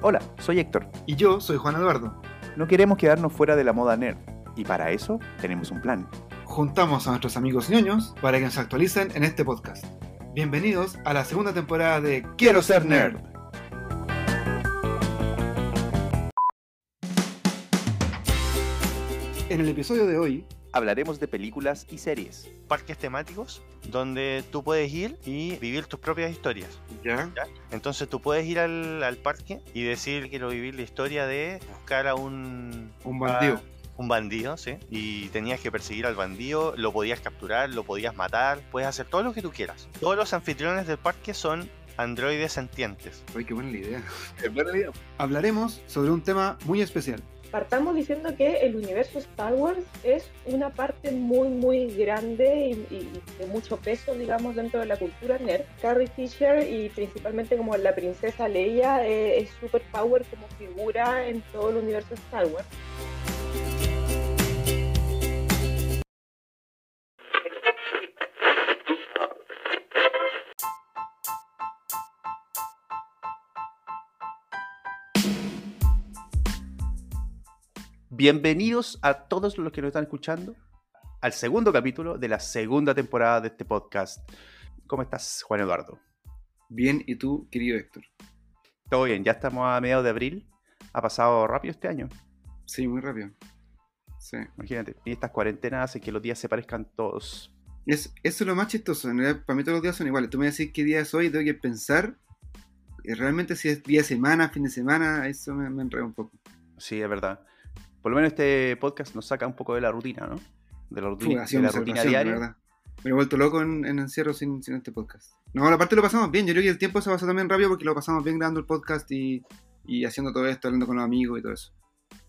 Hola, soy Héctor. Y yo soy Juan Eduardo. No queremos quedarnos fuera de la moda nerd. Y para eso tenemos un plan. Juntamos a nuestros amigos ñoños para que nos actualicen en este podcast. Bienvenidos a la segunda temporada de Quiero ser nerd. En el episodio de hoy Hablaremos de películas y series. parques temáticos donde tú puedes ir y vivir tus propias historias. ¿Ya? ¿ya? Entonces tú puedes ir al, al parque y decir quiero vivir la historia de buscar a un, Un bandido. a un bandido, ¿sí? Y tenías que perseguir al bandido, lo podías capturar, lo podías matar, puedes hacer todo lo que tú quieras. Todos los anfitriones del parque son androides sentientes. Ay, qué buena la idea. Hablaremos sobre un tema muy especial. Partamos diciendo que el universo Star Wars es una parte muy, muy grande y, de mucho peso, digamos, dentro de la cultura nerd. Carrie Fisher y principalmente como la princesa Leia eh, es superpower como figura en todo el universo Star Wars. Bienvenidos a todos los que nos están escuchando al segundo capítulo de la segunda temporada de este podcast. ¿Cómo estás, Juan Eduardo? Bien, ¿y tú, querido Héctor? Todo bien, ya estamos a mediados de abril. Ha pasado rápido este año. Sí, muy rápido. Sí. Imagínate, y estas cuarentenas hacen que los días se parezcan todos. Es, eso es lo más chistoso. En realidad, para mí todos los días son iguales. Tú me decís qué día es hoy y tengo que pensar eh, realmente si es día de semana, fin de semana. Eso me, me enreda un poco. Sí, es verdad. Por lo menos este podcast nos saca un poco de la rutina, ¿no? De la rutina, sido de la rutina diaria. verdad. Me he vuelto loco en, en encierro sin, sin este podcast. No, la parte lo pasamos bien. Yo creo que el tiempo se pasó también rápido porque lo pasamos bien grabando el podcast y, y haciendo todo esto, hablando con los amigos y todo eso.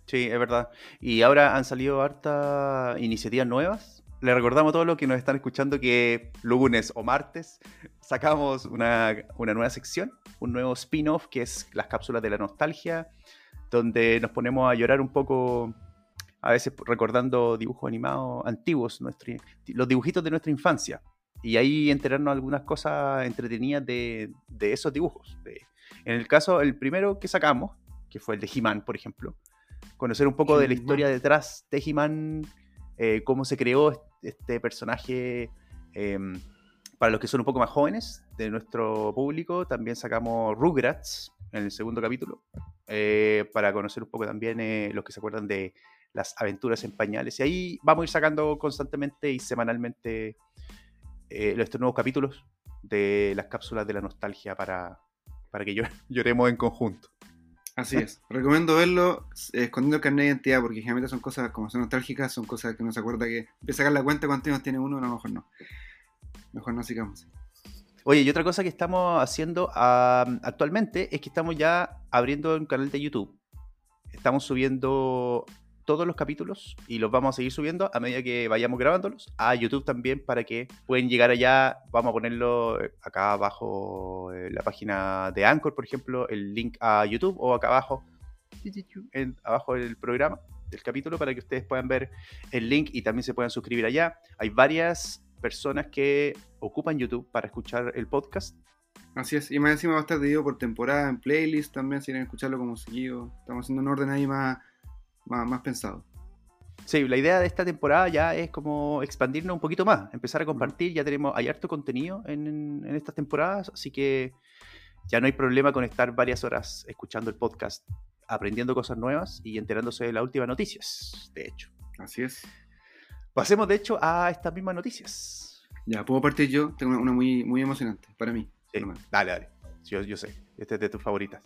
Sí, es verdad. Y ahora han salido hartas iniciativas nuevas. Le recordamos a todos los que nos están escuchando que lunes o martes sacamos una, una nueva sección, un nuevo spin-off que es las cápsulas de la nostalgia, donde nos ponemos a llorar un poco, a veces recordando dibujos animados antiguos, nuestro- los dibujitos de nuestra infancia. Y ahí enterarnos algunas cosas entretenidas de, de esos dibujos. De- en el caso, el primero que sacamos, que fue el de He-Man, por ejemplo, conocer un poco de la historia detrás de He-Man, eh, cómo se creó est- este personaje. eh, para los que son un poco más jóvenes de nuestro público, también sacamos Rugrats en el segundo capítulo, eh, para conocer un poco también eh, los que se acuerdan de las aventuras en pañales. Y ahí vamos a ir sacando constantemente y semanalmente eh, estos nuevos capítulos de las cápsulas de la nostalgia para, para que llor- lloremos en conjunto. Así es. Recomiendo verlo eh, escondiendo el carnet de identidad porque generalmente son cosas como son nostálgicas, son cosas que no se acuerda que empieza a sacar la cuenta cuántos años tiene uno, no, a lo mejor no. Mejor no sigamos. Oye, y otra cosa que estamos haciendo actualmente es que estamos ya abriendo un canal de YouTube. Estamos subiendo todos los capítulos y los vamos a seguir subiendo a medida que vayamos grabándolos a YouTube también para que pueden llegar allá. Vamos a ponerlo eh, acá abajo en la página de Anchor, por ejemplo, el link a YouTube o acá abajo, en, abajo del programa, del capítulo, para que ustedes puedan ver el link y también se puedan suscribir allá. Hay varias personas que ocupan YouTube para escuchar el podcast. Así es. Y más encima va a estar dividido por temporada, en playlist también, si quieren escucharlo como seguido. Estamos haciendo un orden ahí más, más, más pensado. Sí, la idea de esta temporada ya es como expandirnos un poquito más, empezar a compartir. Ya tenemos, hay harto contenido en, en estas temporadas, así que ya no hay problema con estar varias horas escuchando el podcast, aprendiendo cosas nuevas y enterándose de las últimas noticias, de hecho. Así es. Pasemos, de hecho, a estas mismas noticias. Ya, puedo partir yo. Tengo una, una muy, muy emocionante para mí. Sí, dale, dale. Yo, yo sé, este es de tus favoritas.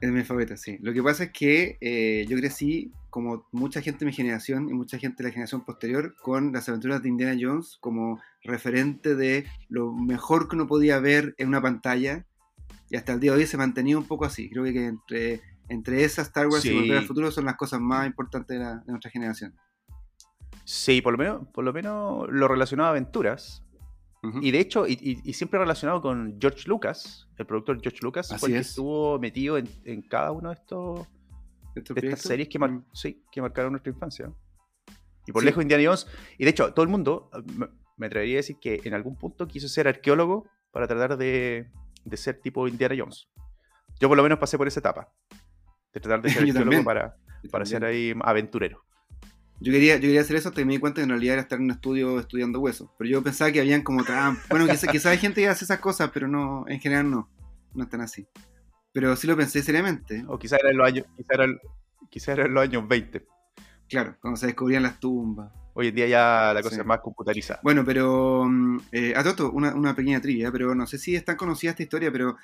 Es mi favorita, sí. Lo que pasa es que eh, yo crecí, como mucha gente de mi generación y mucha gente de la generación posterior, con las aventuras de Indiana Jones como referente de lo mejor que uno podía ver en una pantalla. Y hasta el día de hoy se mantenía un poco así. Creo que entre, entre esas Star Wars Sí. y Volver al Futuro son las cosas más importantes de, la- de nuestra generación. Sí, por lo menos, por lo menos lo relacionado a aventuras. Y de hecho, y, y- y siempre relacionado con George Lucas, el productor George Lucas, Así fue el que es. estuvo metido en, en cada uno de estos ¿Estos de estas series que, mar- Mm. sí, que marcaron nuestra infancia. Y por Sí. lejos Indiana Jones, y de hecho todo el mundo, eh, me, me atrevería a decir que en algún punto quiso ser arqueólogo para tratar de, de ser tipo Indiana Jones. Yo por lo menos pasé por esa etapa. De tratar de ser arqueólogo para, para ser ahí aventurero. Yo quería, yo quería hacer eso hasta que me di cuenta que en realidad era estar en un estudio estudiando huesos. Pero yo pensaba que habían como trampas. Bueno, quizás quizá hay gente que hace esas cosas, pero no, en general no. No están así. Pero sí lo pensé seriamente. O quizás era en los años, quizá era, quizá era en los años 20. Claro, cuando se descubrían las tumbas. Hoy en día ya la cosa Sí. es más computarizada. Bueno, pero. mm, Eh, a todo una, una pequeña trivia, pero no sé si es tan conocida esta historia, pero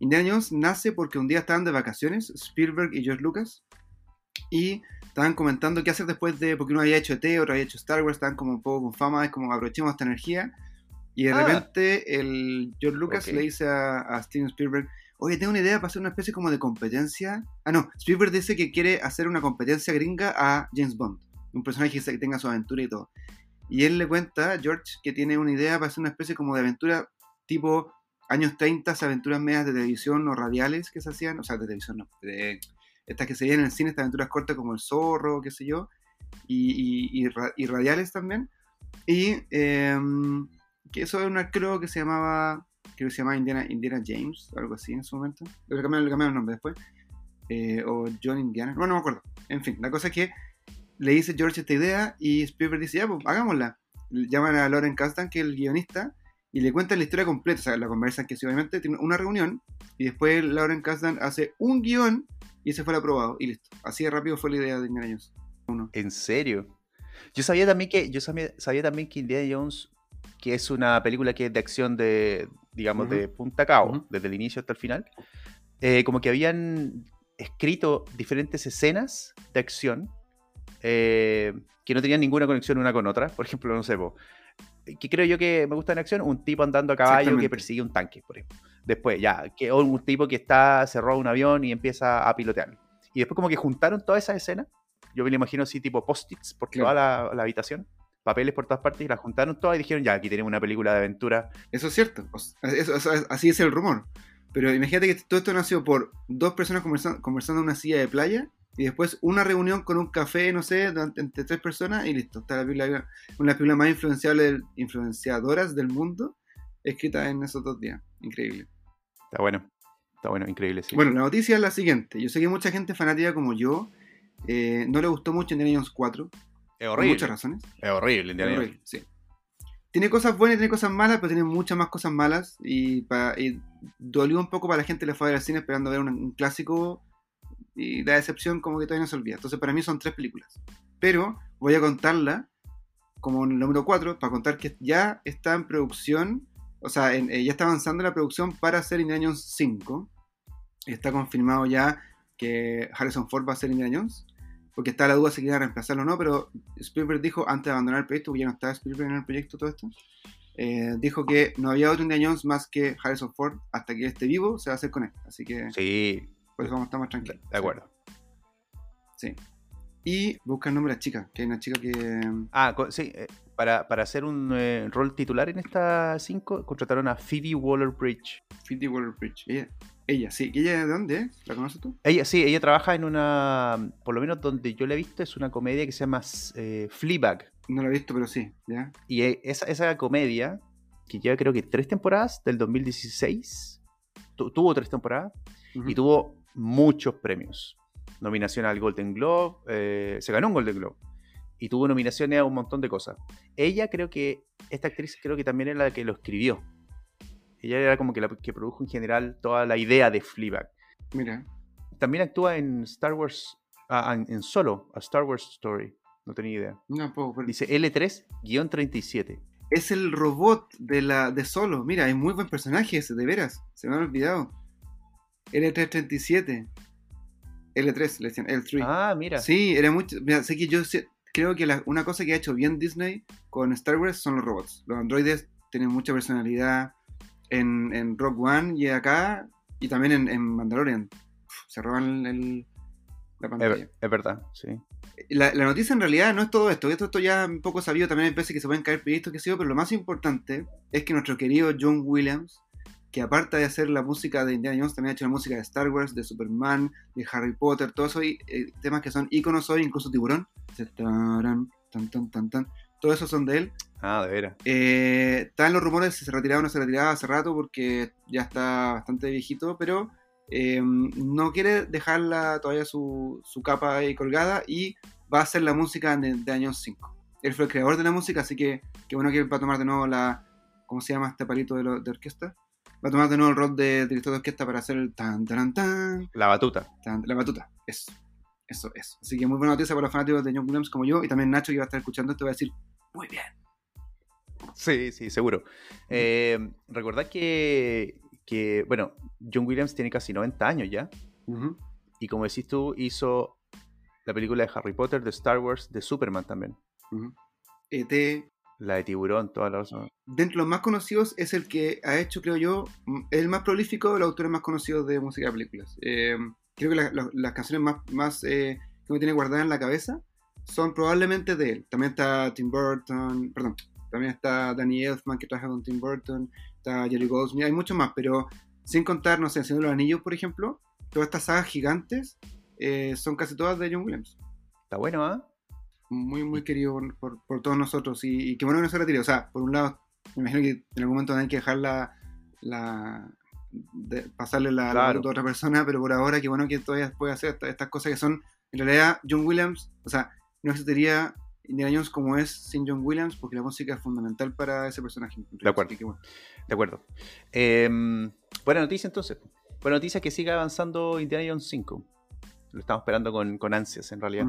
Indiana Jones nace porque un día estaban de vacaciones, Spielberg y George Lucas, y estaban comentando qué hacer después de. Porque uno había hecho ET, otro había hecho Star Wars, estaban como un poco con fama, es como aprovechemos esta energía. Y de Ah. repente el George Lucas Ok. le dice a, a Steven Spielberg, oye, tengo una idea para hacer una especie como de competencia. Ah, no, Spielberg dice que quiere hacer una competencia gringa a James Bond, un personaje que tenga su aventura y todo. Y él le cuenta a George que tiene una idea para hacer una especie como de aventura tipo años 30, aventuras medias de televisión o radiales que se hacían, o sea, de televisión no, de estas que se veían en el cine, estas aventuras cortas como El Zorro, qué sé yo, y, y- y y radiales también. Y em, que eso era un arquero que se llamaba, creo que se llamaba Indiana, Indiana James, algo así en su momento. Le cambiaron, le cambiaron el nombre después. Eh, o John Indiana, no, no me acuerdo. En fin, la cosa es que le dice George esta idea y Spielberg dice, ya, pues hagámosla. Llaman a Lauren Kasdan, que es el guionista, y le cuentan la historia completa. O sea, la conversan que sí, obviamente tiene una reunión y después Lauren Kasdan hace un guion y ese fue el aprobado y listo. Así de rápido fue la idea de Indiana Jones. Uno. ¿En serio? Yo sabía también que, yo sabía, sabía también que Indiana Jones, que es una película que es de acción de, digamos, de punta a cabo, desde el inicio hasta el final, eh, como que habían escrito diferentes escenas de acción eh, que no tenían ninguna conexión una con otra. Por ejemplo, no sé, po, que creo yo que me gusta en acción, un tipo andando a caballo que persigue un tanque, por ejemplo. Después, ya, que o un tipo que está, roba un avión y empieza a pilotearlo. Y después como que juntaron todas esas escenas, yo me lo imagino así tipo post-its por Claro. toda la, la habitación, papeles por todas partes, y las juntaron todas y dijeron, ya, aquí tenemos una película de aventura. Eso es cierto. Eso- eso- así es el rumor. Pero imagínate que todo esto nació por dos personas conversa- conversando en una silla de playa y después una reunión con un café, no sé, entre tres personas y listo. Está la película, una de las películas más influenciables, influenciadoras del mundo, escrita en esos dos días. Increíble. Está bueno, está bueno, increíble, sí. Bueno, la noticia es la siguiente. Yo sé que mucha gente fanática como yo eh, no le gustó mucho Indiana Jones 4, es por horrible. muchas razones. Es horrible, Indiana Es Jones. horrible, sí. Tiene cosas buenas y tiene cosas malas, pero tiene muchas más cosas malas. Y, pa- y dolió un poco para la gente que le fue a ver al cine esperando ver un, un clásico. Y la decepción, como que todavía no se olvida. Entonces, para mí son tres películas. Pero voy a contarla como el número 4 para contar que ya está en producción. O sea, eh, ya está avanzando la producción para hacer Indiana Jones 5. Está confirmado ya que Harrison Ford va a ser Indiana Jones. Porque está la duda si quieren reemplazarlo o no, pero Spielberg dijo antes de abandonar el proyecto, porque ya no estaba Spielberg en el proyecto todo esto, eh, dijo que no había otro Indiana Jones más que Harrison Ford hasta que él esté vivo, se va a hacer con él. Así que Sí, por eso vamos a estar más de, tranquilos. de acuerdo. Sí. Y busca el nombre de la chica, que hay una chica que... Ah, sí, eh, para, para hacer un eh, rol titular en esta 5, contrataron a Phoebe Waller-Bridge. Phoebe Waller-Bridge. Ella, ella, sí. ¿Ella de dónde? ¿La conoces tú? Ella, sí, ella trabaja en una, por lo menos donde yo la he visto, es una comedia que se llama eh, Fleabag. No la he visto, pero sí, ¿ya? Y eh, esa, esa comedia, que lleva creo que tres temporadas, del 2016, tu- tuvo tres temporadas y tuvo muchos premios. Nominación al Golden Globe, eh, se ganó un Golden Globe y tuvo nominaciones a un montón de cosas. Ella creo que, esta actriz creo que también era la que lo escribió. Ella era como que la que produjo en general toda la idea de Fleabag. Mira, También actúa en Star Wars, ah, en, Solo, a Star Wars Story. No tenía idea. no puedo ver. Dice L3-37. Es el robot de la de Solo. Mira, es muy buen personaje ese, de veras. Se me han olvidado. L337. L3, le decían, L3. Ah, mira. Sí, era mucho. Mira, sé que yo sé- creo que la- una cosa que ha hecho bien Disney con Star Wars son los robots. Los androides tienen mucha personalidad en, en Rock One y acá, y también en, en Mandalorian. Uf, Se roban el- la pantalla. es verdad, sí. La, la noticia en realidad no es todo esto. Esto, esto ya un poco sabido. También hay veces que se pueden caer proyectos que sé yo, pero lo más importante es que nuestro querido John Williams, que aparte de hacer la música de Indiana Jones, también ha hecho la música de Star Wars, de Superman, de Harry Potter, todos esos eh, temas que son íconos hoy, incluso Tiburón. Tan, tan, tan, tan. Todos esos son de él. Ah, de veras. Eh, están los rumores si se retiraba o no se retiraba hace rato porque ya está bastante viejito, pero eh, no quiere dejarla todavía su, su capa ahí colgada y va a hacer la música de, de años 5. Él fue el creador de la música, así que qué bueno que va a tomar de nuevo la. ¿Cómo se llama este palito de, lo- de orquesta? Va a tomar de nuevo el rol de director de orquesta para hacer el tan, tan, tan, La batuta. tan, la batuta. Eso, eso, eso. Así que muy buena noticia para los fanáticos de John Williams como yo y también Nacho que va a estar escuchando esto va a decir, muy bien. Sí, sí, seguro. Eh, recordad que, que, bueno, John Williams tiene casi 90 años ya. Y como decís tú, hizo la película de Harry Potter, de Star Wars, de Superman también. ET, La de Tiburón, todas las... dentro de los más conocidos, es el que ha hecho, creo yo, m- el más prolífico de los autores más conocidos de música de películas. Eh, creo que la- la- las canciones más, más eh, que me tiene guardadas en la cabeza son probablemente de él. También está Tim Burton, perdón, también está Danny Elfman que trabaja con Tim Burton, está Jerry Goldsmith, hay muchos más, pero sin contar, no sé, Señor de los Anillos, por ejemplo, todas estas sagas gigantes eh, son casi todas de John Williams Está bueno, ¿ah? Muy, muy querido por, por- por todos nosotros. Y, y qué bueno que no se retire. O sea, por un lado, me imagino que en algún momento hay que dejar la. la de- pasarle la, la Claro. a otra persona, pero por ahora, qué bueno que todavía puede hacer esta- estas cosas que son. En realidad, John Williams, o sea, no existiría Indiana Jones como es sin John Williams, porque la música es fundamental para ese personaje. De acuerdo. Que bueno. De acuerdo. Eh, buena noticia entonces. Buena noticia que siga avanzando Indiana Jones 5. Lo estamos esperando con, con ansias, en realidad.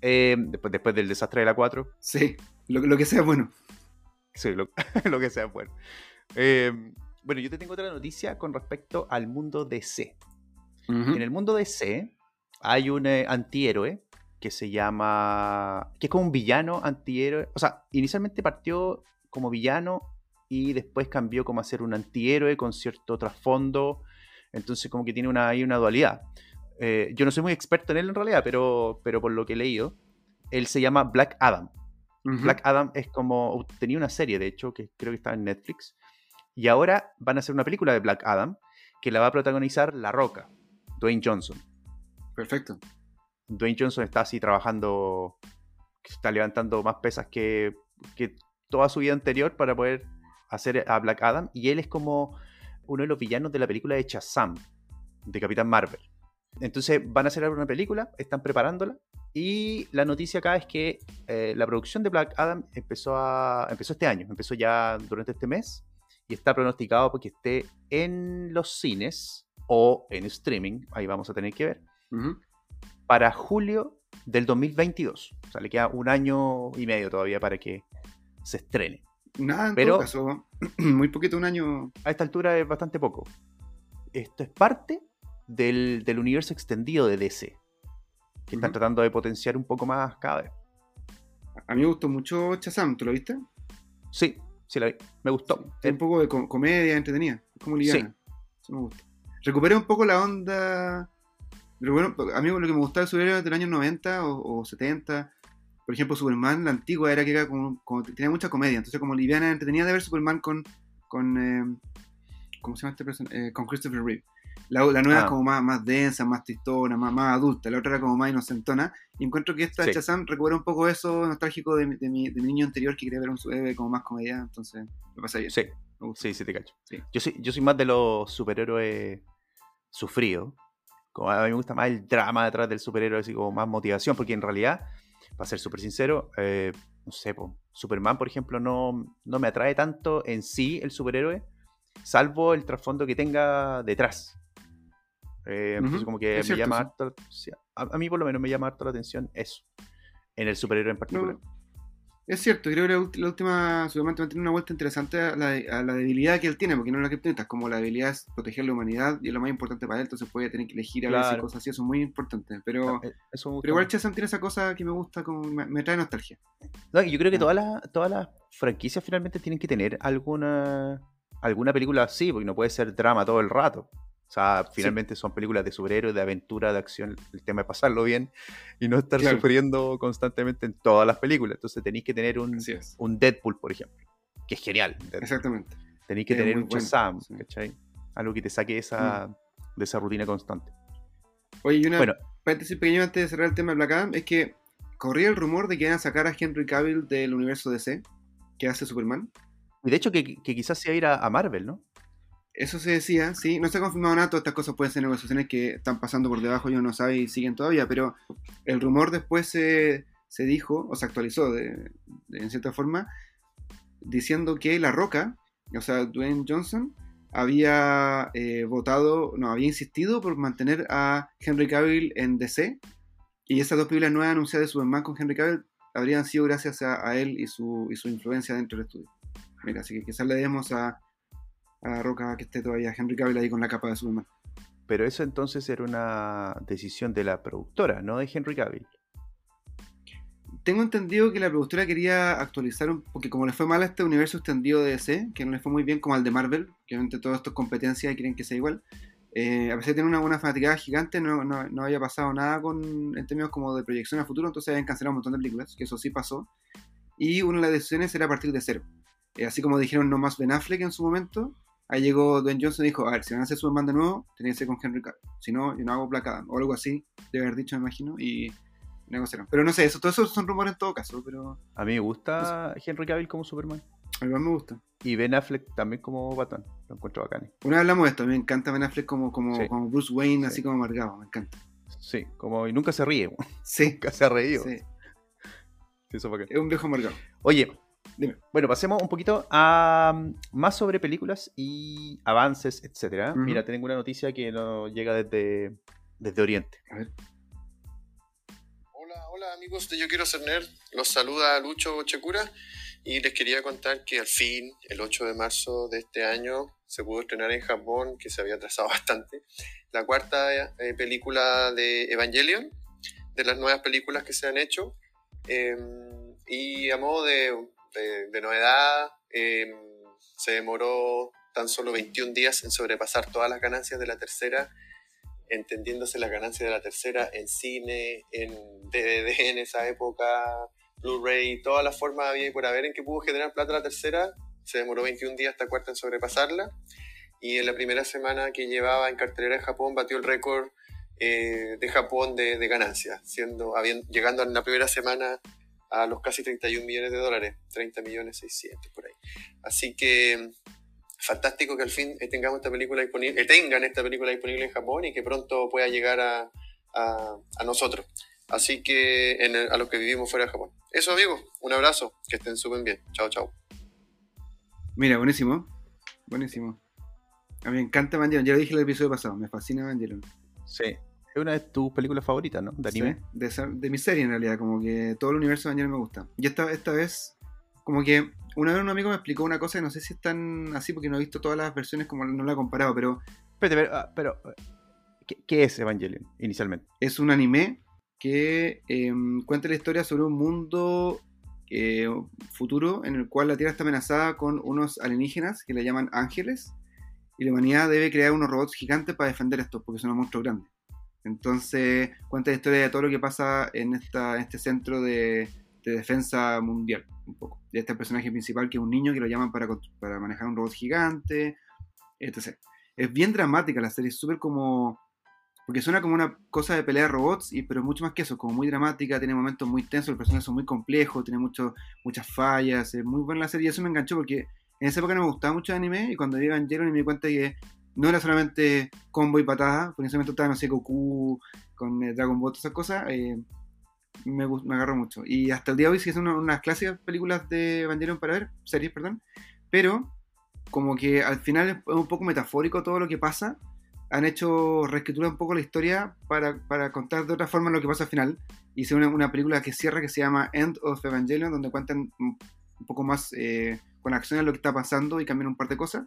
Eh, después, después del desastre de la 4. Sí, lo, lo que sea bueno. Sí, lo, lo que sea bueno. Eh, bueno, yo te tengo otra noticia con respecto al mundo DC. Ujú. En el mundo DC hay un eh, antihéroe que se llama. que es como un villano antihéroe. O sea, inicialmente partió como villano y después cambió como a ser un antihéroe con cierto trasfondo. Entonces, como que tiene una, hay una dualidad. Eh, yo no soy muy experto en él en realidad, pero, pero por lo que he leído, él se llama Black Adam. Black Adam es como. Tenía una serie, de hecho, que creo que está en Netflix. Y ahora van a hacer una película de Black Adam que la va a protagonizar La Roca, Dwayne Johnson. Perfecto. Dwayne Johnson está así trabajando, está levantando más pesas que, que toda su vida anterior para poder hacer a Black Adam. Y él es como uno de los villanos de la película de Shazam, de Capitán Marvel. Entonces van a hacer una película, están preparándola. Y la noticia acá es que eh, la producción de Black Adam empezó, a, empezó este año, empezó ya durante este mes. Y está pronosticado porque esté en los cines o en streaming, ahí vamos a tener que ver para julio del 2022. O sea, le queda un año y medio todavía para que se estrene. Nada, en Pero- todo caso, muy poquito, un año. A esta altura es bastante poco. Esto es parte del, del universo extendido de DC, que están tratando de potenciar un poco más cada vez. A mí me gustó mucho Shazam, ¿tú lo viste? Sí, sí la vi. Me gustó. Tiene un poco de co- comedia entretenida, es como liviana. Eso me gusta. Recupera un poco la onda. un- a mí lo que me gustaba de superhéroes del año 90 o, o 70, por ejemplo, Superman, la antigua era que era como, como- tenía mucha comedia, entonces como liviana, entretenida de ver Superman con. con eh, ¿Cómo se llama este personaje? Eh, con Christopher Reeve. La, la nueva Ah. es como más, más densa, más tristona, más, más adulta, la otra era como más inocentona. Y encuentro que esta Sí. Shazam recupera un poco eso nostálgico de, mi- de mi, de mi niño anterior que quería ver un superhéroe como más comedia, entonces me pasa bien. Sí, sí, sí te cacho. Sí. Yo, soy, yo soy más de los superhéroes sufridos. Como a mí me gusta más el drama detrás del superhéroe, así como más motivación, porque en realidad, para ser súper sincero, eh, no sé, po, Superman, por ejemplo, no, no me atrae tanto en sí el superhéroe, salvo el trasfondo que tenga detrás. Eh, entonces, Ujú, como que es me cierto llama eso. harto, sí, a, a mí por lo menos me llama harto la atención eso, en el superhéroe en particular. No, es cierto, creo que la, la última Superman también tiene una vuelta interesante a la, a la debilidad que él tiene, porque no es la kriptonita, como la debilidad es proteger la humanidad y es lo más importante para él, entonces puede tener que elegir a veces Claro. cosas así, eso es muy importante. Pero, Eh, eso pero igual mucho. Shazam tiene esa cosa que me gusta, como me, me trae nostalgia. No, yo creo que Ah. todas las, todas las franquicias finalmente tienen que tener alguna, alguna película así, porque no puede ser drama todo el rato. O sea, finalmente son películas de superhéroes, de aventura, de acción. El tema es pasarlo bien y no estar Claro. sufriendo constantemente en todas las películas. Entonces tenéis que tener un, Deadpool, por ejemplo, que es genial. Deadpool. Exactamente. Tenéis que Es tener un bueno, Shazam, sí. Mm. ¿cachai? Algo que te saque esa, de esa rutina constante. Oye, y una Bueno. paréntesis pequeño antes de cerrar el tema de Black Adam, es que corría el rumor de que iban a sacar a Henry Cavill del universo DC, que hace Superman. Y de hecho que, que quizás se iba a ir a, a Marvel, ¿no? Eso se decía, sí. No se ha confirmado nada, todas estas cosas pueden ser negociaciones que están pasando por debajo, yo no sabe y siguen todavía, pero el rumor después se, se dijo, o se actualizó de, en cierta forma, diciendo que La Roca, o sea, Dwayne Johnson, había eh, votado, no, había insistido por mantener a Henry Cavill en DC, y esas dos películas nuevas anunciadas de Superman con Henry Cavill habrían sido gracias a, a él y su, y su influencia dentro del estudio. Mira, así que quizás le demos a, a Roca que esté todavía Henry Cavill ahí con la capa de Superman. Pero eso entonces era una decisión de la productora, no de Henry Cavill. Tengo entendido que la productora quería actualizar, un, porque como le fue mal a este universo extendido de DC, que no le fue muy bien como al de Marvel, que obviamente todo esto es competencia y quieren que sea igual, eh, a pesar de tener una buena fanaticada gigante, no, no, no había pasado nada con, en términos como de proyección a futuro, entonces habían cancelado un montón de películas, que eso sí pasó, y una de las decisiones era a partir de cero. Eh, así como dijeron no más Ben Affleck en su momento, ahí llegó Dwayne Johnson y dijo, a ver, si van a hacer Superman de nuevo, tiene que ser con Henry Cavill, si no, yo no hago placada, o algo así, debe haber dicho, me imagino, y negociaron. Pero no sé, eso, todo eso son rumores en todo caso, pero A mí me gusta Henry Cavill como Superman. a mí más me gusta. Y Ben Affleck también como Batman. Lo encuentro bacán. Una vez hablamos de esto, a mí me encanta Ben Affleck como, como, Sí. como Bruce Wayne, Sí. así como amargado, me encanta. Sí, como y nunca se ríe. Sí, Nunca se ha reído. sí, Sí, eso es bacán. es un viejo amargado. Oye, Dime. bueno, pasemos un poquito a mm, más sobre películas y avances, etcétera. Ujú. Mira, tengo una noticia que nos llega desde, desde Oriente. A ver, Hola, hola amigos de Yo Quiero Ser Nerd. Los saluda Lucho Checura y les quería contar que al fin, el 8 de marzo de este año, se pudo estrenar en Japón, que se había atrasado bastante, la cuarta eh, película de Evangelion, de las nuevas películas que se han hecho. Eh, y a modo de, de- de novedad, eh, se demoró tan solo 21 días en sobrepasar todas las ganancias de la tercera entendiéndose las ganancias de la tercera en cine, en DVD en esa época, Blu-ray, todas las formas había y por haber en que pudo generar plata la tercera, se demoró 21 días hasta cuarta en sobrepasarla, y en la primera semana que llevaba en cartelera en Japón batió el récord eh, de Japón de, ganancias, siendo, llegando en la primera semana a los casi 31 millones de dólares, 30 millones 600 por ahí. Así que fantástico que al fin tengamos esta película disponible, eh, tengan esta película disponible en Japón y que pronto pueda llegar a, a- a nosotros. Así que en el- a los que vivimos fuera de Japón. Eso amigos, un abrazo, que estén súper bien. Chao, chao. Mira, buenísimo. Buenísimo. A mí me encanta Evangelion, ya lo dije en el episodio pasado, me fascina Evangelion. Sí. Es una de tus películas favoritas, ¿no? De anime. Sí, de, esa- de mi serie en realidad, como que todo el universo de Evangelion me gusta. Y esta, esta vez, como que una vez un amigo me explicó una cosa y no sé si es tan así porque no he visto todas las versiones como no la he comparado, pero Espérate, pero, ah, pero, ¿qué, qué es Evangelion inicialmente? es un anime que eh, cuenta la historia sobre un mundo eh, futuro en el cual la Tierra está amenazada con unos alienígenas que le llaman ángeles y la humanidad debe crear unos robots gigantes para defender estos porque son unos monstruos grandes. Entonces cuenta la historia de todo lo que pasa en, esta, en este centro de, de defensa mundial, un poco. De este personaje principal que es un niño que lo llaman para, para manejar un robot gigante, etc. Es bien dramática la serie, es súper como... Porque suena como una cosa de pelea de robots, y, pero es mucho más que eso, como muy dramática, tiene momentos muy tensos, los personajes son muy complejos, tiene mucho, muchas fallas, es muy buena la serie y eso me enganchó porque en esa época no me gustaba mucho el anime y cuando vi Evangelion y me di cuenta que no era solamente combo y patada, ese momento estaba, no sé, Goku con eh, Dragon Ball, todas esas cosas, eh, me, me agarró mucho. Y hasta el día de hoy sí son una- unas clásicas películas de Evangelion para ver, series, perdón, pero como que al final es un poco metafórico todo lo que pasa. Han hecho reescritura un poco la historia para, para contar de otra forma lo que pasa al final. Hice una, una película que cierra que se llama End of Evangelion, donde cuentan un poco más eh, con acción lo que está pasando y cambian un par de cosas.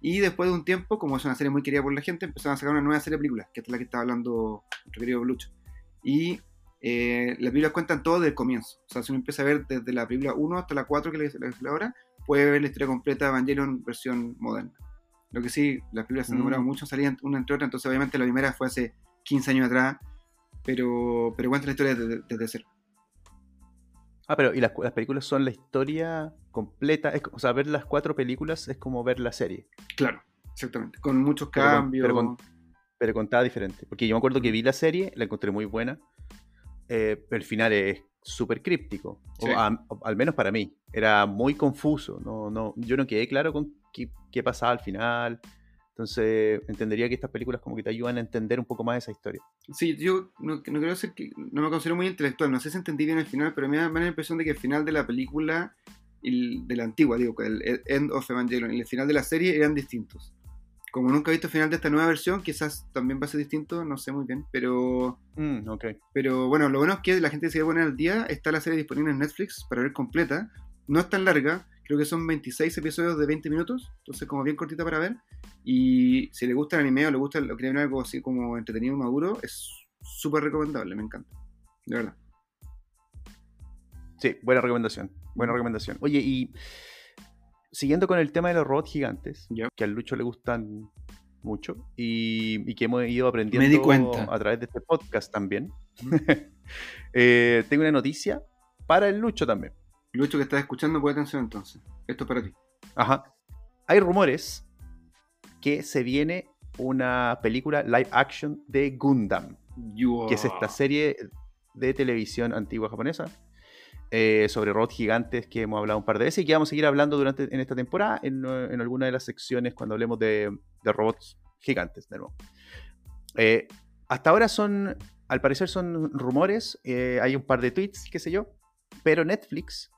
Y después de un tiempo, como es una serie muy querida por la gente, empezaron a sacar una nueva serie de películas, que es la que está hablando nuestro querido Lucho. Y eh, las películas cuentan todo desde el comienzo. O sea, si uno empieza a ver desde la película 1 hasta la 4 que le le- le- ahora, puede ver la historia completa de Evangelion versión moderna. Lo que sí, las películas se han Mm. demorado mucho en salir una entre otras, entonces obviamente la primera fue hace 15 años atrás, pero, pero cuenta la historia desde, desde cero. Ah, pero ¿y las, cu- las películas son la historia completa? Es o sea, ver las cuatro películas es como ver la serie, Claro, exactamente. Con muchos Pero con- cambios. pero con- pero contada diferente. Porque yo me acuerdo que vi la serie, la encontré muy buena, eh, pero el final es súper críptico, o Sí. a- o al menos para mí. Era muy confuso, no, no, yo no quedé claro con qué, qué pasaba al final. Entonces, entendería que estas películas como que te ayudan a entender un poco más esa historia. Sí, yo no, no creo ser que. No me considero muy intelectual. No sé si entendí bien el final, pero me da, me da la impresión de que el final de la película, y de la antigua, digo, el, el End of Evangelion y el final de la serie eran distintos. Como nunca he visto el final de esta nueva versión, quizás también va a ser distinto, no sé muy bien. Pero, Mm, pero bueno, lo bueno es que la gente se va a poner al día. Está la serie disponible en Netflix para ver completa. No es tan larga, creo que son 26 episodios de 20 minutos, entonces como bien cortita para ver. Y si le gusta el anime o le gusta lo que ver algo así como entretenido y maduro, es súper recomendable, me encanta. De verdad. Sí, buena recomendación. Buena recomendación. Oye, y siguiendo con el tema de los robots gigantes, que al Lucho le gustan mucho y, y que hemos ido aprendiendo Me di cuenta. a través de este podcast también, eh, tengo una noticia para el Lucho también. Lucho que estás escuchando, pon atención entonces. Esto es para ti. Ajá. Hay rumores que se viene una película live action de Gundam. que es esta serie de televisión antigua japonesa eh, sobre robots gigantes que hemos hablado un par de veces y que vamos a seguir hablando durante en esta temporada en, en alguna de las secciones cuando hablemos de, de robots gigantes de nuevo. Eh, hasta ahora son, al parecer son rumores, eh, hay un par de tweets, qué sé yo, pero Netflix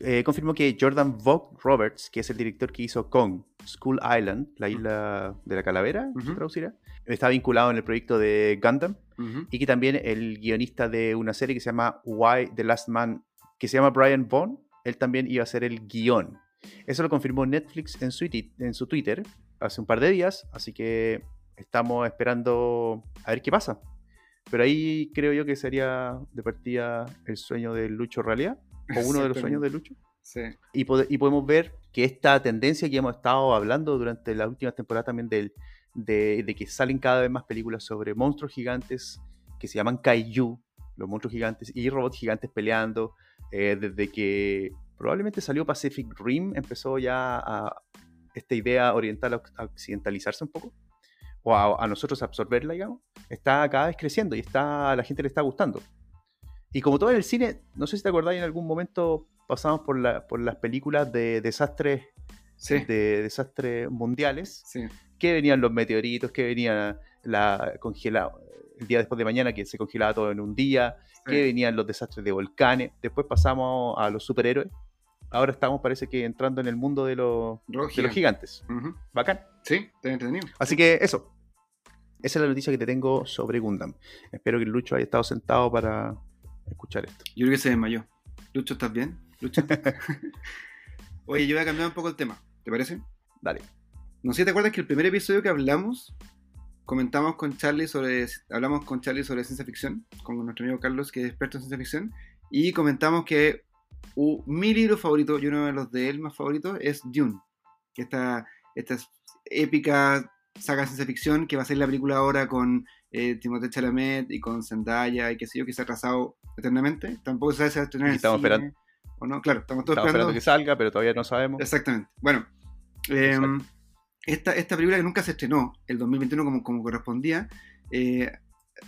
eh, confirmó que Jordan Vogt Roberts, que es el director que hizo Kong, School Island, la isla de la calavera, se traducirá, está vinculado en el proyecto de Gundam y que también el guionista de una serie que se llama Why the Last Man, que se llama Brian Vaughn, él también iba a ser el guion. Eso lo confirmó Netflix en su, en su Twitter hace un par de días, así que estamos esperando a ver qué pasa. Pero ahí creo yo que sería de partida el sueño de Lucho realidad, o uno de los sueños de Lucho. Sí. Y, pode- y podemos ver que esta tendencia que hemos estado hablando durante las últimas temporadas también del, de, de que salen cada vez más películas sobre monstruos gigantes que se llaman kaiju, los monstruos gigantes, y robots gigantes peleando, eh, desde que probablemente salió Pacific Rim, empezó ya a esta idea oriental a occidentalizarse un poco, o a, a nosotros absorberla, digamos, está cada vez creciendo y está, a la gente le está gustando. Y como todo en el cine, no sé si te acordáis, en algún momento pasamos por, la- por las películas de desastres, Sí. de desastres mundiales, Sí. que venían los meteoritos, que venía la congelado el día después de mañana que se congelaba todo en un día, que venían los desastres de volcanes, después pasamos a los superhéroes, ahora estamos parece que entrando en el mundo de los, de los gigante. gigantes. Ujú. Bacán. Sí, está entretenido. Así que eso. Esa es la noticia que te tengo sobre Gundam. Espero que el Lucho haya estado sentado para escuchar esto. Yo creo que se desmayó. Lucho, ¿estás bien? Lucho. Oye, yo voy a cambiar un poco el tema. ¿Te parece? Dale. No sé si te acuerdas que el primer episodio que hablamos, comentamos con Charlie sobre, hablamos con Charlie sobre ciencia ficción, con nuestro amigo Carlos, que es experto en ciencia ficción, y comentamos que mi libro favorito, y uno de los de él más favoritos, es Dune, que esta, esta épica saga de ciencia ficción que va a ser la película ahora con eh, Timothée Chalamet y con Zendaya y qué sé yo, que se ha atrasado eternamente. Tampoco se sabe si va a estrenar en estamos cine esperando. o no. Claro, estamos todos Estamos esperando. esperando que salga, pero todavía no sabemos. Exactamente. Bueno, eh, Exacto. esta, esta película que nunca se estrenó, el 2021 como, como correspondía, eh,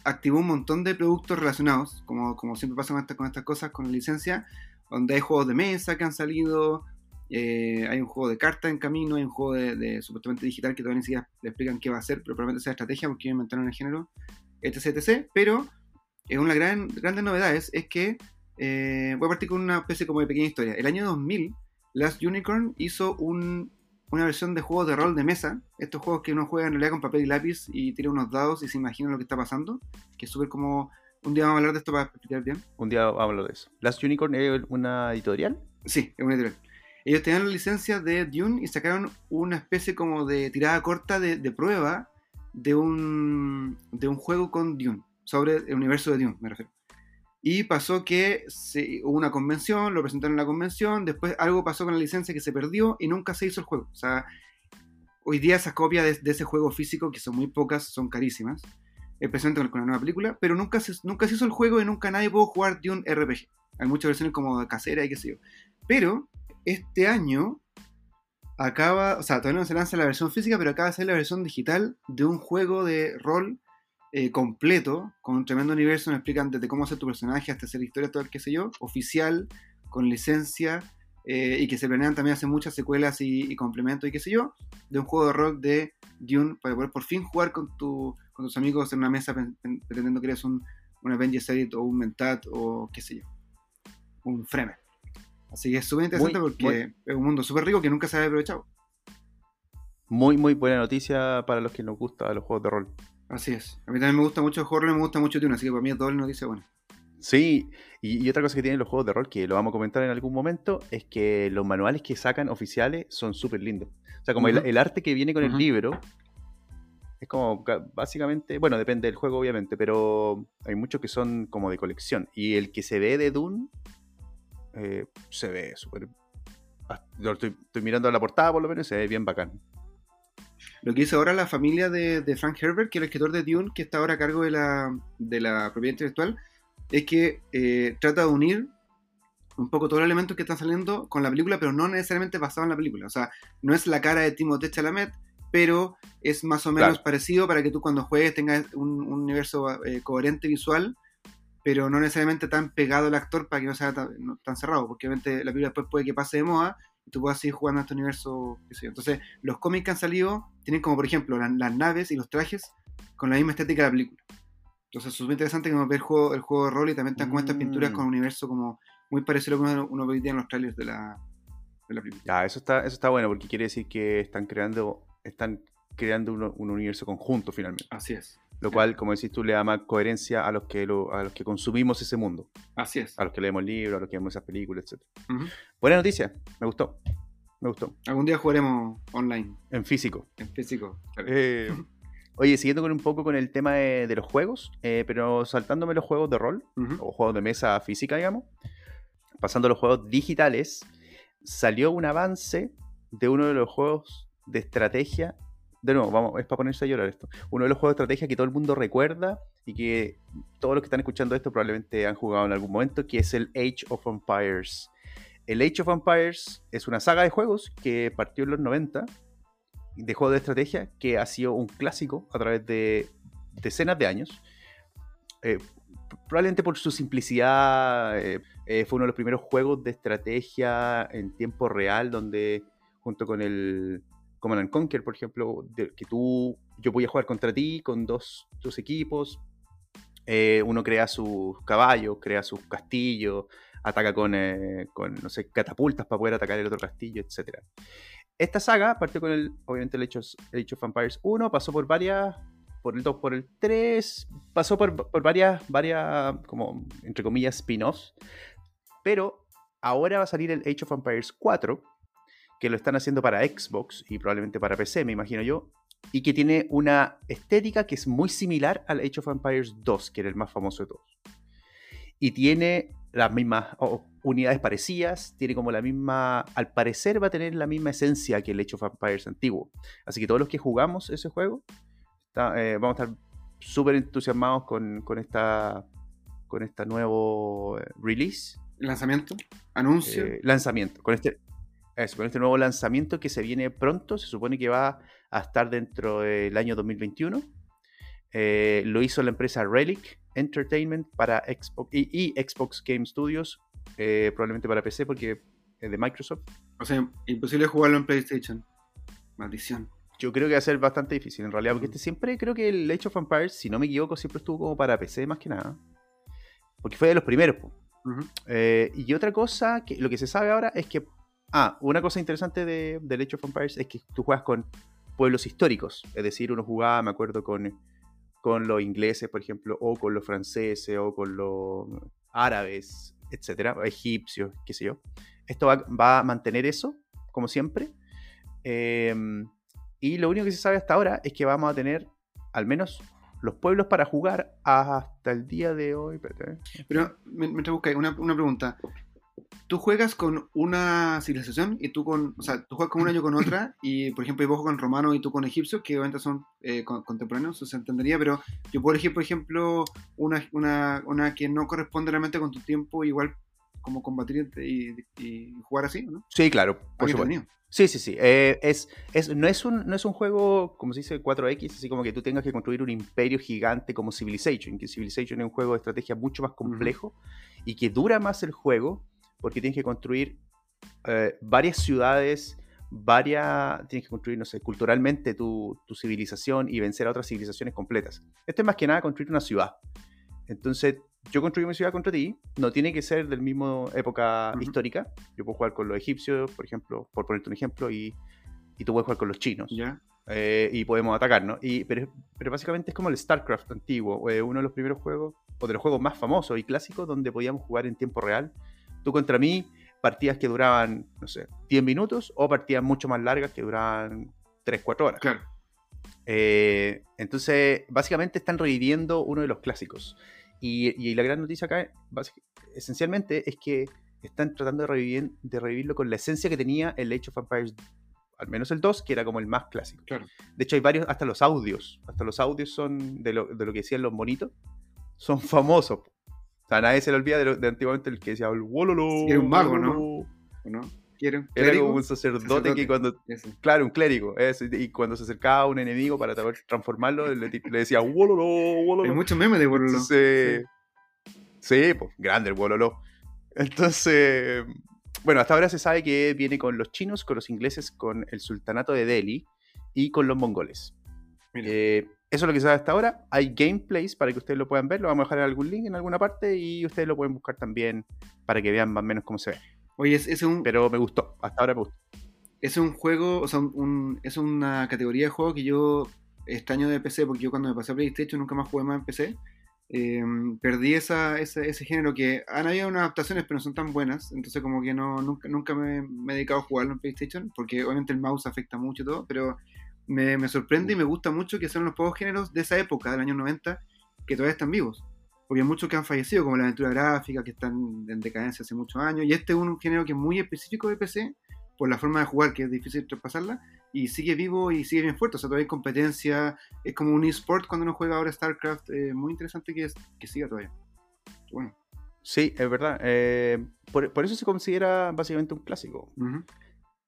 activó un montón de productos relacionados, como, como siempre pasa con, esta- con estas cosas, con la licencia, donde hay juegos de mesa que han salido, eh, hay un juego de cartas en camino, hay un juego de, de supuestamente digital que todavía ni siquiera le explican qué va a ser, pero probablemente sea estrategia porque inventaron el género, etc, etc. Pero eh, una gran, grandes novedades es que, eh, voy a partir con una especie como de pequeña historia. El año 2000, Last Unicorn hizo un, una versión de juegos de rol de mesa, estos juegos que uno juega en realidad con papel y lápiz y tira unos dados y se imagina lo que está pasando, que es súper como... Un día vamos a hablar de esto para explicar bien. Un día vamos a hablar de eso. Last Unicorn es una editorial. Sí, es una editorial. Ellos tenían la licencia de Dune y sacaron una especie como de tirada corta de, de prueba de un, de un juego con Dune, sobre el universo de Dune, me refiero. Y pasó que se, hubo una convención, lo presentaron en la convención, después algo pasó con la licencia que se perdió y nunca se hizo el juego. O sea, hoy día esas copias de, de ese juego físico, que son muy pocas, son carísimas, especialmente con, con la nueva película, pero nunca se, nunca se hizo el juego y nunca nadie pudo jugar Dune RPG. Hay muchas versiones como casera y qué sé yo. Pero este año acaba, o sea, todavía no se lanza la versión física, pero acaba de ser la versión digital de un juego de rol eh, completo, con un tremendo universo, nos explican desde cómo hacer tu personaje hasta hacer historia, todo el qué sé yo, oficial, con licencia, eh, y que se planean también hacer muchas secuelas y, complementos y qué sé yo, de un juego de rol de Dune para poder por fin jugar con tus amigos en una mesa pretendiendo que eres un, un Avengers Edit o un Mentat o qué sé yo, un Fremen. Así que es súper interesante porque muy... es un mundo súper rico que nunca se había aprovechado. Muy, muy buena noticia para los que nos gustan los juegos de rol. Así es. A mí también me gusta mucho el horror y me gusta mucho Dune, así que para mí es doble noticia buena. Sí, y, y, otra cosa que tienen los juegos de rol, que lo vamos a comentar en algún momento, es que los manuales que sacan oficiales son súper lindos. O sea, como uh -huh. el, el, arte que viene con uh -huh. el libro, es como básicamente, bueno, depende del juego obviamente, pero hay muchos que son como de colección. Y el que se ve de Dune, eh, se ve súper... Yo estoy, estoy mirando la portada por lo menos, se ve bien bacán. Lo que hizo ahora la familia de, de, Frank Herbert, que es el escritor de Dune, que está ahora a cargo de la, de la propiedad intelectual, es que eh, trata de unir un poco todos los elementos que están saliendo con la película, pero no necesariamente basado en la película. O sea, no es la cara de Timothée Chalamet, pero es más o menos claro. parecido para que tú cuando juegues tengas un, un universo eh, coherente visual, pero no necesariamente tan pegado al actor para que no sea tan, no, tan cerrado, porque obviamente la película después puede que pase de moda y tú puedas seguir jugando a este universo. Entonces, los cómics que han salido tienen como, por ejemplo, la, las naves y los trajes con la misma estética de la película. Entonces, es súper interesante que uno ve el juego, el juego de rol y también están con estas pinturas con un universo como muy parecido a lo que uno, uno ve en los trailers de la, de la película. Ya, eso está, eso está bueno porque quiere decir que están creando, están creando un, un universo conjunto finalmente. Así es. Lo cual, como decís tú, le da más coherencia a los que lo, a los que consumimos ese mundo. Así es. A los que leemos libros, a los que vemos esas películas, etc. Uh -huh. Buena noticia, me gustó. Me gustó. Algún día jugaremos online. En físico. En físico. Claro. Eh, oye, siguiendo con un poco con el tema de, de los juegos, eh, pero saltándome los juegos de rol, uh -huh. o juegos de mesa física, digamos, pasando a los juegos digitales, salió un avance de uno de los juegos de estrategia de nuevo, vamos, es para ponerse a llorar esto. Uno de los juegos de estrategia que todo el mundo recuerda y que todos los que están escuchando esto probablemente han jugado en algún momento, que es el Age of Empires. El Age of Empires es una saga de juegos que partió en los 90, de juegos de estrategia, que ha sido un clásico a través de decenas de años. Eh, probablemente por su simplicidad, eh, eh, fue uno de los primeros juegos de estrategia en tiempo real donde junto con el Command Conquer, por ejemplo, que tú, yo voy a jugar contra ti con dos, dos equipos. Eh, uno crea sus caballos, crea sus castillos, ataca con, eh, con, no sé, catapultas para poder atacar el otro castillo, etc. Esta saga partió con el, obviamente, el el Age of Empires 1, pasó por varias, por el 2, por el 3, pasó por, por varias, varias, como, entre comillas, spin-offs, pero ahora va a salir el Age of Empires 4, que lo están haciendo para Xbox y probablemente para PC, me imagino yo, y que tiene una estética que es muy similar al Age of Empires 2, que era el más famoso de todos. Y tiene las mismas oh, unidades parecidas, tiene como la misma, al parecer va a tener la misma esencia que el Age of Empires antiguo. Así que todos los que jugamos ese juego, está, eh, vamos a estar súper entusiasmados con, con, esta con este nuevo release. ¿Lanzamiento? ¿Anuncio? Eh, lanzamiento. Con este, eso, con este nuevo lanzamiento que se viene pronto, se supone que va a estar dentro del año 2021. Eh, lo hizo la empresa Relic Entertainment para Xbox y, y Xbox Game Studios, eh, probablemente para PC porque es de Microsoft. O sea, imposible jugarlo en PlayStation. Maldición. Yo creo que va a ser bastante difícil en realidad, porque este siempre creo que el Age of Empires, si no me equivoco, siempre estuvo como para PC más que nada. Porque fue de los primeros. Uh -huh. eh, y otra cosa, que lo que se sabe ahora es que Ah, una cosa interesante de, de Age of Empires es que tú juegas con pueblos históricos. Es decir, uno jugaba, me acuerdo, con, con los ingleses, por ejemplo, o con los franceses, o con los árabes, etcétera, egipcios, qué sé yo. Esto va, va a mantener eso, como siempre. Eh, y lo único que se sabe hasta ahora es que vamos a tener al menos los pueblos para jugar hasta el día de hoy. Pero, me busca una, una pregunta tú juegas con una civilización y tú con, o sea, tú juegas con un año con otra y, por ejemplo, yo juego con romano y tú con egipcio, que obviamente son eh, contemporáneos, se entendería, pero yo puedo elegir, por ejemplo, una, una, una que no corresponde realmente con tu tiempo, igual como combatir y, y jugar así, ¿no? Sí, claro, por supuesto. Sí, sí, sí. Eh, es, es, no, es un, no es un juego, como se dice, 4X, así como que tú tengas que construir un imperio gigante como Civilization, que Civilization es un juego de estrategia mucho más complejo uh -huh. y que dura más el juego porque tienes que construir eh, varias ciudades, varias, tienes que construir, no sé, culturalmente tu, tu, civilización y vencer a otras civilizaciones completas. Esto es más que nada construir una ciudad. Entonces, yo construyo mi ciudad contra ti, no tiene que ser del mismo época histórica. Yo puedo jugar con los egipcios, por ejemplo, por ponerte un ejemplo, y, y tú puedes jugar con los chinos. Ya. Eh, y podemos atacar, ¿no? Y, pero, pero, básicamente es como el StarCraft antiguo, eh, uno de los primeros juegos, o de los juegos más famosos y clásicos, donde podíamos jugar en tiempo real. Tú contra mí, partidas que duraban, no sé, 10 minutos, o partidas mucho más largas que duraban 3, 4 horas. Claro. Eh, entonces, básicamente están reviviendo uno de los clásicos. Y, y la gran noticia acá, esencialmente, es que están tratando de, revivir, de revivirlo con la esencia que tenía el Age of Empires al menos el 2, que era como el más clásico. Claro. De hecho, hay varios, hasta los audios, hasta los audios son de lo, de lo que decían los bonitos, son famosos. O sea, nadie se le olvida de, lo, de antiguamente el que decía el wololo. Era un mago, ¿no? ¿no? ¿Quiere un Era como un sacerdote, sacerdote. que cuando. Claro, un clérigo. Eso, y cuando se acercaba a un enemigo para transformarlo, le, le decía wololo, wololo. Hay muchos memes de wololo. Sí, sí pues, grande el wololo. Entonces, bueno, hasta ahora se sabe que viene con los chinos, con los ingleses, con el sultanato de Delhi y con los mongoles. Eh, eso es lo que se sabe hasta ahora. Hay gameplays para que ustedes lo puedan ver. Lo vamos a dejar en algún link en alguna parte y ustedes lo pueden buscar también para que vean más o menos cómo se ve. Oye, es, es un... Pero me gustó. Hasta ahora me gustó. Es un juego, o sea, un, es una categoría de juego que yo extraño de PC porque yo cuando me pasé a PlayStation nunca más jugué más en PC. Eh, perdí esa, ese, ese, género que han habido unas adaptaciones pero no son tan buenas entonces como que no nunca, nunca me, me, he dedicado a jugarlo en PlayStation porque obviamente el mouse afecta mucho y todo pero me, me, sorprende y me gusta mucho que son los pocos géneros de esa época del año 90 que todavía están vivos porque hay muchos que han fallecido como la aventura gráfica que están en decadencia hace muchos años y este es un género que es muy específico de PC por la forma de jugar que es difícil traspasarla y sigue vivo y sigue bien fuerte. O sea, todavía hay competencia. Es como un eSport cuando uno juega ahora StarCraft. Eh, muy interesante que, es, que siga todavía. Bueno. Sí, es verdad. Eh, por, por, eso se considera básicamente un clásico. Uh -huh.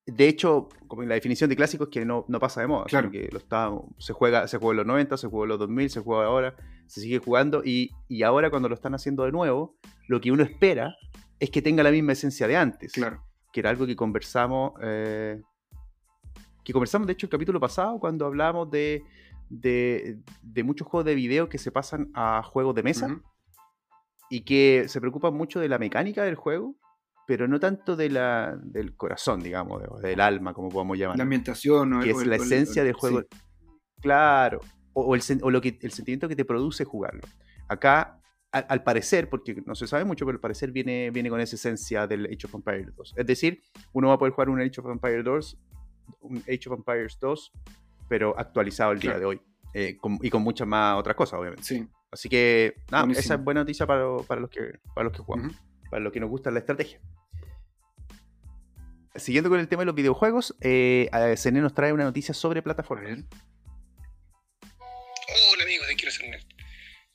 De hecho, como la definición de clásico es que no, no pasa de moda. Claro. Que lo está, se, juega, se en los 90, se juega en los 2000, se juega ahora, se sigue jugando. Y, y ahora, cuando lo están haciendo de nuevo, lo que uno espera es que tenga la misma esencia de antes. Claro. Que era algo que conversamos. Eh, que conversamos de hecho el capítulo pasado cuando hablamos de, de, de muchos juegos de video que se pasan a juegos de mesa Uh -huh. y que se preocupan mucho de la mecánica del juego, pero no tanto de la, del corazón, digamos, de, del alma, como podemos llamar. La ambientación, ¿no? que es la esencia del juego. Sí. Claro, o, o, el, o lo que, el sentimiento que te produce jugarlo. Acá al, al, parecer, porque no se sabe mucho, pero al parecer viene, viene con esa esencia del Age of Empires 2. Es decir, uno va a poder jugar un Age of Empires 2 un Age of Empires 2, pero actualizado el día de hoy. Eh, con, y con muchas más otras cosas, obviamente. Sí. Así que, nada, Buenísimo. esa es buena noticia para, para, los, que, para los que jugamos, uh -huh. para los que nos gusta la estrategia. Siguiendo con el tema de los videojuegos, eh, nos trae una noticia sobre plataformas. Hola amigos de Quiero Ser Nerd.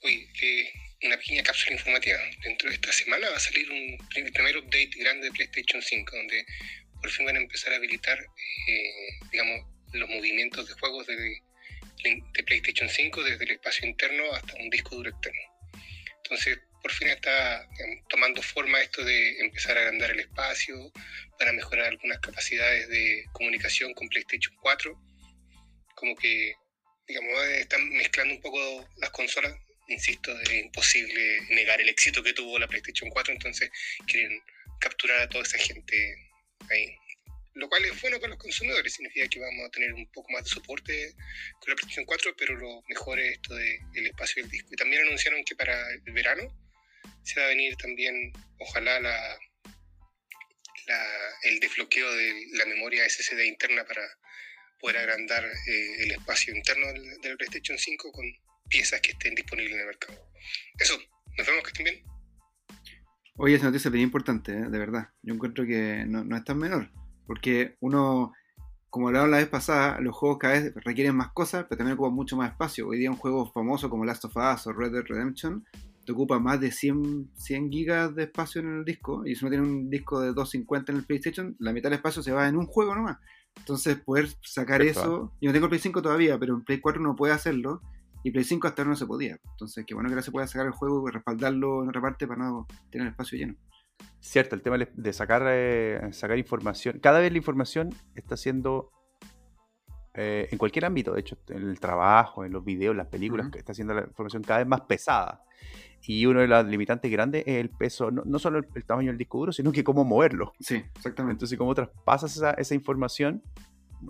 Hoy, eh, una pequeña cápsula informativa. Dentro de esta semana va a salir un primer update grande de PlayStation 5, donde por fin van a empezar a habilitar, eh, digamos, los movimientos de juegos de, de, PlayStation 5 desde el espacio interno hasta un disco duro externo. Entonces, por fin está digamos, tomando forma esto de empezar a agrandar el espacio para mejorar algunas capacidades de comunicación con PlayStation 4. Como que, digamos, están mezclando un poco las consolas. Insisto, es imposible negar el éxito que tuvo la PlayStation 4, entonces quieren capturar a toda esa gente ahí. Lo cual es bueno para los consumidores, significa que vamos a tener un poco más de soporte con la PlayStation 4, pero lo mejor es esto del de espacio del disco. Y también anunciaron que para el verano se va a venir también, ojalá, la, el desbloqueo de la memoria SSD interna para poder agrandar eh, el espacio interno del, del PlayStation 5 con piezas que estén disponibles en el mercado. Eso, nos vemos que estén bien. Oye, esa noticia es bien importante, ¿eh? de verdad. Yo encuentro que no, no, es tan menor. Porque uno, como hablaron la vez pasada, los juegos cada vez requieren más cosas, pero también ocupan mucho más espacio. Hoy día un juego famoso como Last of Us o Red Dead Redemption te ocupa más de 100, 100 gigas de espacio en el disco. Y si uno tiene un disco de 250 en el PlayStation, la mitad del espacio se va en un juego nomás. Entonces poder sacar eso... Yo no tengo el Play 5 todavía, pero en Play 4 no puede hacerlo. Y Play 5 hasta ahora no se podía. Entonces, qué bueno que ahora se pueda sacar el juego y respaldarlo en otra parte para no tener espacio lleno. Cierto, el tema de sacar, eh, sacar información. Cada vez la información está siendo, eh, en cualquier ámbito, de hecho, en el trabajo, en los videos, en las películas, Ujú. que está haciendo la información cada vez más pesada. Y uno de los limitantes grandes es el peso, no, no solo el, el tamaño del disco duro, sino que cómo moverlo. Sí, exactamente. Entonces, cómo traspasas esa, esa información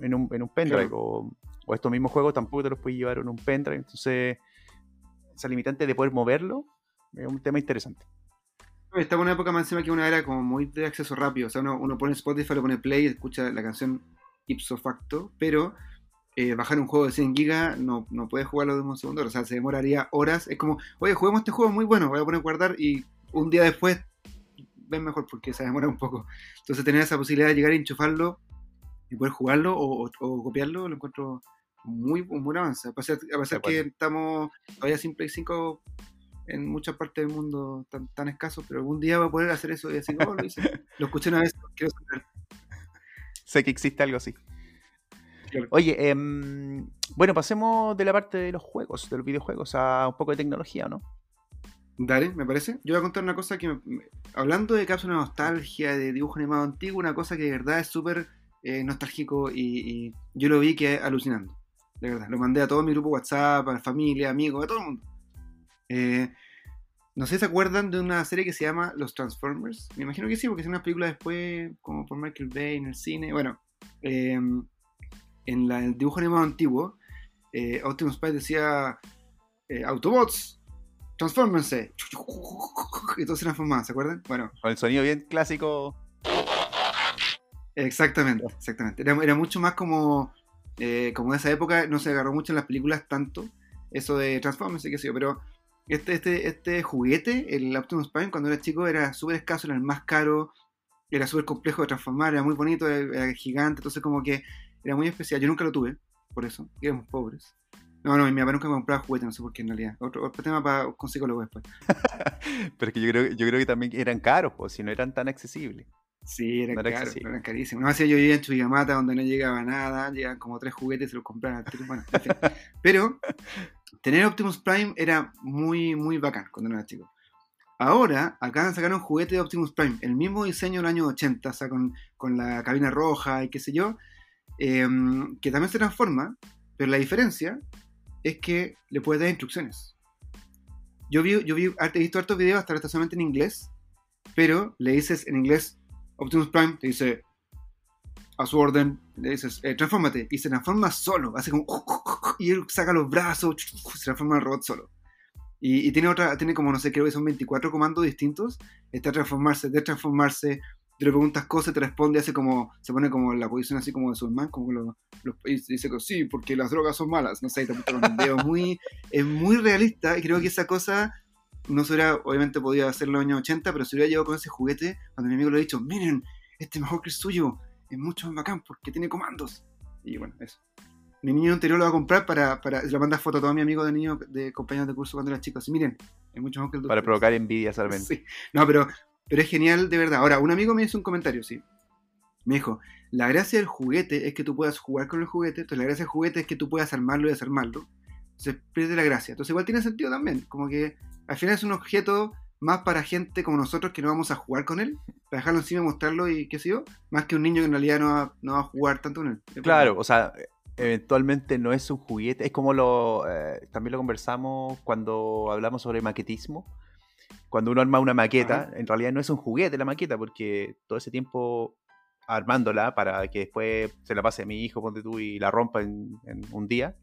en un, en un pendrive. Claro. O, o estos mismos juegos tampoco te los puedes llevar en un pendrive. Entonces, esa limitante de poder moverlo es un tema interesante. Estamos en una época más encima que una era como muy de acceso rápido. O sea, uno, uno pone Spotify, lo pone play y escucha la canción ipso facto, pero eh, bajar un juego de 100 gigas no, no puedes jugarlo de un segundo. O sea, se demoraría horas. Es como, oye, juguemos este juego muy bueno, voy a poner a guardar y un día después ven mejor porque se demora un poco. Entonces, tener esa posibilidad de llegar a enchufarlo y poder jugarlo o, o- o copiarlo, lo encuentro muy un buen avance. A pesar, a pesar De que estamos todavía sin Play 5 en muchas partes del mundo tan, tan escaso, pero algún día va a poder hacer eso y decir, oh, lo hice. Lo escuché una vez, quiero saber. Sé que existe algo así. Oye, em, bueno, pasemos de la parte de los juegos, de los videojuegos, a un poco de tecnología, ¿no? Dale, me parece. Yo voy a contar una cosa que, me- me- hablando de cápsula de nostalgia, de dibujo animado antiguo, una cosa que de verdad es súper eh, nostálgico y, y yo lo vi que es alucinando. De verdad, lo mandé a todo mi grupo WhatsApp, a la familia, amigos, a todo el mundo. Eh, no sé si se acuerdan de una serie que se llama Los Transformers. Me imagino que sí, porque es una película después, como por Michael Bay en el cine. Bueno, eh, en la- el dibujo animado antiguo, eh, Optimus Prime decía eh, Autobots, transfórmense. Y todos se transformaban, ¿se acuerdan? Bueno, Con el sonido bien clásico. exactamente, exactamente. Era, era mucho más como, eh, como de esa época, no se agarró mucho en las películas tanto, eso de transfórmense, qué sé yo, pero este, este, este juguete, el Optimus Prime, cuando era chico era súper escaso, era el más caro, era súper complejo de transformar, era muy bonito, era, era gigante, entonces como que era muy especial. Yo nunca lo tuve, por eso, éramos pobres. No, no, mi papá nunca me compraba juguetes, no sé por qué en realidad. Otro, otro tema para con psicólogo después. Pero es que yo creo, yo creo que también eran caros, pues, si no eran tan accesibles. Sí, eran No era caros, eran carísimos. No hacía yo vivía en Chuquicamata donde no llegaba nada, llegaban como tres juguetes y se los compraban. Bueno, en fin. Pero tener Optimus Prime era muy, muy bacán cuando era chico. Ahora acaban de sacar un juguete de Optimus Prime, el mismo diseño del año 80, o sea, con, con la cabina roja y qué sé yo, eh, que también se transforma, pero la diferencia es que le puedes dar instrucciones. Yo vi, yo vi, he visto hartos videos hasta ahora solamente en inglés, pero le dices en inglés Optimus Prime, te dice a su orden, le dices eh, transfórmate, y se transforma solo, hace como y él saca los brazos, se transforma en robot solo. Y, y tiene otra, tiene como no sé, creo que son 24 comandos distintos. Está transformarse, destransformarse, te le preguntas cosas, te responde, hace como, se pone como en la posición así como de Superman, como lo, lo- y dice que sí, porque las drogas son malas, no sé, y te un muy, es muy realista, y creo que esa cosa no se hubiera, obviamente podía hacerlo en los años 80, pero se hubiera llevado con ese juguete, cuando mi amigo le ha dicho, miren, este es mejor que el suyo, es mucho más bacán porque tiene comandos. Y bueno, eso. Mi niño anterior lo va a comprar para, para le manda foto a todos mis amigos de niños, de compañeros de curso cuando era chico, así, miren, es mucho mejor que el Para ustedes". provocar envidia solamente. Sí. No, pero, pero es genial de verdad. Ahora, un amigo me hizo un comentario, sí. Me dijo, la gracia del juguete es que tú puedas jugar con el juguete, entonces la gracia del juguete es que tú puedas armarlo y desarmarlo. Entonces pierde la gracia. Entonces igual tiene sentido también, como que al final es un objeto más para gente como nosotros que no vamos a jugar con él, para dejarlo encima, mostrarlo y qué sé yo, más que un niño que en realidad no va, no va a jugar tanto con él. Claro, o sea, eventualmente no es un juguete. Es como lo. eh, también lo conversamos cuando hablamos sobre maquetismo. Cuando uno arma una maqueta, en realidad no es un juguete la maqueta, porque todo ese tiempo armándola para que después se la pase a mi hijo, ponte tú, y la rompa en, en un día,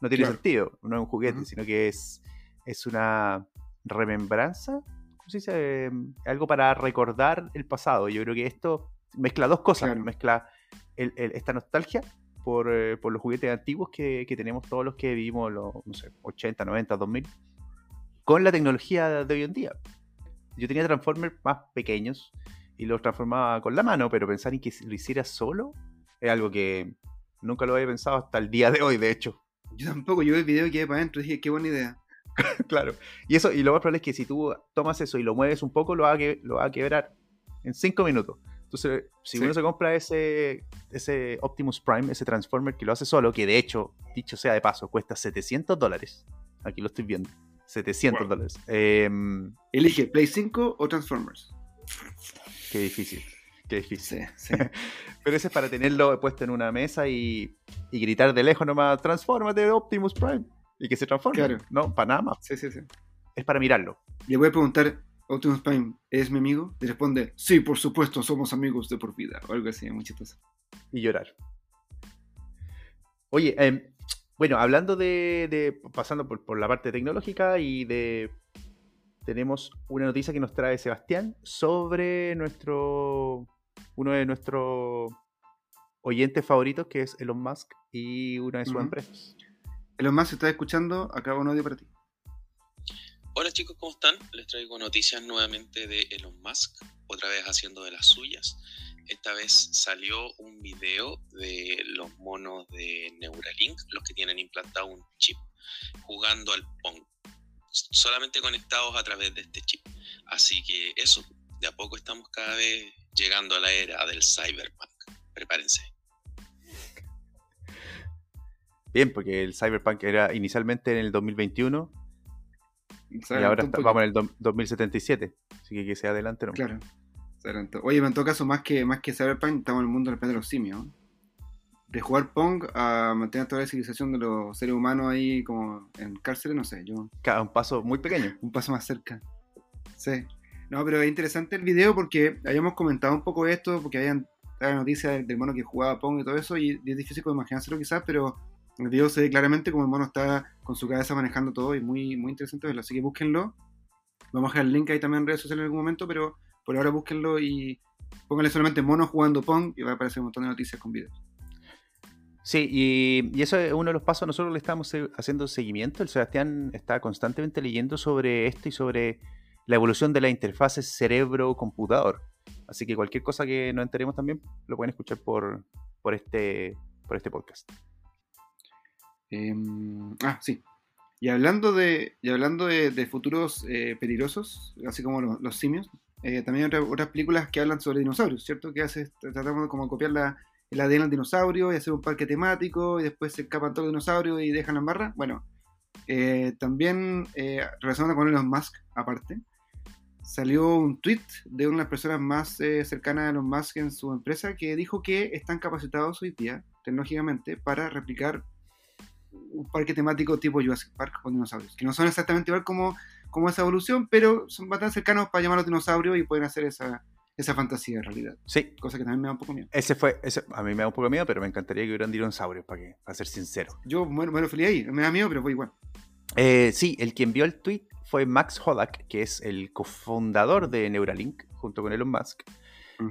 no tiene Claro. sentido. No es un juguete, Ujú. sino que es, es una remembranza. ¿Cómo se dice? Eh, Algo para recordar el pasado. Yo creo que esto mezcla dos cosas. Claro. Mezcla el- el- esta nostalgia por, eh, por los juguetes antiguos que, que tenemos todos los que vivimos los, no sé, 80, 90, 2000, con la tecnología de hoy en día. Yo tenía Transformers más pequeños y los transformaba con la mano, pero pensar en que lo hiciera solo es algo que nunca lo había pensado hasta el día de hoy, de hecho. Yo tampoco, yo vi el video y quedé para adentro y dije, qué buena idea. claro. Y eso, y lo más probable es que si tú tomas eso y lo mueves un poco, lo va a, que, lo va a quebrar en 5 minutos. Entonces, si Sí. uno se compra ese, ese Optimus Prime, ese Transformer que lo hace solo, que de hecho, dicho sea de paso, cuesta 700 dólares. Aquí lo estoy viendo. 700 Wow. dólares. Em, Elige Play 5 o Transformers. Qué difícil. Qué difícil. Sí, sí. Pero ese es para tenerlo puesto en una mesa y, y gritar de lejos nomás, transfórmate Optimus Prime. Y que se transforme. Claro. No, para nada más. sí, sí, sí. Es para mirarlo. Le voy a preguntar, Optimus Prime, ¿es mi amigo? Y responde, sí, por supuesto, somos amigos de por vida. O algo así, muy chistoso. y llorar. Oye, em, bueno, hablando de, de- pasando por, por la parte tecnológica y de tenemos una noticia que nos trae Sebastián sobre nuestro uno de nuestros oyentes favoritos que es Elon Musk y una de sus empresas. Elon Musk, si estás escuchando, acá un audio para ti. Hola chicos, ¿cómo están? Les traigo noticias nuevamente de Elon Musk, otra vez haciendo de las suyas. Esta vez salió un video de los monos de Neuralink, los que tienen implantado un chip, jugando al Pong, solamente conectados a través de este chip. Así que eso, de a poco estamos cada vez llegando a la era del cyberpunk. Prepárense. Bien, porque el Cyberpunk era inicialmente en el 2021 Se y ahora está- vamos en el do- 2077. Así que que sea adelante no. Claro. Oye, pero en todo caso, más que, más que Cyberpunk, estamos en el mundo del planeta de los simios. De jugar Pong a mantener toda la civilización de los seres humanos ahí como en cárceles, no sé, yo Cada un paso muy pequeño. un paso más cerca. Sí. No, pero es interesante el video porque habíamos comentado un poco esto, porque habían la noticia del, del mono que jugaba Pong y todo eso, y es difícil como imaginárselo quizás, pero el video se ve claramente como el mono está con su cabeza manejando todo y muy, muy interesante verlo. Así que búsquenlo. Vamos a dejar el link ahí también en redes sociales en algún momento, pero por ahora búsquenlo y pónganle solamente mono jugando Pong y va a aparecer un montón de noticias con videos. Sí, y, y eso es uno de los pasos. Nosotros le estamos eh, haciendo seguimiento. El Sebastián está constantemente leyendo sobre esto y sobre la evolución de la interfaz cerebro-computador. Así que cualquier cosa que nos enteremos también lo pueden escuchar por, por, este, por este podcast. Em, ah, sí. Y hablando de, y hablando de, de futuros eh, peligrosos, así como lo- los, simios, eh, también otras películas que hablan sobre dinosaurios, ¿cierto? Que hace, tratamos de como copiar la, el ADN del dinosaurio y hacer un parque temático y después se escapan todos los dinosaurios y dejan la barra. Bueno, eh, también eh, relacionado con Elon Musk, aparte, salió un tweet de una de las personas más eh, cercanas a Elon Musk en su empresa que dijo que están capacitados hoy día, tecnológicamente, para replicar un parque temático tipo Jurassic Park con dinosaurios, que no son exactamente igual como, como esa evolución, pero son bastante cercanos para llamarlos dinosaurios y pueden hacer esa, esa fantasía en realidad. Sí, Cosa que también me da un poco miedo. ese fue. Ese, a mí me da un poco miedo, pero me encantaría que hubieran dinosaurios, para, que, para ser sincero. Yo muero, muero feliz ahí, me da miedo, pero voy igual. Eh, sí, el que envió el tweet fue Max Hodak, que es el cofundador de Neuralink, junto con Elon Musk.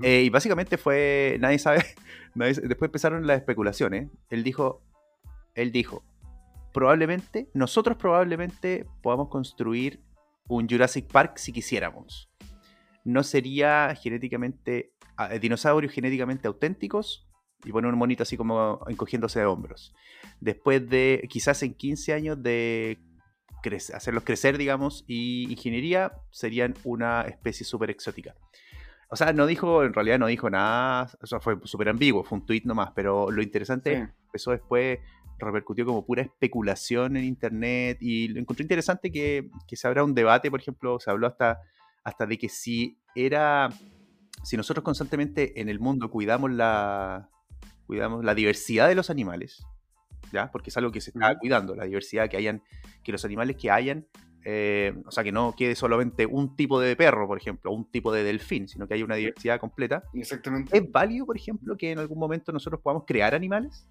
Eh, y básicamente fue, nadie sabe, nadie después empezaron las especulaciones. Él dijo, él dijo, probablemente, nosotros probablemente podamos construir un Jurassic Park si quisiéramos. No sería genéticamente, ah, eh, dinosaurios genéticamente auténticos y poner un monito así como encogiéndose de hombros. Después de, quizás en 15 años de hacerlos crecer, digamos, y ingeniería, serían una especie súper exótica. O sea, no dijo, en realidad no dijo nada, o sea, fue súper ambiguo, fue un tweet nomás, pero lo interesante Sí. empezó después, repercutió como pura especulación en internet y lo encontré interesante que, que se habrá un debate, por ejemplo, se habló hasta, hasta de que si era, si nosotros constantemente en el mundo cuidamos la, cuidamos la diversidad de los animales, ¿ya? Porque es algo que se está cuidando, la diversidad, que hayan, que los animales que hayan, eh, o sea, que no quede solamente un tipo de perro, por ejemplo, un tipo de delfín, sino que haya una diversidad completa. Exactamente. ¿Es válido, por ejemplo, que en algún momento nosotros podamos crear animales?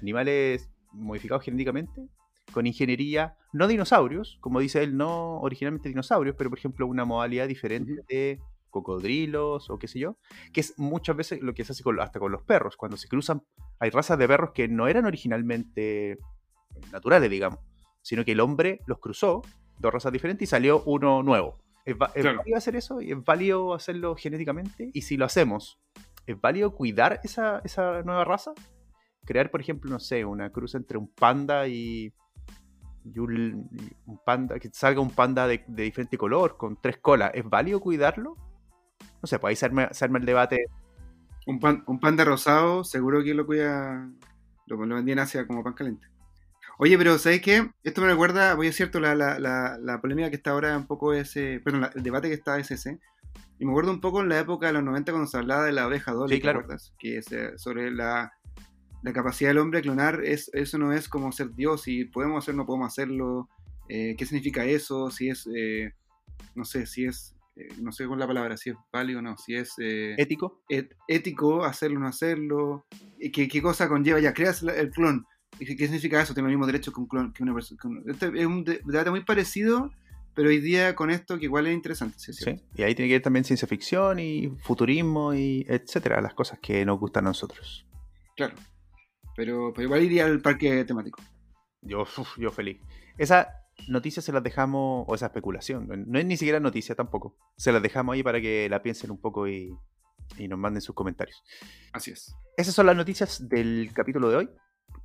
Animales modificados genéticamente, con ingeniería, no dinosaurios, como dice él, no originalmente dinosaurios, pero por ejemplo una modalidad diferente de cocodrilos o qué sé yo, que es muchas veces lo que se hace con, hasta con los perros, cuando se cruzan, hay razas de perros que no eran originalmente naturales, digamos, sino que el hombre los cruzó, dos razas diferentes, y salió uno nuevo. ¿Es, va- es Claro. válido hacer eso? ¿Y ¿Es válido hacerlo genéticamente? Y si lo hacemos, ¿es válido cuidar esa, esa nueva raza? Crear, por ejemplo, no sé, una cruz entre un panda y, y un, panda, que salga un panda de, de diferente color, con tres colas. ¿Es válido cuidarlo? No sé, pues ahí se arma, se arma el debate. Un, pan, un panda rosado, seguro que lo cuida, lo, lo vendía en Asia como pan caliente. Oye, pero ¿sabes qué? Esto me recuerda, voy a cierto, la, la, la, la polémica que está ahora un poco ese, perdón, la- el debate que está es ese, Y me acuerdo un poco en la época de los 90 cuando se hablaba de la oveja Dolly, Sí, ¿te claro. acuerdas? Que es sobre la, la capacidad del hombre de clonar, es, eso no es como ser Dios, si podemos hacerlo, no podemos hacerlo, eh, qué significa eso, si es, eh, no sé, si es, eh, no sé con la palabra, si es válido o no, si es eh, Ético. et- ético hacerlo o no hacerlo, y qué, qué cosa conlleva, ya creas el clon, qué, significa eso, tiene los mismos derechos que, un clon, que una persona. que este es un de- debate muy parecido, pero hoy día con esto que igual es interesante, ¿sí? Sí. Y ahí tiene que ver también ciencia ficción y futurismo y etcétera, las cosas que nos gustan a nosotros. Claro. Pero, pero igual iría al parque temático. Yo, uf, yo feliz. Esa noticia se las dejamos, o esa especulación, no es ni siquiera noticia tampoco. Se las dejamos ahí para que la piensen un poco y, y nos manden sus comentarios. Así es. Esas son las noticias del capítulo de hoy.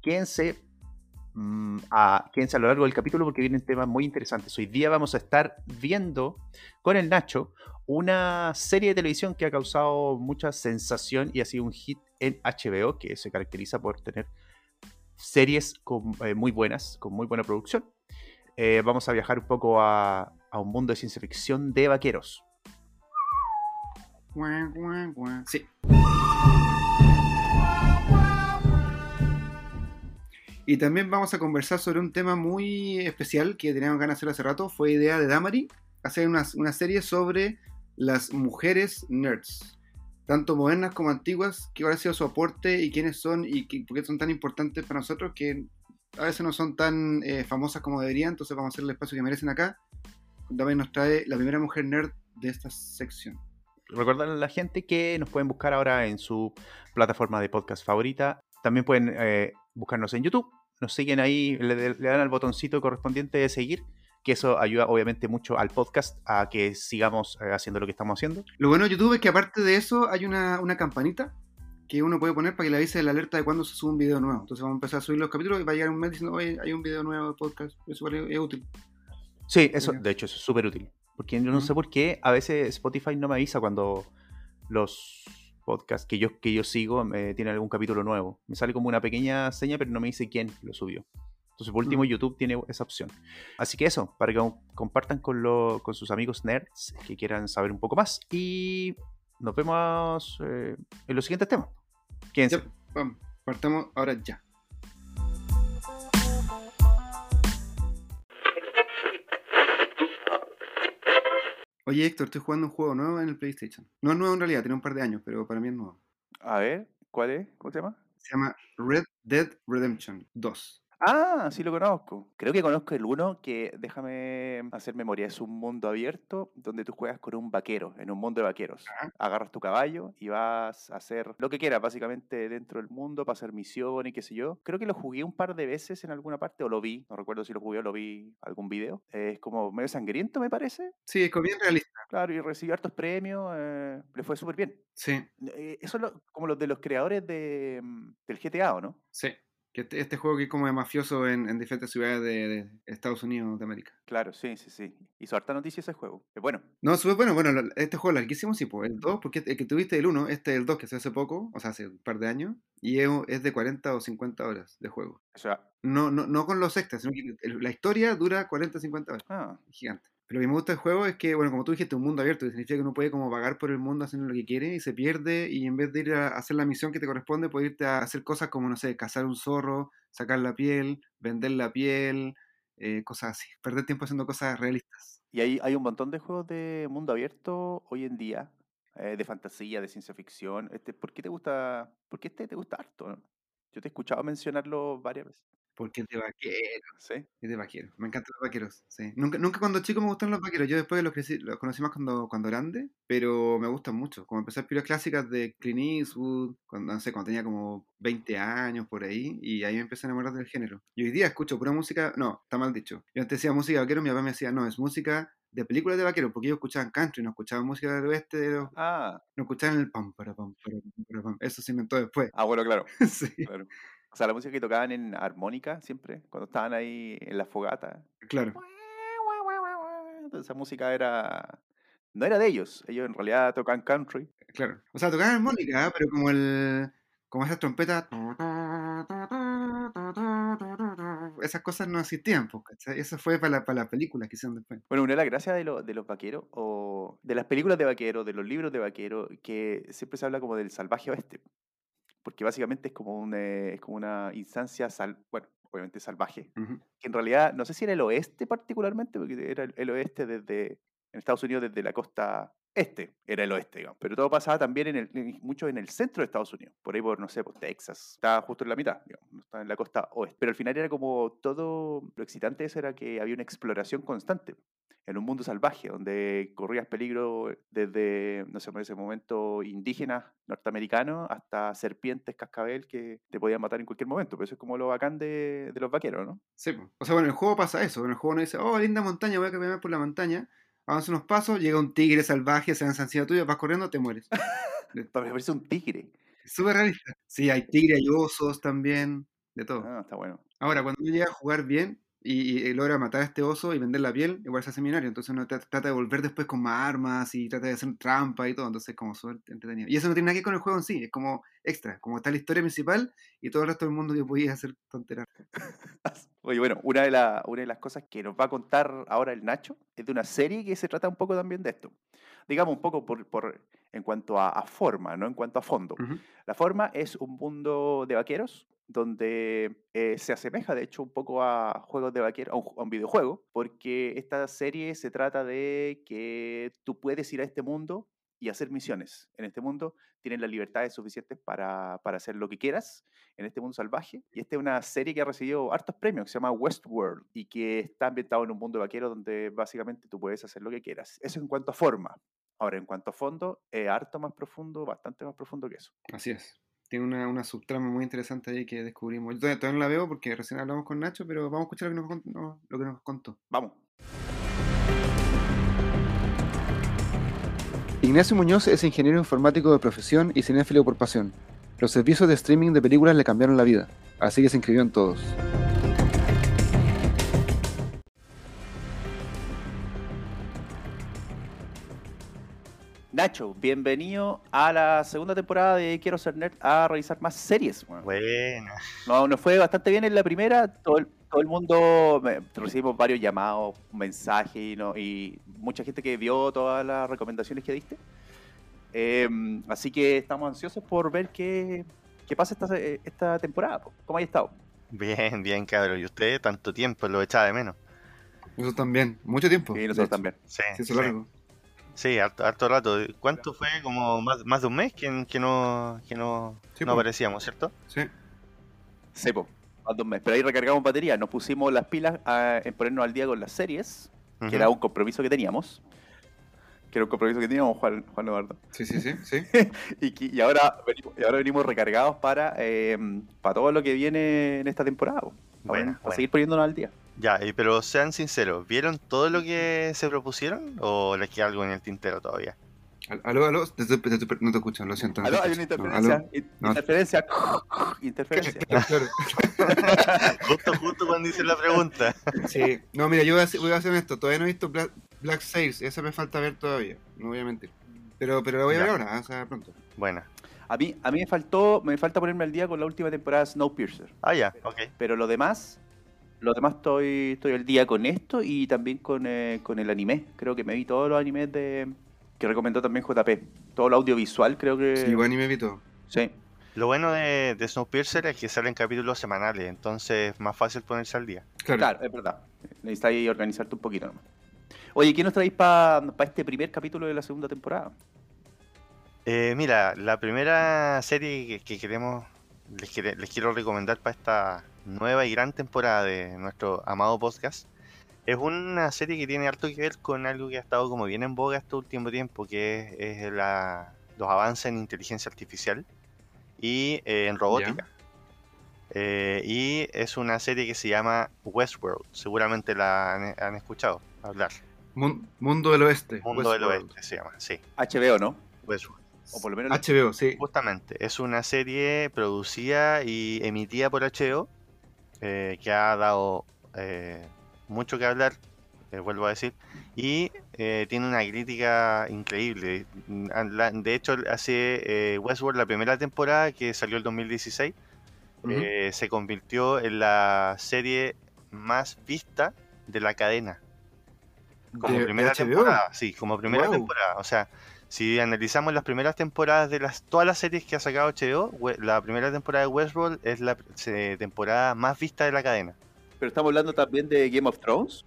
Quédense, a, quédense a lo largo del capítulo porque vienen temas muy interesantes. Hoy día vamos a estar viendo con el Nacho una serie de televisión que ha causado mucha sensación y ha sido un hit en HBO, que se caracteriza por tener series con- eh, muy buenas, con muy buena producción. Eh, vamos a viajar un poco a, a un mundo de ciencia ficción de vaqueros. Sí. Y también vamos a conversar sobre un tema muy especial que teníamos ganas de hacer hace rato. Fue idea de Damari hacer una, una serie sobre las mujeres nerds. Tanto modernas como antiguas, qué ha sido su aporte y quiénes son y qué- por qué son tan importantes para nosotros que a veces no son tan eh, famosas como deberían. Entonces vamos a hacer el espacio que merecen acá. Damari nos trae la primera mujer nerd de esta sección. Recordarle a la gente que nos pueden buscar ahora en su plataforma de podcast favorita. También pueden eh, buscarnos en YouTube. Nos siguen ahí, le, le dan al botoncito correspondiente de seguir, que eso ayuda obviamente mucho al podcast a que sigamos eh, haciendo lo que estamos haciendo. Lo bueno de YouTube es que aparte de eso hay una, una campanita que uno puede poner para que le avise la alerta de cuando se sube un video nuevo. Entonces vamos a empezar a subir los capítulos y va a llegar un mes diciendo, oye, hay un video nuevo de podcast. Eso es, útil. Sí, eso, de hecho, eso es súper útil. Porque yo no sé por qué a veces Spotify no me avisa cuando los podcasts que yo, que yo sigo eh, tienen algún capítulo nuevo. Me sale como una pequeña seña, pero no me dice quién lo subió. Entonces, por último, Ujú. YouTube tiene esa opción. Así que eso, para que com- compartan con, lo- con sus amigos nerds que quieran saber un poco más. Y nos vemos eh, en los siguientes temas. Quédense. Ya, vamos, partamos ahora ya. Oye Héctor, estoy jugando un juego nuevo en el PlayStation. No es nuevo en realidad, tiene un par de años, pero para mí es nuevo. A ver, ¿cuál es? ¿Cómo se llama? Se llama Red Dead Redemption 2. Ah, sí lo conozco. Creo que conozco el uno que, déjame hacer memoria, es un mundo abierto donde tú juegas con un vaquero, en un mundo de vaqueros. Agarras tu caballo y vas a hacer lo que quieras, básicamente dentro del mundo, para hacer misiones y qué sé yo. Creo que lo jugué un par de veces en alguna parte, o lo vi, no recuerdo si lo jugué o lo vi algún video. Eh, es como medio sangriento, me parece. Sí, es como bien realista. Claro, y recibió hartos premios, eh, le fue súper bien. Sí, Eh, eso es lo- como los de los creadores de, mm, del GTA, ¿o no? sí. Que este, este juego que es como de mafioso en, en diferentes ciudades de, de Estados Unidos de América. Claro, sí, sí, sí. Hizo harta noticia ese juego. Es bueno. No, súper bueno. Bueno, este juego larguísimo, sí, pues el 2, porque el que tuviste el 1, este es el 2 que se hace poco, o sea, hace un par de años, y es, de 40 o 50 horas de juego. O sea, No, no, no con los extras, sino que la historia dura 40 o 50 horas. ah, Gigante. Lo que me gusta del juego es que, bueno, como tú dijiste, un mundo abierto, que significa que uno puede como vagar por el mundo haciendo lo que quiere y se pierde y en vez de ir a hacer la misión que te corresponde, puede irte a hacer cosas como, no sé, cazar un zorro, sacar la piel, vender la piel, eh, cosas así. Perder tiempo haciendo cosas realistas. Y hay, un montón de juegos de mundo abierto hoy en día, eh, de fantasía, de ciencia ficción. Este, ¿Por qué te gusta? ¿Por qué este te gusta harto? Yo te he escuchado mencionarlo varias veces. Porque es de vaquero, ¿Sí? es de vaquero. Me encantan los vaqueros, sí. Nunca, nunca cuando chico me gustaron los vaqueros. Yo después los, crecí- los conocí más cuando, cuando grande, pero me gustan mucho. Como empecé a películas clásicas de Clint Eastwood, cuando, no sé, cuando tenía como 20 años por ahí, y ahí me empecé a enamorar del género. Y hoy día escucho pura música, no, está mal dicho. Yo antes decía música de vaquero, mi papá me decía, no, es música de películas de vaquero, porque ellos escuchaban country, no escuchaban música del oeste, de los- Ah, no escuchaban el pam, para, pam, para, pam, para, pam. Eso se inventó después. ah, bueno, claro. sí, claro. O sea, la música que tocaban en armónica siempre, cuando estaban ahí en la fogata. claro. Esa música era. No era de ellos, ellos en realidad tocan country. Claro. O sea, tocaban armónica, ¿eh? pero como el. como esas trompetas. esas cosas no existían, pues, ¿cachai? Eso fue para la, para la película que hicieron después. Bueno, una de las gracias de, lo- de los vaqueros, o de las películas de vaqueros, de los libros de vaqueros, que siempre se habla como del salvaje oeste. Porque básicamente es como, un, eh, es como una instancia, sal, bueno, obviamente salvaje, que en realidad, no sé si era el oeste particularmente, porque era el, el oeste desde, en Estados Unidos desde la costa este, era el oeste. Pero todo pasaba también en el, mucho en el centro de Estados Unidos, por ahí por, no sé, por Texas. Estaba justo en la mitad, no estaba en la costa oeste. Pero al final era como todo, lo excitante eso era que había una exploración constante en un mundo salvaje, donde corrías peligro desde, no sé, por ese momento, indígenas norteamericanos hasta serpientes cascabel que te podían matar en cualquier momento. Pero eso es como lo bacán de, de los vaqueros, ¿no? Sí, o sea, bueno, en el juego pasa eso. En el juego uno dice, oh, linda montaña, voy a caminar por la montaña. Avanza unos pasos, llega un tigre salvaje, se lanza encima tuyo, vas corriendo, te mueres. Me parece un tigre. Súper realista. Sí, hay tigre, hay osos también, de todo. Ah, está bueno. Ahora, cuando uno llega a jugar bien y, y logra matar a este oso y vender la piel, igual se hace millonario. Entonces uno tra- trata de volver después con más armas y trata de hacer trampa y todo. Entonces es como súper entretenido. Y eso no tiene nada que ver con el juego en sí, es como extra. Como está la historia principal y todo el resto del mundo que podías hacer tonteras. Oye, bueno, una de, la- una de las cosas que nos va a contar ahora el Nacho es de una serie que se trata un poco también de esto. Digamos un poco por, por- en cuanto a, a forma, no en cuanto a fondo. Ujú. La forma es un mundo de vaqueros donde eh, se asemeja de hecho un poco a juegos de vaqueros, a un, a un videojuego, porque esta serie se trata de que tú puedes ir a este mundo y hacer misiones. En este mundo tienes las libertades suficientes para, para hacer lo que quieras en este mundo salvaje. Y esta es una serie que ha recibido hartos premios, que se llama Westworld, y que está ambientado en un mundo de vaqueros donde básicamente tú puedes hacer lo que quieras. Eso en cuanto a forma. Ahora, en cuanto a fondo, es harto más profundo, bastante más profundo que eso. Así es. Tiene una, una subtrama muy interesante ahí que descubrimos. Yo todavía, todavía no la veo porque recién hablamos con Nacho, pero vamos a escuchar lo que nos, no, lo que nos contó. Vamos. Ignacio Muñoz es ingeniero informático de profesión y cinéfilo por pasión. Los servicios de streaming de películas le cambiaron la vida, así que se inscribió en todos. Nacho, bienvenido a la segunda temporada de Quiero ser nerd a revisar más series. Buena. No, nos fue bastante bien en la primera. Todo el, todo el mundo me- recibimos varios llamados, mensajes y, no- y mucha gente que vio todas las recomendaciones que diste. Em, así que estamos ansiosos por ver qué, qué pasa esta, temporada. po. ¿Cómo ha estado? Bien, bien, cabrón. ¿Y usted tanto tiempo lo echaba de menos? Nosotros también, mucho tiempo. Y de nosotros también. Sí, Sí, sí. Sí, harto, harto rato. ¿Cuánto fue? Como más, más de un mes que, que no, que no, Sí, no aparecíamos, ¿cierto? Sí. Sí, po, más de un mes. Pero ahí recargamos batería. Nos pusimos las pilas a- en ponernos al día con las series, que era un compromiso que teníamos. Que era un compromiso que teníamos, Juan, Juan Eduardo. Sí, sí, sí, sí. Y, que- y ahora, venimos, y ahora venimos recargados para, eh, para todo lo que viene en esta temporada. po. Para, seguir poniéndonos al día. Ya, y- pero sean sinceros, ¿vieron todo lo que se propusieron o les queda algo en el tintero todavía? Al- Aló, aló, te- te- te- te- no te escuchan, lo siento. no te Aló, hay una. No, interferencia. aló. in- No. Interferencia. interferencia. Claro. Justo, justo cuando hice la pregunta. Sí. No, mira, yo voy a, ser- voy a ser honesto, todavía no he visto Black, Black Sails, esa me falta ver todavía, no voy a mentir. Pero, pero la voy a Ya. ver ahora, o sea, pronto. Bueno. A mí, a mí me faltó, me falta ponerme al día con la última temporada de Snowpiercer. Ah, ya, ok. Pero lo demás, lo demás estoy, estoy al día con esto y también con, eh, con el anime. Creo que me vi todos los animes de que recomendó también JP. Todo lo audiovisual creo que. Sí, igual ni me vi todo. Sí. Lo bueno de, de Snowpiercer es que salen capítulos semanales, entonces es más fácil ponerse al día. Claro. Claro, es verdad. Necesitáis organizarte un poquito nomás. Oye, ¿qué nos traéis para este primer capítulo de la segunda temporada? Eh, mira, la primera serie que, que queremos, les, quiere- les quiero recomendar para esta nueva y gran temporada de nuestro amado podcast, es una serie que tiene harto que ver con algo que ha estado como bien en boga este último tiempo, que es, es la- los avances en inteligencia artificial y eh, en robótica. Eh, y es una serie que se llama Westworld, seguramente la han, han escuchado hablar. Mun- Mundo del Oeste. Mundo del. Oeste se llama, sí, HBO, ¿no? Westworld. O por lo menos. HBO, sí. Justamente, es una serie producida y emitida por HBO eh, que ha dado eh, mucho que hablar, eh, vuelvo a decir, y tiene una crítica increíble. Mm, De hecho, hace Westworld la primera temporada que salió el 2016, Ujú. eh, se convirtió en la serie más vista de la cadena. Como ¿De- de primera temporada, sí, como primera Wow. temporada. O sea, si analizamos las primeras temporadas de las todas las series que ha sacado HBO, la primera temporada de Westworld es la se- temporada más vista de la cadena. Pero estamos hablando también de Game of Thrones.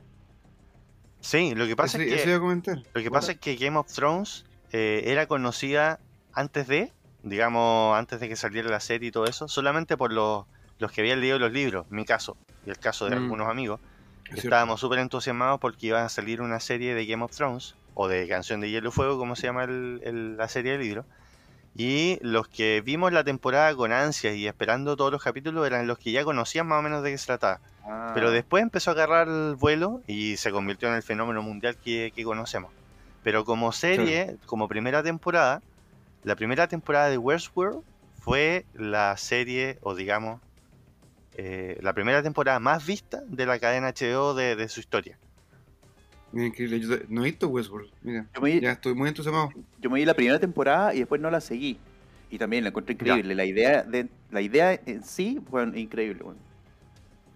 Sí, lo que pasa es que eso iba a comentar. Lo que pasa es que Game of Thrones eh, era conocida antes de, digamos, antes de que saliera la serie y todo eso, solamente por los, los que habían leído los libros, mi caso, y el caso de Mm. algunos amigos. Es. Estábamos súper entusiasmados porque iba a salir una serie de Game of Thrones, o de Canción de Hielo y Fuego, como se llama el- el- la serie de libros. Y los que vimos la temporada con ansias y esperando todos los capítulos eran los que ya conocían más o menos de qué se trataba. Pero después empezó a agarrar el vuelo y se convirtió en el fenómeno mundial que, que conocemos. Pero como serie, como primera temporada, la primera temporada de Westworld fue la serie, o digamos, eh, la primera temporada más vista de la cadena HBO de, de su historia. Mira, increíble. Yo no he visto Westworld. Mira, Yo me, ya estoy muy entusiasmado. yo me vi la primera temporada y después no la seguí. Y también la encontré increíble. La idea de la idea en sí fue increíble. bueno.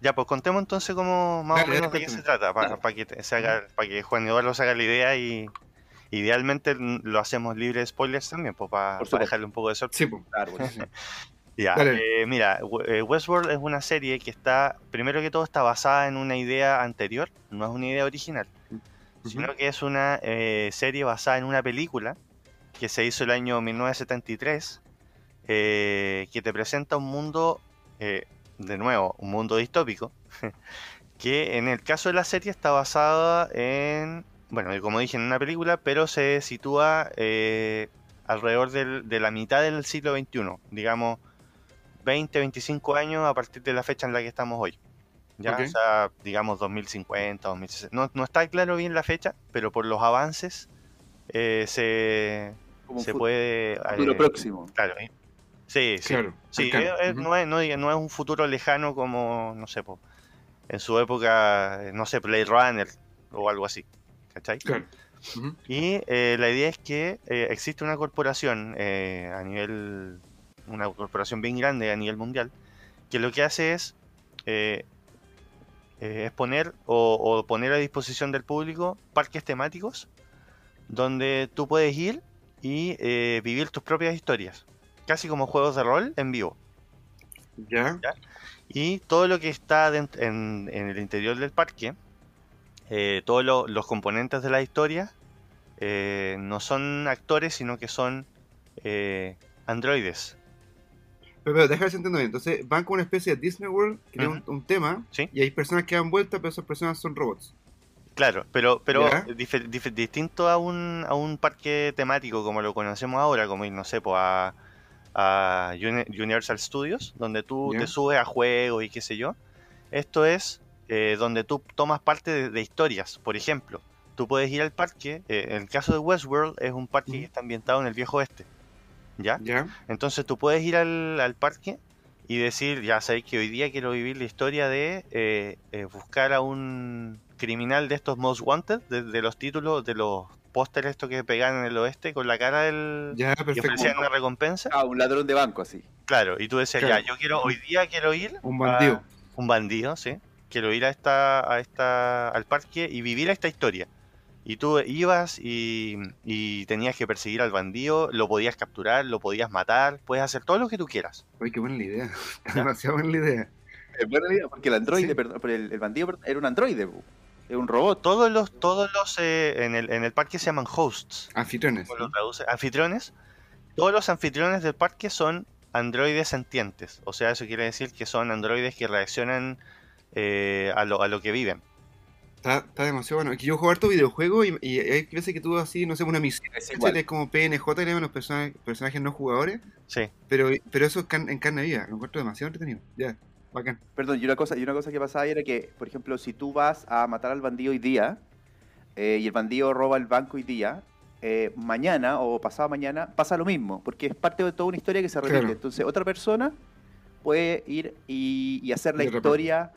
Ya, pues contemos entonces cómo más Dale, o menos dale, de qué se trata, para que, te- se haga, para que Juan Eduardo se haga la idea y idealmente lo hacemos libre de spoilers también, pues para, dejarle un poco de sorpresa. Sí, pues. Ya, eh, mira, eh, Westworld es una serie que está, primero que todo, está basada en una idea anterior, no es una idea original, sino que es una eh, serie basada en una película que se hizo el año 1973, eh, que te presenta un mundo, eh, de nuevo, un mundo distópico, que en el caso de la serie está basada en, bueno, como dije, en una película, pero se sitúa eh, alrededor del- de la mitad del siglo XXI, digamos 20, 25 años a partir de la fecha en la que estamos hoy. Ya, Ok. o sea, digamos 2050, 2060. No, no está claro bien la fecha, pero por los avances eh, se, se puede... futuro eh, próximo. Claro, ¿eh? sí. Claro. Sí, es- Ujú. no, es, no, es un futuro lejano como, no sé, po, en su época, eh, no sé, Blade Runner o algo así. ¿Cachai? Claro. Y eh, la idea es que eh, existe una corporación eh, a nivel, una corporación bien grande a nivel mundial, que lo que hace es, eh, eh, es poner o, o poner a disposición del público parques temáticos donde tú puedes ir y eh, vivir tus propias historias, casi como juegos de rol en vivo. Ya. Y todo lo que está en, en el interior del parque, eh, todos lo- los componentes de la historia, no son actores, sino que son androides. Pero, pero déjame bien. Entonces, van con una especie de Disney World que tiene un, un tema Sí. y hay personas que dan vueltas, pero esas personas son robots. Claro, pero, pero distinto a un, a un parque temático como lo conocemos ahora, como no sé, pues a, a Uni- Universal Studios, donde tú te subes a juegos y qué sé yo. Esto es eh, donde tú tomas parte de, de historias. Por ejemplo, tú puedes ir al parque, eh, en el caso de Westworld es un parque que está ambientado en el viejo oeste. ¿Ya? Ya. Entonces tú puedes ir al, al parque y decir, ya sabéis que hoy día quiero vivir la historia de eh, eh, buscar a un criminal de estos Most Wanted, de, de los títulos, de los pósteres estos que pegan en el oeste con la cara del... Ya, y perfecto. ofrecían una recompensa. Ah, un ladrón de banco, así. Claro, y tú decías, Claro. ya, yo quiero, hoy día quiero ir... Un bandido. a- un bandido, sí. Quiero ir a esta, a esta, al parque y vivir esta historia. Y tú ibas y, y tenías que perseguir al bandido, lo podías capturar, lo podías matar, puedes hacer todo lo que tú quieras. Oye, qué buena la idea. Demasiado buena la idea. Es buena idea, porque el androide, Sí. perdón, pero el, el bandido perdón, era un androide, es un robot. Todos los, todos los eh, en, el, en el parque se llaman hosts, Anfitriones. lo traduce, anfitriones. Todos los anfitriones del parque son androides sentientes. O sea, eso quiere decir que son androides que reaccionan eh, a, lo, a lo que viven. Está, está demasiado bueno. Yo juego harto videojuegos y, y hay veces que tú así, no sé, una misión. Es como PNJ, le los personajes, personajes no jugadores. Sí. Pero, pero eso es can- en carne viva. Lo encuentro demasiado entretenido. Ya, bacán. Perdón, y una cosa, y una cosa que pasaba ahí era que, por ejemplo, si tú vas a matar al bandido hoy día eh, y el bandido roba el banco hoy día, eh, mañana o pasado mañana pasa lo mismo, porque es parte de toda una historia que se repite. Claro. Entonces, otra persona puede ir y, y hacer la historia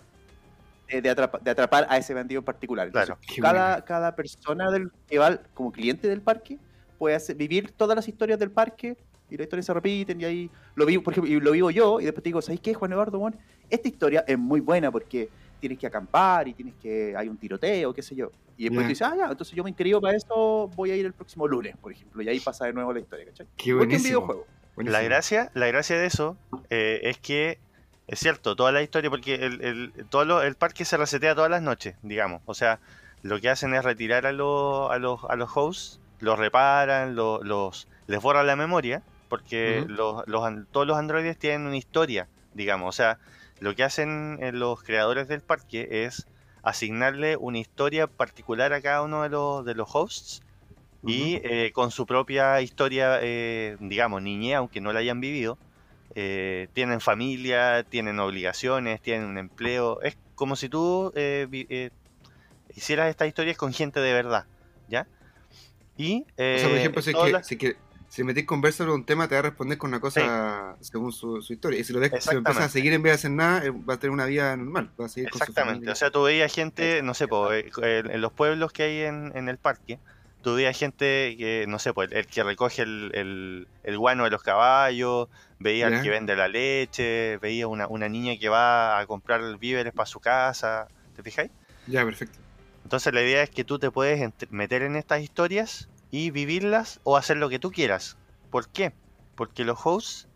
de atrapa- de atrapar a ese bandido en particular. Entonces, Claro. Cada, cada persona del, que va como cliente del parque puede hacer- vivir todas las historias del parque y las historias se repiten y ahí lo vivo, por ejemplo, y lo vivo yo y después te digo, ¿sabes qué, Juan Eduardo? Bueno, esta historia es muy buena porque tienes que acampar y tienes que, hay un tiroteo, qué sé yo. Y después Ya. tú dices, ah, ya, entonces yo me inscribo para eso, voy a ir el próximo lunes, por ejemplo, y ahí pasa de nuevo la historia, ¿cachai? Qué Igual que un buenísimo. videojuego. La gracia, la gracia de eso eh, es que es cierto, toda la historia, porque el, el, todo lo- el parque se resetea todas las noches, digamos. O sea, lo que hacen es retirar a, los a, los, a los hosts, los reparan, lo- los, les borran la memoria, porque los, los todos los androides tienen una historia, digamos. O sea, lo que hacen eh, los creadores del parque es asignarle una historia particular a cada uno de los, de los hosts y eh, con su propia historia, eh, digamos, niñez, aunque no la hayan vivido, eh, tienen familia, tienen obligaciones, tienen un empleo. Es como si tú eh, eh, hicieras estas historias con gente de verdad, ¿ya? Y, O sea, por eh, ejemplo, si, que, las- si, que, si metís conversa sobre un tema, te va a responder con una cosa según su, su historia. Y si lo, dejas, si lo empiezas a Exactamente. seguir en vez de hacer nada, eh, va a tener una vida normal. Va a seguir con su Exactamente, o sea, tú veías gente, no sé, po, eh, en en los pueblos que hay en, en el parque, tú veías gente que, no sé, pues el, el que recoge el, el, el guano de los caballos, veía al que vende la leche, veía una, una niña que va a comprar víveres para su casa, ¿te fijáis? Ya, perfecto. Entonces la idea es que tú te puedes meter en estas historias y vivirlas o hacer lo que tú quieras. ¿Por qué? Porque los hosts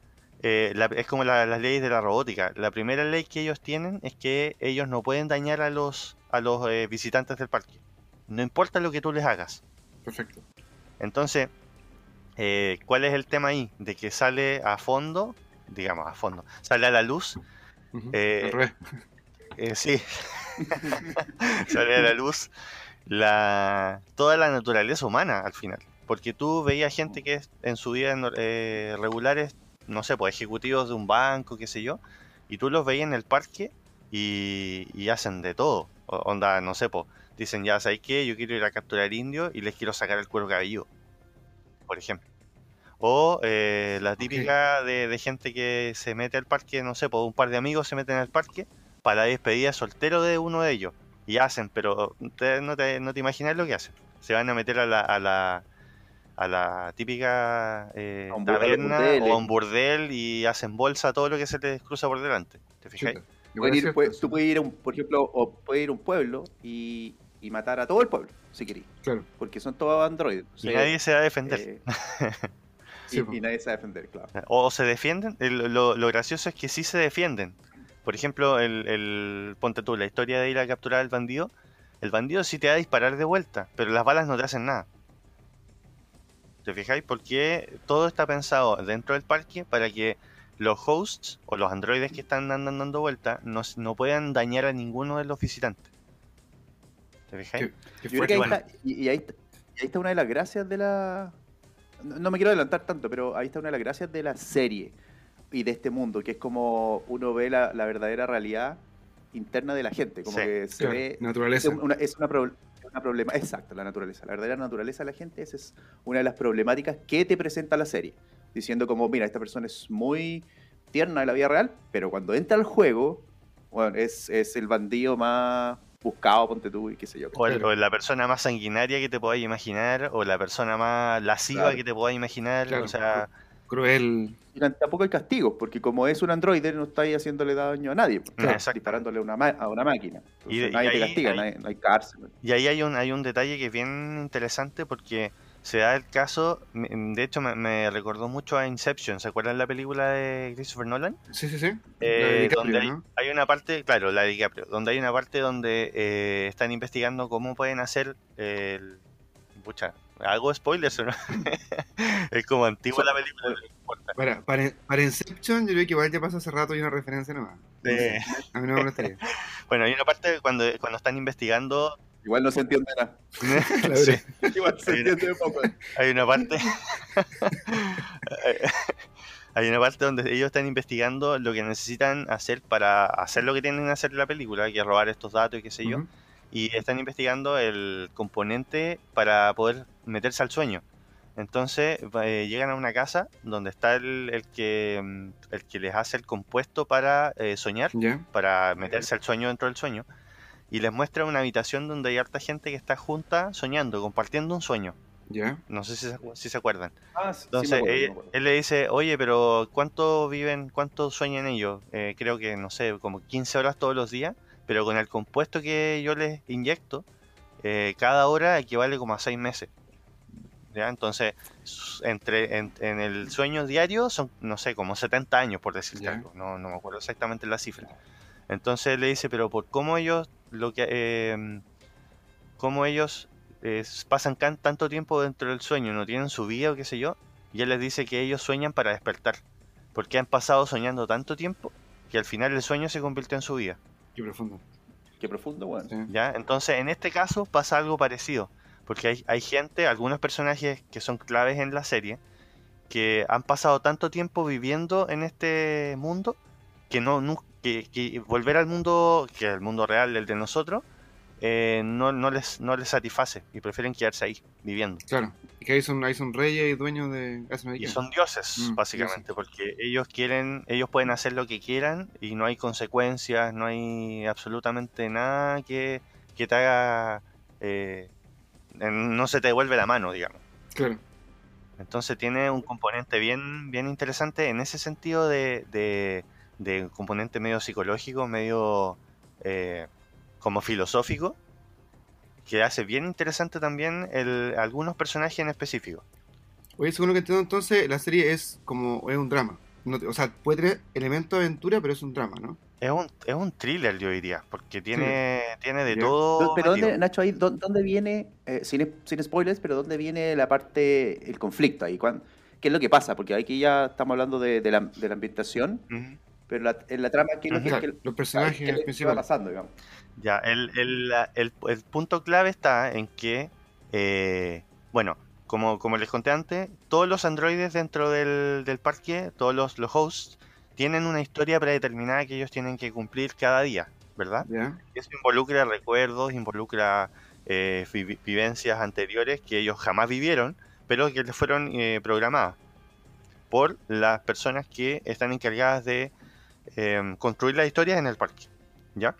eh, la- es como la- las leyes de la robótica. La primera ley que ellos tienen es que ellos no pueden dañar a los, a los eh, visitantes del parque. No importa lo que tú les hagas. Perfecto. Entonces, eh, ¿cuál es el tema ahí? De que sale a fondo, digamos a fondo, sale a la luz. Eh, eh, sí. Sale a la luz la, toda la naturaleza humana al final. Porque tú veías gente que en su vida eh, regulares, no sé, pues ejecutivos de un banco, qué sé yo, y tú los veías en el parque y, y hacen de todo. Onda, no sé, pues dicen, ya, ¿sabes qué? Yo quiero ir a capturar indios y les quiero sacar el cuero cabelludo, por ejemplo. O eh, la típica de, de gente que se mete al parque, no sé, pues un par de amigos se meten al parque para la despedida soltero de uno de ellos. Y hacen, pero te- no, te, no te imaginas lo que hacen. Se van a meter a la, a la, a la típica eh, A taberna burdel, o eh. a un burdel y hacen bolsa todo lo que se les cruza por delante. ¿Te fijáis? Chuta. Pueden Igual es ir, cierto puede- eso. tú puedes ir a un, por ejemplo, o puedes ir a un pueblo y, y matar a todo el pueblo, si querés. Claro. Porque son todos androides. Y nadie se va a defender. eh, Sí, y, nadie se va a defender, claro. O se defienden. el- lo, lo gracioso es que sí se defienden. Por ejemplo, el, el- ponte tú, la historia de ir a capturar al bandido. El bandido sí te va a disparar de vuelta, pero las balas no te hacen nada. ¿Te fijáis? Porque todo está pensado dentro del parque para que los hosts o los androides que están andando dando vuelta no, no puedan dañar a ninguno de los visitantes. ¿Te fijáis? Qué- qué Yo creo que ahí está, y, y ahí, está- y ahí está una de las gracias de la... No, no me quiero adelantar tanto, pero ahí está una de las gracias de la serie y de este mundo, que es como uno ve la, la verdadera realidad interna de la gente, como Sí, que se Claro, ve... Es naturaleza. una, es una, pro- una problema, exacto, la naturaleza. La verdadera naturaleza de la gente, esa es una de las problemáticas que te presenta la serie. Diciendo como, mira, esta persona es muy tierna en la vida real, pero cuando entra al juego, bueno, es, es el bandido más buscado, ponte tú, y qué sé yo. O, el- Claro. o la persona más sanguinaria que te podáis imaginar, o la persona más lasciva Claro. que te podáis imaginar. Claro. O sea, Cruel. Y tampoco hay castigos, porque como es un androide, no estáis haciéndole daño a nadie, pues, Claro. disparándole a una, ma- a una máquina. Entonces, Y nadie te castiga, nadie- no hay cárcel. Y ahí hay un, hay un detalle que es bien interesante porque se da el caso, me- de hecho me, me recordó mucho a Inception, ¿se acuerdan la película de Christopher Nolan? Sí, sí, sí. Eh, DiCaprio, donde hay, ¿no? hay una parte, claro, la de DiCaprio, donde hay una parte donde eh, están investigando cómo pueden hacer el... Pucha, ¿hago spoilers no? es como antigua la película, no. Para, para, para Inception, yo creo que igual ya pasó hace rato y una referencia nueva. No Sí. sé, A mí no me molestaría. Bueno, hay una parte cuando, cuando están investigando Igual no se entiende nada. Sí. Igual se Hay una- entiende poco. Hay una parte. Hay una parte donde ellos están investigando lo que necesitan hacer para hacer lo que tienen que hacer en la película, que es robar estos datos y qué sé yo. Y están investigando el componente para poder meterse al sueño. Entonces eh, llegan a una casa donde está el, el que, mm, el que les hace el compuesto para eh, soñar, para meterse al sueño dentro del sueño. Y les muestra una habitación donde hay harta gente que está junta soñando, compartiendo un sueño. Ya. No sé si se, si se acuerdan. Ah, sí, Entonces, acuerdo, él, le dice, oye, pero ¿cuánto viven, cuánto sueñan ellos? Eh, creo que, no sé, como 15 horas todos los días. pero con el compuesto que yo les inyecto, eh, cada hora equivale como a 6 meses. ¿Ya? Entonces, entre, en, en el sueño diario son, no sé, como 70 años, por decirte algo. No, no me acuerdo exactamente la cifra. Entonces le dice, pero por cómo ellos, lo que, eh, cómo ellos eh, pasan can- tanto tiempo dentro del sueño, no tienen su vida o qué sé yo, y él les dice que ellos sueñan para despertar, porque han pasado soñando tanto tiempo que al final el sueño se convirtió en su vida. Qué profundo. Qué profundo. Sí. ¿ya? Entonces, en este caso pasa algo parecido, porque hay, hay gente, algunos personajes que son claves en la serie, que han pasado tanto tiempo viviendo en este mundo que no nu- que, que volver al mundo, que el mundo real, el de nosotros, eh, no, no les no les satisface y prefieren quedarse ahí viviendo. Clay Y que ahí son, ahí son reyes y dueños de Y son dioses, Mm, básicamente, porque ellos quieren, ellos pueden hacer lo que quieran y no hay consecuencias, no hay absolutamente nada que, que te haga, eh, no se te devuelve la mano, digamos. Claro. Entonces tiene un componente bien, bien interesante en ese sentido de, de, de un componente medio psicológico, medio eh, como filosófico, que hace bien interesante también el, algunos personajes en específico. Oye, según lo que entiendo entonces, la serie es como, es un drama. No o sea, puede tener elementos de aventura, pero es un drama, ¿no? Es un, es un thriller, yo diría, porque tiene, tiene de todo. Pero. ¿dónde, Nacho, ahí, dó- dónde viene, eh, sin, sin spoilers, pero dónde viene la parte, el conflicto ahí? ¿Cuán- ¿Qué es lo que pasa? Porque aquí ya estamos hablando de, de la, de la ambientación. Pero la- en la trama, ¿qué es lo que, qué- los qué personajes es lo que va pasando, digamos? Ya, el, el, el- el punto clave está en que, eh, bueno, como, como les conté antes, todos los androides dentro del, del parque, todos los, los hosts, tienen una historia predeterminada que ellos tienen que cumplir cada día, ¿verdad? Eso involucra recuerdos, involucra eh, vi- vivencias anteriores que ellos jamás vivieron, pero que les fueron eh, programadas por las personas que están encargadas de eh, construir las historias en el parque, ¿ya?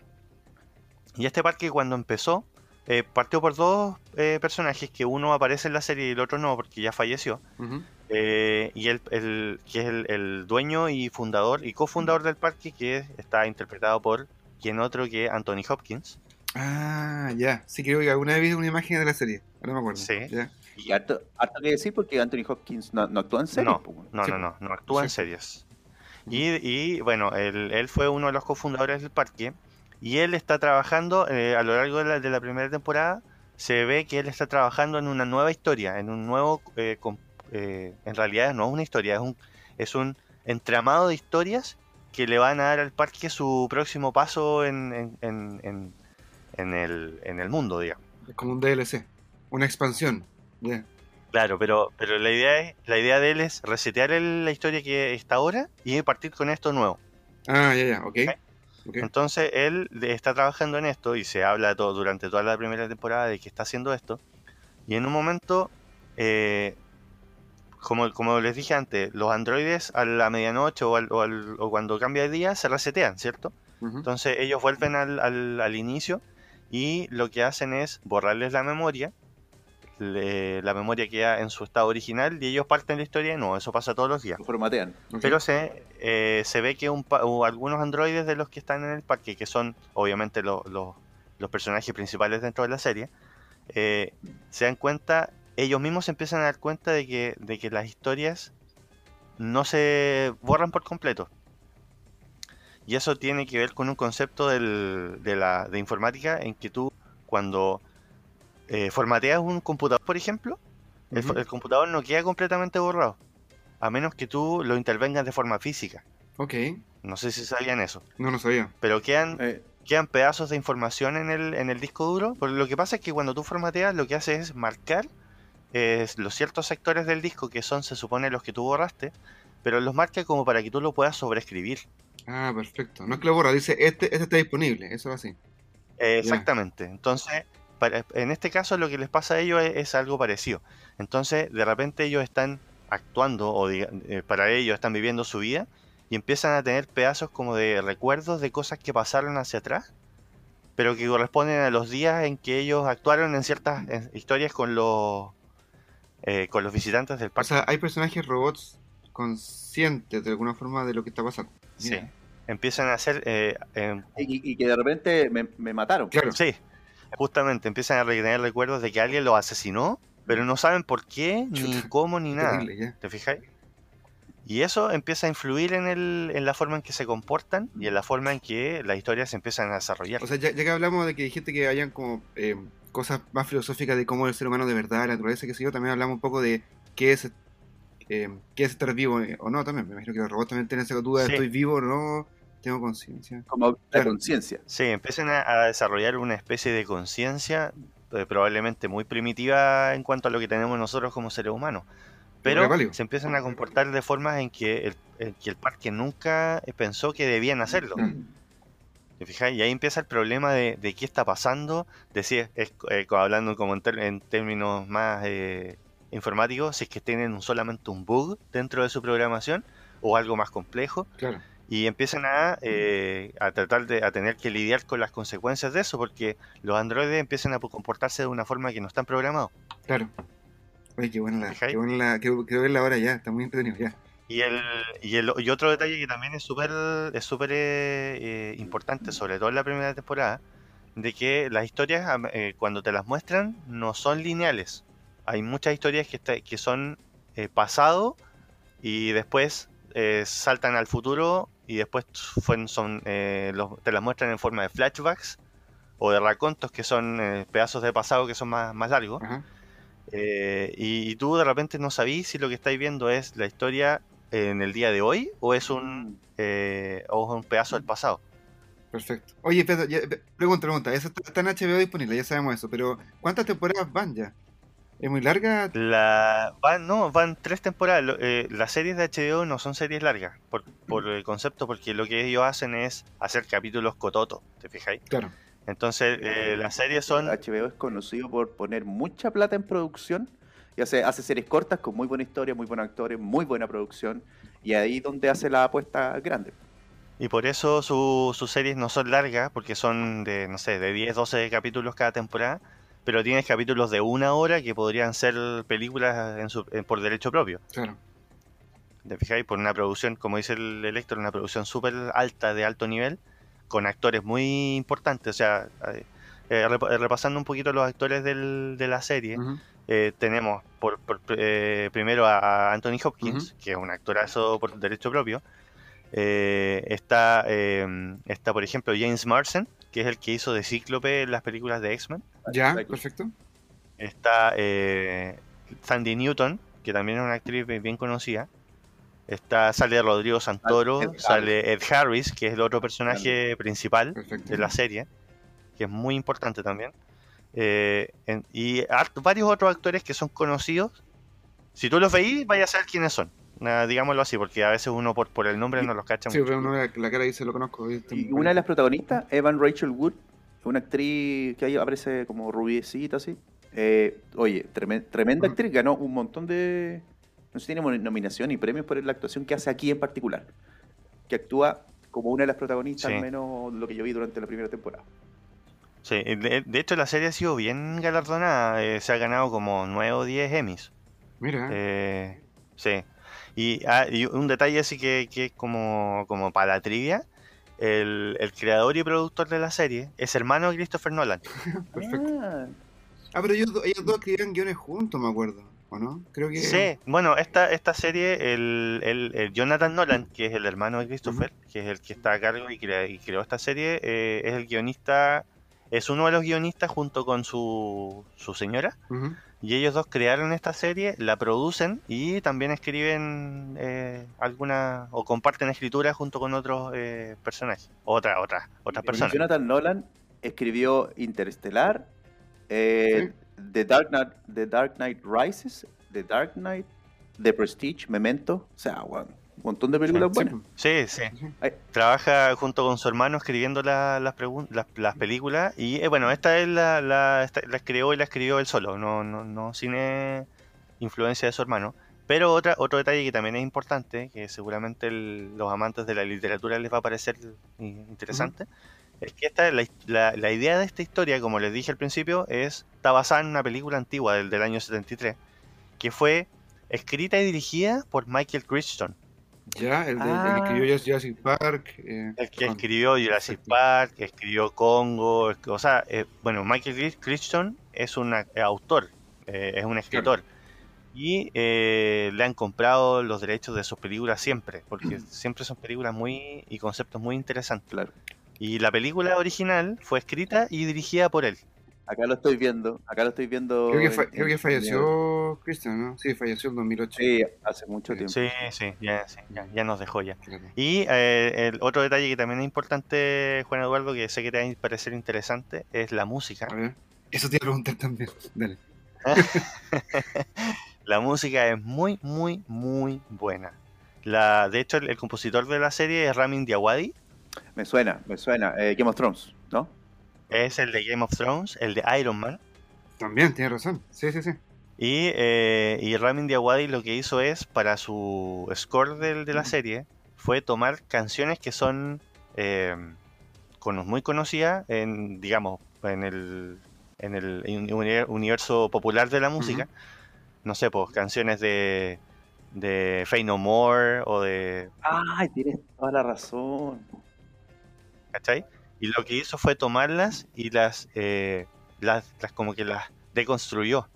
Y este parque cuando empezó, eh, partió por dos eh, personajes, que uno aparece en la serie y el otro no, porque ya falleció, eh, y el, el- que es el, el dueño y fundador y cofundador del parque, que está interpretado por quien otro que Anthony Hopkins. Ah, ya. Sí, creo que alguna vez vi una imagen de la serie. Ahora me acuerdo. Sí. Ya. Y harto, harto que decir porque Anthony Hopkins no, no actúa en serio. No. No, Sí, no, no, no actúa en sí. series. Y, y, bueno, él, él fue uno de los cofundadores del parque y él está trabajando eh, a lo largo de la, de la primera temporada. Se ve que él está trabajando en una nueva historia, en un nuevo, eh, eh, en realidad no es una historia, es un, es un entramado de historias que le van a dar al parque su próximo paso en, en, en, en- el, en el mundo, digamos. Es como un DLC. Una expansión. Claro, pero, pero la idea es, la idea de él es resetear el- la historia que está ahora y partir con esto nuevo. Ah, ya, ya. Ok. Sí. Ok. Entonces él está trabajando en esto y se habla todo durante toda la primera temporada de que está haciendo esto. Y en un momento, eh, como, como les dije antes, los androides a la medianoche o, al- o al- o cuando cambia de día se resetean, ¿cierto? Entonces ellos vuelven al, al- al inicio y lo que hacen es borrarles la memoria. Le- la memoria queda en su estado original y ellos parten la historia y no, eso pasa todos los días. Lo formatean. Pero se, eh, se ve que un pa- o algunos androides de los que están en el parque, que son obviamente lo- lo- los personajes principales dentro de la serie, eh, se dan cuenta, ellos mismos se empiezan a dar cuenta de que, de que las historias no se borran por completo. Y eso tiene que ver con un concepto del- de, la, de informática en que tú cuando eh, formateas un computador, por ejemplo, el, computador no queda completamente borrado, a menos que tú lo intervengas de forma física. Ok. No sé si sabían eso, No, no sabía. pero quedan, Eh, quedan pedazos de información en el, en el disco duro. Porque lo que pasa es que cuando tú formateas, lo que haces es marcar eh, los ciertos sectores del disco que son, se supone, los que tú borraste, pero los marca como para que tú lo puedas sobreescribir. Ah, perfecto. No es que lo borra, dice este, este está disponible. Eso va así. Eh, exactamente. Entonces, en este caso lo que les pasa a ellos es, es algo parecido. Entonces, de repente ellos están actuando o diga- eh, para ellos están viviendo su vida y empiezan a tener pedazos como de recuerdos de cosas que pasaron hacia atrás, pero que corresponden a los días en que ellos actuaron en ciertas historias con los eh, con los visitantes del O parque. sea, hay personajes robots conscientes de alguna forma de lo que está pasando. Sí. Empiezan a hacer... eh, em, Y, y que de repente me, me mataron. Claro. Sí, justamente empiezan a tener recuerdos de que alguien los asesinó, pero no saben por qué, ni cómo, ni nada. Terrible. ¿Te fijáis? Y eso empieza a influir en, el, en la forma en que se comportan y en la forma en que las historias se empiezan a desarrollar. O sea, ya, ya que hablamos de que dijiste que hayan como eh, cosas más filosóficas de cómo es el ser humano de verdad, la naturaleza, qué sé yo, también hablamos un poco de qué es, eh, qué es estar vivo eh, o no también. Me imagino que los robots también tienen esa duda de Sí. estoy vivo o no, tengo conciencia. Como la conciencia. Sí, empiezan a, desarrollar una especie de conciencia eh, probablemente muy primitiva en cuanto a lo que tenemos nosotros como seres humanos. Pero se empiezan a comportar de formas en que el, en que el parque nunca eh, pensó que debían hacerlo. ¿Te fijas? Y ahí empieza el problema de, de qué está pasando, de si es, es, eh, hablando como en, ter- en términos más eh, informáticos, si es que tienen un- solamente un bug dentro de su programación o algo más complejo, Claro. Y empiezan a, eh, a tratar de a tener que lidiar con las consecuencias de eso, porque los androides empiezan a comportarse de una forma que no están programados. Claro. Oye, qué buena la, qué buena la, verla ahora ya, está muy entretenido ya. Y, el, y, el, y otro detalle que también es súper es súper eh, importante, sobre todo en la primera temporada, de que las historias eh, cuando te las muestran no son lineales. Hay muchas historias que, está- que son eh, pasado y después eh, saltan al futuro y después son, eh, los- te las muestran en forma de flashbacks o de racontos que son eh, pedazos de pasado que son más, más largos. Eh, y, y tú de repente no sabís si lo que estáis viendo es la historia en el día de hoy o es un, eh, o un pedazo del pasado. Perfecto. Oye, Pedro, ya, pe- pregunta, pregunta. Eso está en HBO disponible, ya sabemos eso, pero ¿cuántas temporadas van ya? ¿Es muy larga? La, van, no, van tres temporadas. Lo- eh, las series de HBO no son series largas por, por el concepto, porque lo que ellos hacen es hacer capítulos cototos, ¿te fijáis? Claro. Entonces, eh, las series son... HBO es conocido por poner mucha plata en producción y hace, hace series cortas con muy buena historia, muy buenos actores, muy buena producción y ahí donde hace la apuesta grande. Y por eso su- sus series no son largas, porque son de, no sé, de 10, 12 capítulos cada temporada, pero tienes capítulos de una hora que podrían ser películas en su- en- por derecho propio. Claro. ¿Te fijáis? Por una producción, como dice el Electro, una producción súper alta, de alto nivel, con actores muy importantes. O sea, eh, eh, eh, repasando un poquito los actores del- de la serie, eh, tenemos por, por, eh, primero a Anthony Hopkins, que es un actorazo por derecho propio. Está, está, por ejemplo, James Marsden, que es el que hizo de Cíclope en las películas de X-Men. Ya, Aquí. perfecto. Está eh, Sandy Newton, que también es una actriz bien bien conocida. Está, sale Rodrigo Santoro, Ed Harris. sale Ed Harris, que es el otro personaje principal Perfecto. de la serie, que es muy importante también. Eh, en- y varios otros actores que son conocidos. Si tú los veís, vaya a saber quiénes son. Digámoslo así, porque a veces uno por, por el nombre no los cacha Sí, mucho. pero uno ve la, la cara dice, lo conozco. ¿viste? Y una de las protagonistas, Evan Rachel Wood, una actriz que ahí aparece como rubiecita así. Eh, oye, tremen- tremenda actriz, ganó un montón de... No sé si tiene nominación y premios por la actuación que hace aquí en particular. Que actúa como una de las protagonistas, Sí. al menos lo que yo vi durante la primera temporada. Sí, de, de hecho la serie ha sido bien galardonada, eh, se ha ganado como 9 o 10 Emmys. Mira, Eh, sí. Y, ah, y un detalle así que, que es como, como para la trivia. El, el creador y productor de la serie es hermano de Christopher Nolan. perfecto. Ah, Ah, pero ellos, ellos dos escribían guiones juntos, me acuerdo. ¿O no? Creo que. Sí, bueno, esta, esta serie, el, el- el Jonathan Nolan, que es el hermano de Christopher, que es el que está a cargo y, crea- y creó esta serie, eh, es el guionista, es uno de los guionistas junto con su, su señora. Ujú. Y ellos dos crearon esta serie, la producen y también escriben eh, alguna o comparten escritura junto con otros eh, personajes, otra, otra, otras personas. Jonathan Nolan escribió Interestelar, eh, The, Dark Knight, The Dark Knight Rises, The Dark Knight, The Prestige, Memento. O sea, bueno, un montón de películas Sí, buenas. Sí, sí. Ay. Trabaja junto con su hermano escribiendo la- las, las, las películas y eh, bueno, esta es la, la, esta- la creó y la escribió él solo, no, no, no sin eh, influencia de su hermano. Pero otra, otro detalle que también es importante, que seguramente el- los amantes de la literatura les va a parecer interesante, es que esta, la, la- la idea de esta historia, como les dije al principio, es, está basada en una película antigua del, del año 73, que fue escrita y dirigida por Michael Crichton. Ya, el, de, el Ah. que escribió Jurassic Park. eh, El que con- escribió Jurassic. Park, que escribió Congo, es que- o sea, eh, bueno, Michael Cri- Crichton es un ac- autor, eh, es un escritor. Y eh, le han comprado los derechos de sus películas siempre, porque siempre son películas muy y conceptos muy interesantes. Claro. Y la película original fue escrita y dirigida por él. Acá lo estoy viendo. Acá lo estoy viendo. Creo que, fa- en- creo que en- falleció Christian, ¿no? Sí, falleció en 2008. Sí, hace mucho Sí. tiempo. Sí, sí, ya, sí, ya, ya nos dejó ya. Claro. Y eh, el otro detalle que también es importante, Juan Eduardo, que sé que te va a parecer interesante, es la música. A ver. Eso te iba a preguntar también. Dale. La música es muy, muy, muy buena. La, de hecho, el, el compositor de la serie es Ramin Djawadi. Me suena, me suena. Eh, Game of Thrones, ¿no? Es el de Game of Thrones, el de Iron Man. También, tienes razón. Sí, sí, sí. Y, eh, y Ramin Djawadi lo que hizo es, para su score del- de, la serie, fue tomar canciones que son eh, muy conocidas en, digamos, en el, en el uni- universo popular de la música. No sé, pues canciones de, de Fey No More o de Ay, tienes toda la razón. ¿cachai? Y lo que hizo fue tomarlas y las, eh, las, las como que las deconstruyó.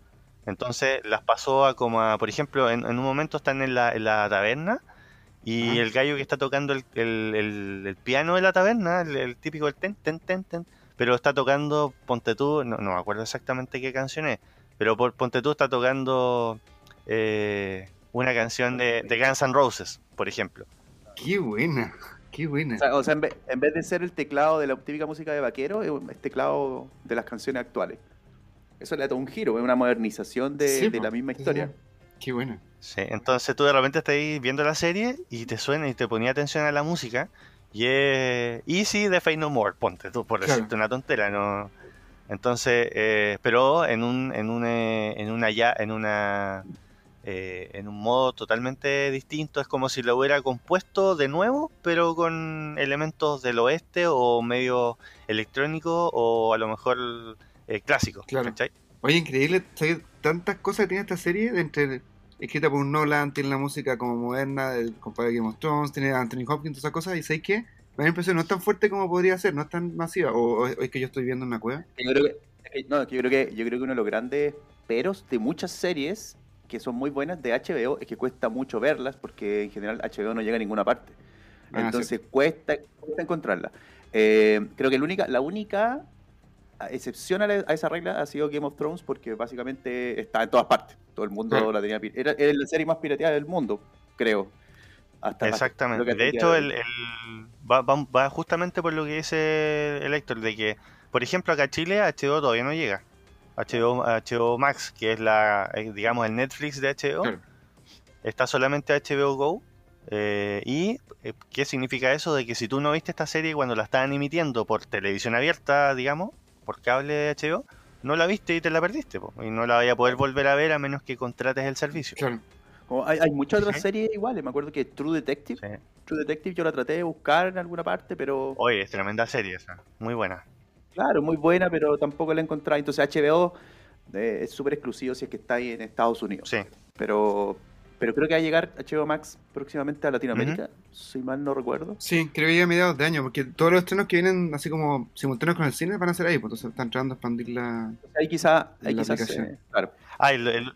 Entonces las pasó a como a, por ejemplo, en, en un momento están en la, en la taberna y Ajá. el gallo que está tocando el, el- el- el piano de la taberna, el, el típico el ten, ten, ten, ten, pero está tocando, ponte tú, no, no me acuerdo exactamente qué canción es, pero por, ponte tú está tocando eh, una canción de, de Guns N' Roses, por ejemplo. Qué buena. Qué buena. O sea, o sea, en, vez, en vez de ser el teclado de la típica música de vaquero, es teclado de las canciones actuales. Eso le da todo un giro, es una modernización de, Sí, de po. la misma historia. sí. Qué buena. Sí, entonces tú de repente estás viendo la serie y te suena y te ponía atención a la música y es Easy de Fade No More, ponte tú, por Claro. decirte una tontera, ¿no? Entonces, eh, pero en un, en un, eh, en una ya, en una, eh, en un modo totalmente distinto, es como si lo hubiera compuesto de nuevo, pero con elementos del oeste o medio electrónico o a lo mejor eh, clásico, Claro. ¿cachai? Oye, increíble. ¿sabes? Tantas cosas que tiene esta serie. de entre Escrita por un Nolan, tiene la música como moderna, del compadre de Game of Thrones, tiene Anthony Hopkins, todas esas cosas. Y ¿sabes qué? Me da la impresión, no es tan fuerte como podría ser, no es tan masiva. O, o es que yo estoy viendo una cueva. Yo creo que, es que- no, yo creo que yo creo que uno de los grandes peros de muchas series que son muy buenas de HBO es que cuesta mucho verlas porque en general HBO no llega a ninguna parte. Ah, Entonces cuesta, cuesta encontrarla. Eh, creo que la única, la única excepción a, la- a esa regla ha sido Game of Thrones porque básicamente está en todas partes. Todo el mundo la tenía. Era, era la serie más pirateada del mundo, creo. Hasta- Exactamente. De hecho, el va justamente por lo que dice el Héctor, de que, por ejemplo, acá a Chile HBO todavía no llega. HBO, HBO Max, que es la, eh, digamos, el Netflix de HBO, Claro. está solamente HBO Go. eh, ¿Y eh, qué significa eso? De que si tú no viste esta serie cuando la estaban emitiendo por televisión abierta, digamos, por cable de HBO, no la viste y te la perdiste, po, y no la vaya a poder volver a ver a menos que contrates el servicio. Claro. Como hay, hay muchas otras Sí. series iguales. Me acuerdo que True Detective, Sí. True Detective yo la traté de buscar en alguna parte, pero Oye, es tremenda serie esa, muy buena. Claro, muy buena, pero tampoco la encontré. Entonces HBO eh, es súper exclusivo si es que está ahí en Estados Unidos. Sí, Pero, pero creo que va a llegar HBO Max próximamente a Latinoamérica, si mal no recuerdo. Sí, creo que ya a mediados de año, porque todos los estrenos que vienen así como simultáneos con el cine van a ser ahí, pues entonces están tratando de expandir la... Ahí quizá, ahí La quizás, eh, claro. Ah, el- el-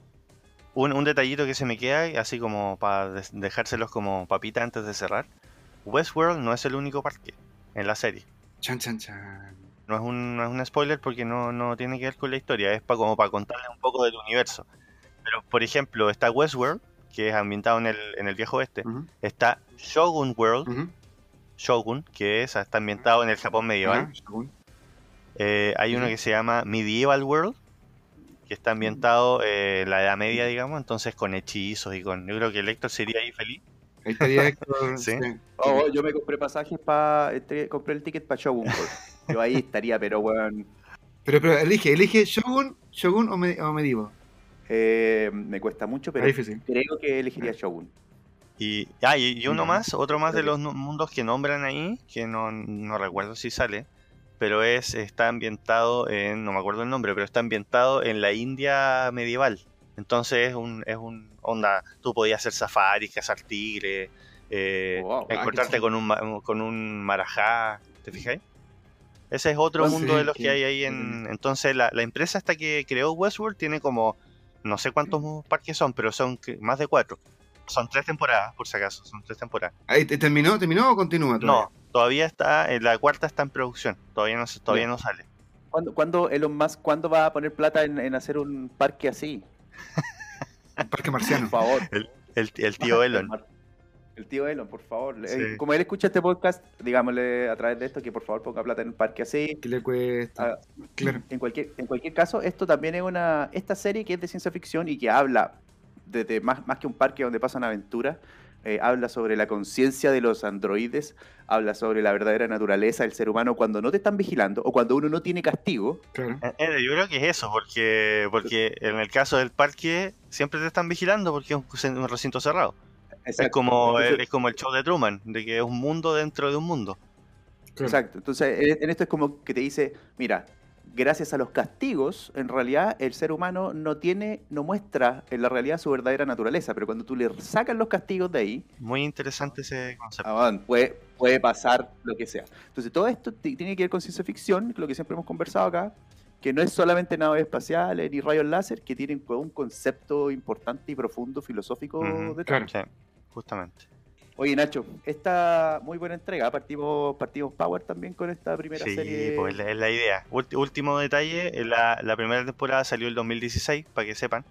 un, un detallito que se me queda, así como para dejárselos como papita antes de cerrar. Westworld no es el único parque en la serie. Chan, chan, chan. No es un, no es un spoiler porque no, no tiene que ver con la historia, es para como para contarles un poco del universo. Pero, por ejemplo, está Westworld, que es ambientado en el, en el viejo oeste. Está Shogun World. Shogun, que es, está ambientado en el Japón medieval. Eh, hay uno que se llama Medieval World, que está ambientado eh, en la Edad Media, digamos, entonces con hechizos y con... Yo creo que el Héctor sería ahí feliz. Ahí estaría Héctor. Sí. sí. Oh, yo me compré pasajes para. compré el ticket para Shogun World. Yo ahí estaría, pero weón. Pero, pero elige, elige Shogun, Shogun o, me, o Medieval. eh, me cuesta mucho, pero creo que elegiría Shogun. Y, ah, y, y uno Ya. más, otro más de los mundos que nombran ahí, que no, no recuerdo si sale, pero es está ambientado en, no me acuerdo el nombre, pero está ambientado en la India medieval. Entonces es un, es un onda, tú podías hacer safari, cazar tigres, eh, Wow. Ah, encontrarte con un, ma- con un marajá, ¿te fijáis? Ese es otro Ah, mundo sí, de los que hay ahí en... Entonces la, la empresa hasta que creó Westworld tiene como, no sé cuántos parques son, pero son más de cuatro. Son tres temporadas, por si acaso, son tres temporadas. Ahí, ¿te- ¿Terminó? ¿Terminó o continúa? No, todavía está, eh, la cuarta está en producción, todavía no, se- todavía no sale. ¿Cuándo, cuándo Elon Musk cuándo va a poner plata en, en hacer un parque así? Parque Por Marciano. favor. El, el tío Elon. El tío Elon, por favor. Sí. Como él escucha este podcast, digámosle a través de esto que por favor ponga plata en un parque así. ¿Qué le cuesta? Ah, Claro. En cualquier, en cualquier caso, esto también es una. Esta serie que es de ciencia ficción y que habla desde más, más que un parque donde pasan aventuras, eh, habla sobre la conciencia de los androides, habla sobre la verdadera naturaleza del ser humano cuando no te están vigilando o cuando uno no tiene castigo. Claro. Eh, eh, Yo creo que es eso, porque, porque en el caso del parque siempre te están vigilando porque es un recinto cerrado. Es como, Entonces- es como el show de Truman, de que es un mundo dentro de un mundo. claro. Exacto. Entonces, en en esto es como que te dice, mira, gracias a los castigos, en realidad el ser humano no tiene, no muestra en la realidad su verdadera naturaleza, pero cuando tú le sacas los castigos de ahí, Muy interesante ese concepto. ah, puede, puede pasar lo que sea. Entonces, todo esto ti- tiene que ver con ciencia ficción, lo que siempre hemos conversado acá, que no es solamente naves espaciales ni rayos láser, que tienen un concepto importante y profundo filosófico Ujú, detrás. Claro. Sí, justamente. Oye, Nacho, esta muy buena entrega. Partimos, partimos Power también con esta primera Sí, serie. pues es la, es la idea. Ulti- último detalle, eh, la, la primera temporada salió el 2016, para que sepan.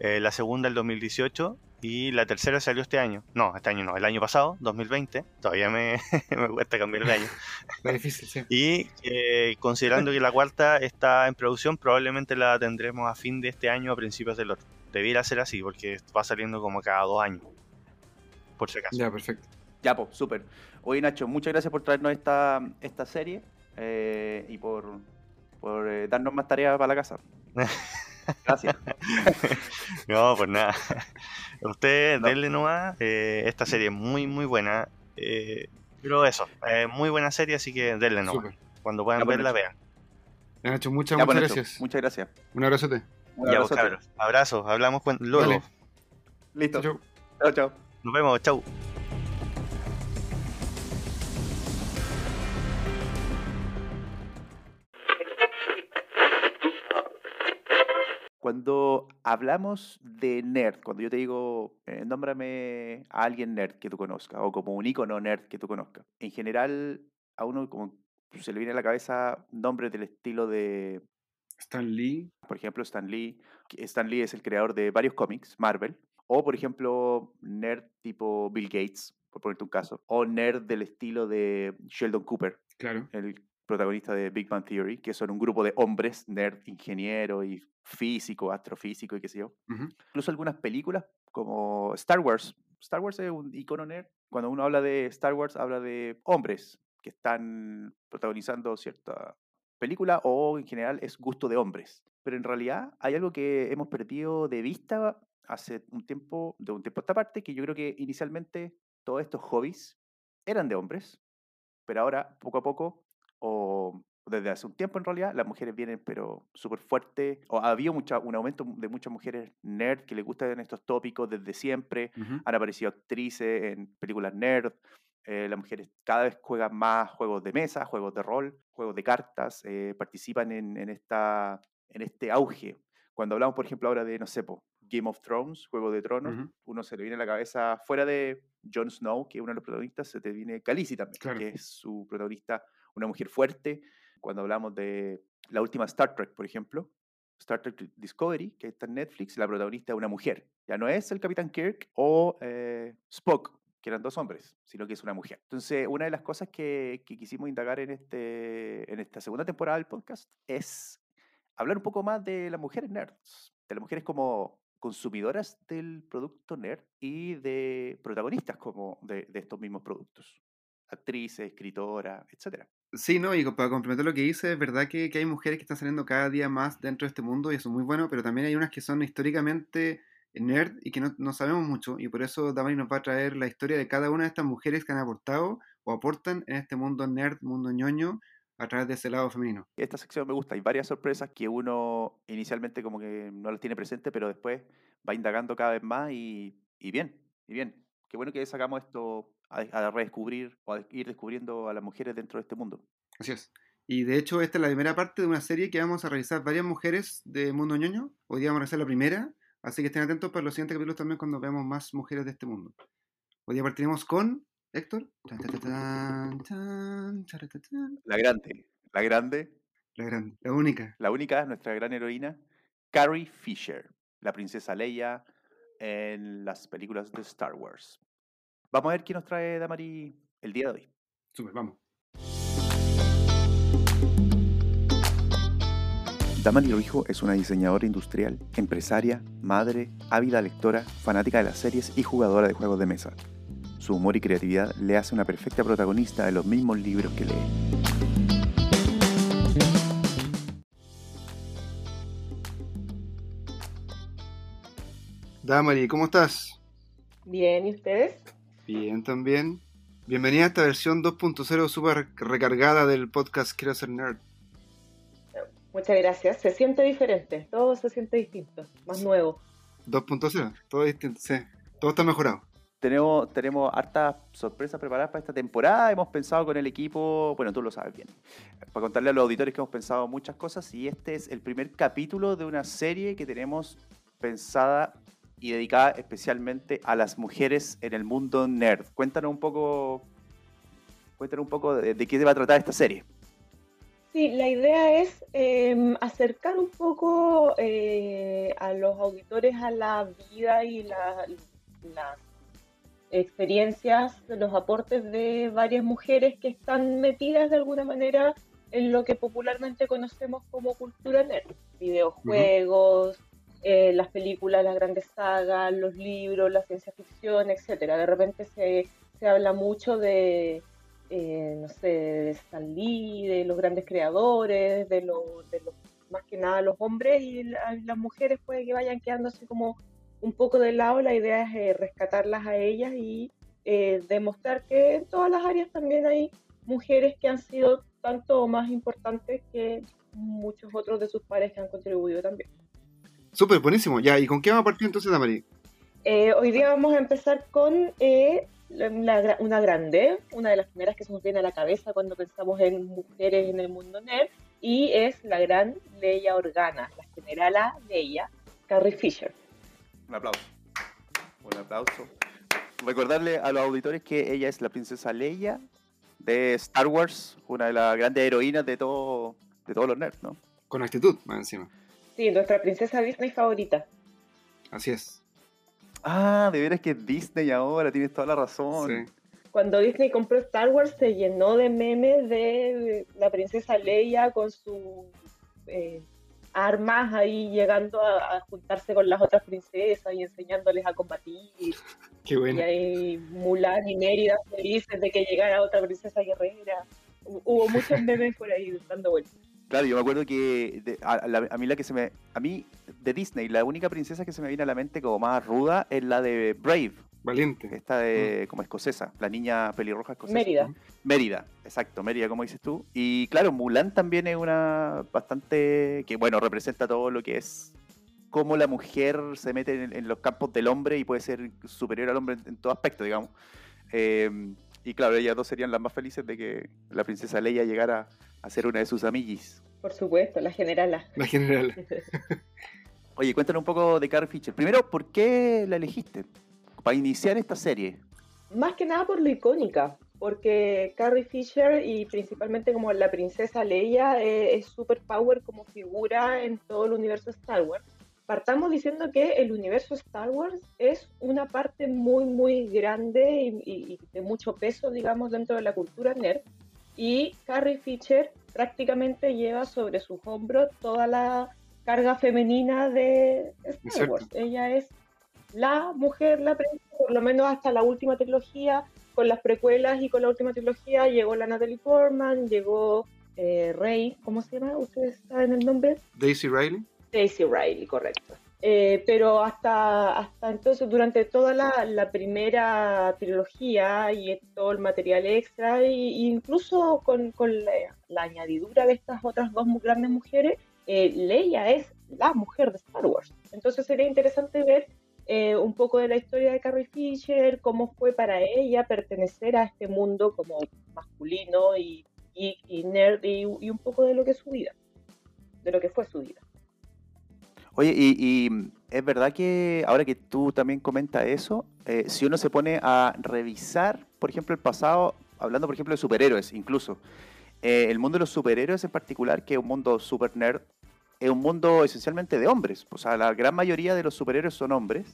Eh, la segunda el 2018 y la tercera salió este año. No, este año no, el año pasado, 2020. Todavía me, me cuesta cambiar el año. Está difícil, sí. Y eh, considerando que la cuarta está en producción, probablemente la tendremos a fin de este año, a principios del otro. Debiera ser así, porque va saliendo como cada dos años. Por si acaso. Ya, perfecto. Ya, pues, súper. Oye, Nacho, muchas gracias por traernos esta, esta serie eh, y por, por eh, darnos más tareas para la casa. Gracias. No, pues nada. Ustedes No. denle nomás. eh, esta serie es muy, muy buena. eh, pero eso, eh, muy buena serie, así que denle nomás. Súper. Cuando puedan Ya, pues, verla, vean. Ya, Nacho, muchas, Ya, pues, muchas gracias. Muchas gracias. Un abrazote. Un Ya, pues, abrazote. cabros. Abrazos, hablamos luego. Listo. Chau. Chao, chao. Nos vemos, chau. Cuando hablamos de nerd, cuando yo te digo, eh, nómbrame a alguien nerd que tú conozcas, o como un icono nerd que tú conozcas, en general a uno como se le viene a la cabeza nombres del estilo de, Stan Lee. por ejemplo, Stan Lee. Stan Lee es el creador de varios cómics, Marvel. O, por ejemplo, nerd tipo Bill Gates, por ponerte un caso. O nerd del estilo de Sheldon Cooper, Claro. el protagonista de Big Bang Theory, que son un grupo de hombres, nerd, ingeniero y físico, astrofísico y qué sé yo. Incluso algunas películas como Star Wars. Star Wars es un icono nerd. Cuando uno habla de Star Wars, habla de hombres que están protagonizando cierta película o en general es gusto de hombres. Pero en realidad hay algo que hemos perdido de vista hace un tiempo, de un tiempo a esta parte, que yo creo que inicialmente todos estos hobbies eran de hombres, pero ahora poco a poco, o desde hace un tiempo en realidad, las mujeres vienen pero súper fuerte, o ha habido mucha, un aumento de muchas mujeres nerd que les gustan estos tópicos desde siempre, han aparecido actrices en películas nerd, eh, las mujeres cada vez juegan más juegos de mesa, juegos de rol, juegos de cartas, eh, participan en, en esta, en este auge. Cuando hablamos, por ejemplo, ahora de, no sé, po, Game of Thrones, Juego de Tronos, Ujú. uno se le viene a la cabeza, fuera de Jon Snow, que es uno de los protagonistas, se te viene Khaleesi también, Claro. que es su protagonista, una mujer fuerte. Cuando hablamos de la última Star Trek, por ejemplo, Star Trek Discovery, que está en Netflix, la protagonista es una mujer. Ya no es el Capitán Kirk o eh, Spock, que eran dos hombres, sino que es una mujer. Entonces, una de las cosas que, que quisimos indagar en, este, en esta segunda temporada del podcast es hablar un poco más de las mujeres nerds, de las mujeres como consumidoras del producto nerd y de protagonistas como de, estos mismos productos. Actrices, escritoras, etcétera. Sí, no, y para complementar lo que dice, es verdad que, que hay mujeres que están saliendo cada día más dentro de este mundo y eso es muy bueno, pero también hay unas que son históricamente nerd y que no, no sabemos mucho y por eso Damari nos va a traer la historia de cada una de estas mujeres que han aportado o aportan en este mundo nerd, mundo ñoño, a través de ese lado femenino. Esta sección me gusta, hay varias sorpresas que uno inicialmente como que no las tiene presente, pero después va indagando cada vez más y, y bien, y bien. qué bueno que sacamos esto a, a redescubrir o a ir descubriendo a las mujeres dentro de este mundo. Así es. Y de hecho, esta es la primera parte de una serie que vamos a revisar varias mujeres de Mundo Ñoño. Hoy día vamos a revisar la primera, así que estén atentos para los siguientes capítulos también cuando veamos más mujeres de este mundo. Hoy día partiremos con Héctor. La grande, la grande, La grande, la única. la única, nuestra gran heroína, Carrie Fisher, la princesa Leia en las películas de Star Wars. Vamos a ver qué nos trae Damari el día de hoy. Super, vamos. Damari Roijo es una diseñadora industrial, empresaria, madre, ávida lectora, fanática de las series y jugadora de juegos de mesa. Su humor y creatividad le hace una perfecta protagonista de los mismos libros que lee. Damari, ¿cómo estás? Bien, ¿y ustedes? Bien, también. Bienvenida a esta versión 2.0 súper recargada del podcast Quiero ser nerd. Muchas gracias. Se siente diferente, todo se siente distinto, más nuevo. 2.0, todo distinto, sí. Todo está mejorado. Tenemos, tenemos hartas sorpresas preparadas para esta temporada. Hemos pensado con el equipo, bueno, tú lo sabes bien, para contarle a los auditores que hemos pensado muchas cosas y este es el primer capítulo de una serie que tenemos pensada y dedicada especialmente a las mujeres en el mundo nerd. Cuéntanos un poco, cuéntanos un poco de, qué va a tratar esta serie. Sí, la idea es eh, acercar un poco eh, a los auditores a la vida y la- experiencias, los aportes de varias mujeres que están metidas de alguna manera en lo que popularmente conocemos como cultura nerd. Videojuegos, eh, las películas, las grandes sagas, los libros, la ciencia ficción, etcétera. De repente se, se habla mucho de, eh, no sé, de Stan Lee, de los grandes creadores, de, lo- de los, más que nada los hombres y la- las mujeres puede que vayan quedando así como un poco de lado. La idea es eh, rescatarlas a ellas y eh, demostrar que en todas las áreas también hay mujeres que han sido tanto o más importantes que muchos otros de sus pares que han contribuido también. Súper, buenísimo. Ya, ¿y con qué vamos a partir entonces, Damari? Eh, hoy día vamos a empezar con eh, la- una grande, una de las primeras que se nos viene a la cabeza cuando pensamos en mujeres en el mundo nerd, y es la gran Leia Organa, la generala Leia, Carrie Fisher. Un aplauso. Un aplauso. Recordarle a los auditores que ella es la princesa Leia de Star Wars, una de las grandes heroínas de, todo, de todos los nerds, ¿no? Con actitud, más encima. Sí, nuestra princesa Disney favorita. Así es. Ah, de veras que es Disney ahora, tienes toda la razón. Sí. Cuando Disney compró Star Wars se llenó de memes de la princesa Leia con sus eh, armas ahí llegando a, a juntarse con las otras princesas y enseñándoles a combatir. Qué Y bueno. ahí Mulan y Mérida felices de que llegara otra princesa guerrera. Hu- Hubo muchos memes por ahí dando vueltas. Claro, yo me acuerdo que de- a, a la- a mí la que se me. A mí, de Disney, la única princesa que se me viene a la mente como más ruda es la de Brave, Valiente. esta de como escocesa, la niña pelirroja escocesa. Mérida. Mérida, exacto, Mérida, como dices tú. Y claro, Mulan también es una bastante. que bueno, representa todo lo que es. cómo la mujer se mete en, en los campos del hombre y puede ser superior al hombre en, en todo aspecto, digamos. Eh, y claro, ellas dos serían las más felices de que la princesa Leia llegara a ser una de sus amiguis. Por supuesto, la generala. La general. Oye, cuéntanos un poco de Carrie Fisher. Primero, ¿por qué la elegiste? Para iniciar esta serie. Más que nada por lo icónica, porque Carrie Fisher y principalmente como la princesa Leia eh, es super power como figura en todo el universo Star Wars. Partamos diciendo que el universo Star Wars es una parte muy, muy grande y, y- y de mucho peso, digamos, dentro de la cultura nerd. Y Carrie Fisher prácticamente lleva sobre sus hombros toda la carga femenina de Star. Wars. Ella es la mujer, la princesa, por lo menos hasta la última trilogía, con las precuelas y con la última trilogía llegó la Natalie Portman, llegó eh, Rey, ¿cómo se llama? ¿Ustedes saben el nombre? Daisy Riley. Daisy Riley, correcto. Eh, pero hasta, hasta entonces, durante toda la, la primera trilogía y todo el material extra, e incluso con, con la, la añadidura de estas otras dos mu- grandes mujeres, eh, Leia es la mujer de Star Wars. Entonces sería interesante ver eh, un poco de la historia de Carrie Fisher, cómo fue para ella pertenecer a este mundo como masculino y, y, nerd y, un poco de lo que es su vida, de lo que fue su vida. Oye, y, es verdad que ahora que tú también comentas eso, eh, si uno se pone a revisar, por ejemplo, el pasado, hablando por ejemplo de superhéroes incluso, eh, el mundo de los superhéroes en particular, que es un mundo super nerd, es un mundo esencialmente de hombres. O sea, la gran mayoría de los superhéroes son hombres.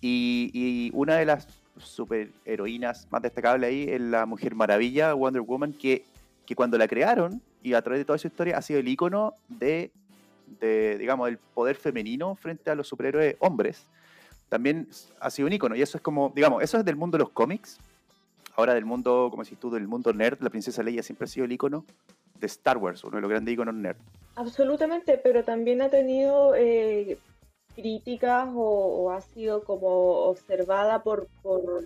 Y, una de las superheroínas más destacables ahí es la Mujer Maravilla, Wonder Woman, que, que cuando la crearon y a través de toda su historia ha sido el icono de, de, digamos, el poder femenino frente a los superhéroes hombres. También ha sido un icono. Y eso es como, digamos, eso es del mundo de los cómics, ahora del mundo, como decís tú, del mundo nerd, la princesa Leia siempre ha sido el icono de Star Wars, uno de los grandes iconos nerd. Absolutamente, pero también ha tenido eh, críticas o, ha sido como observada por, por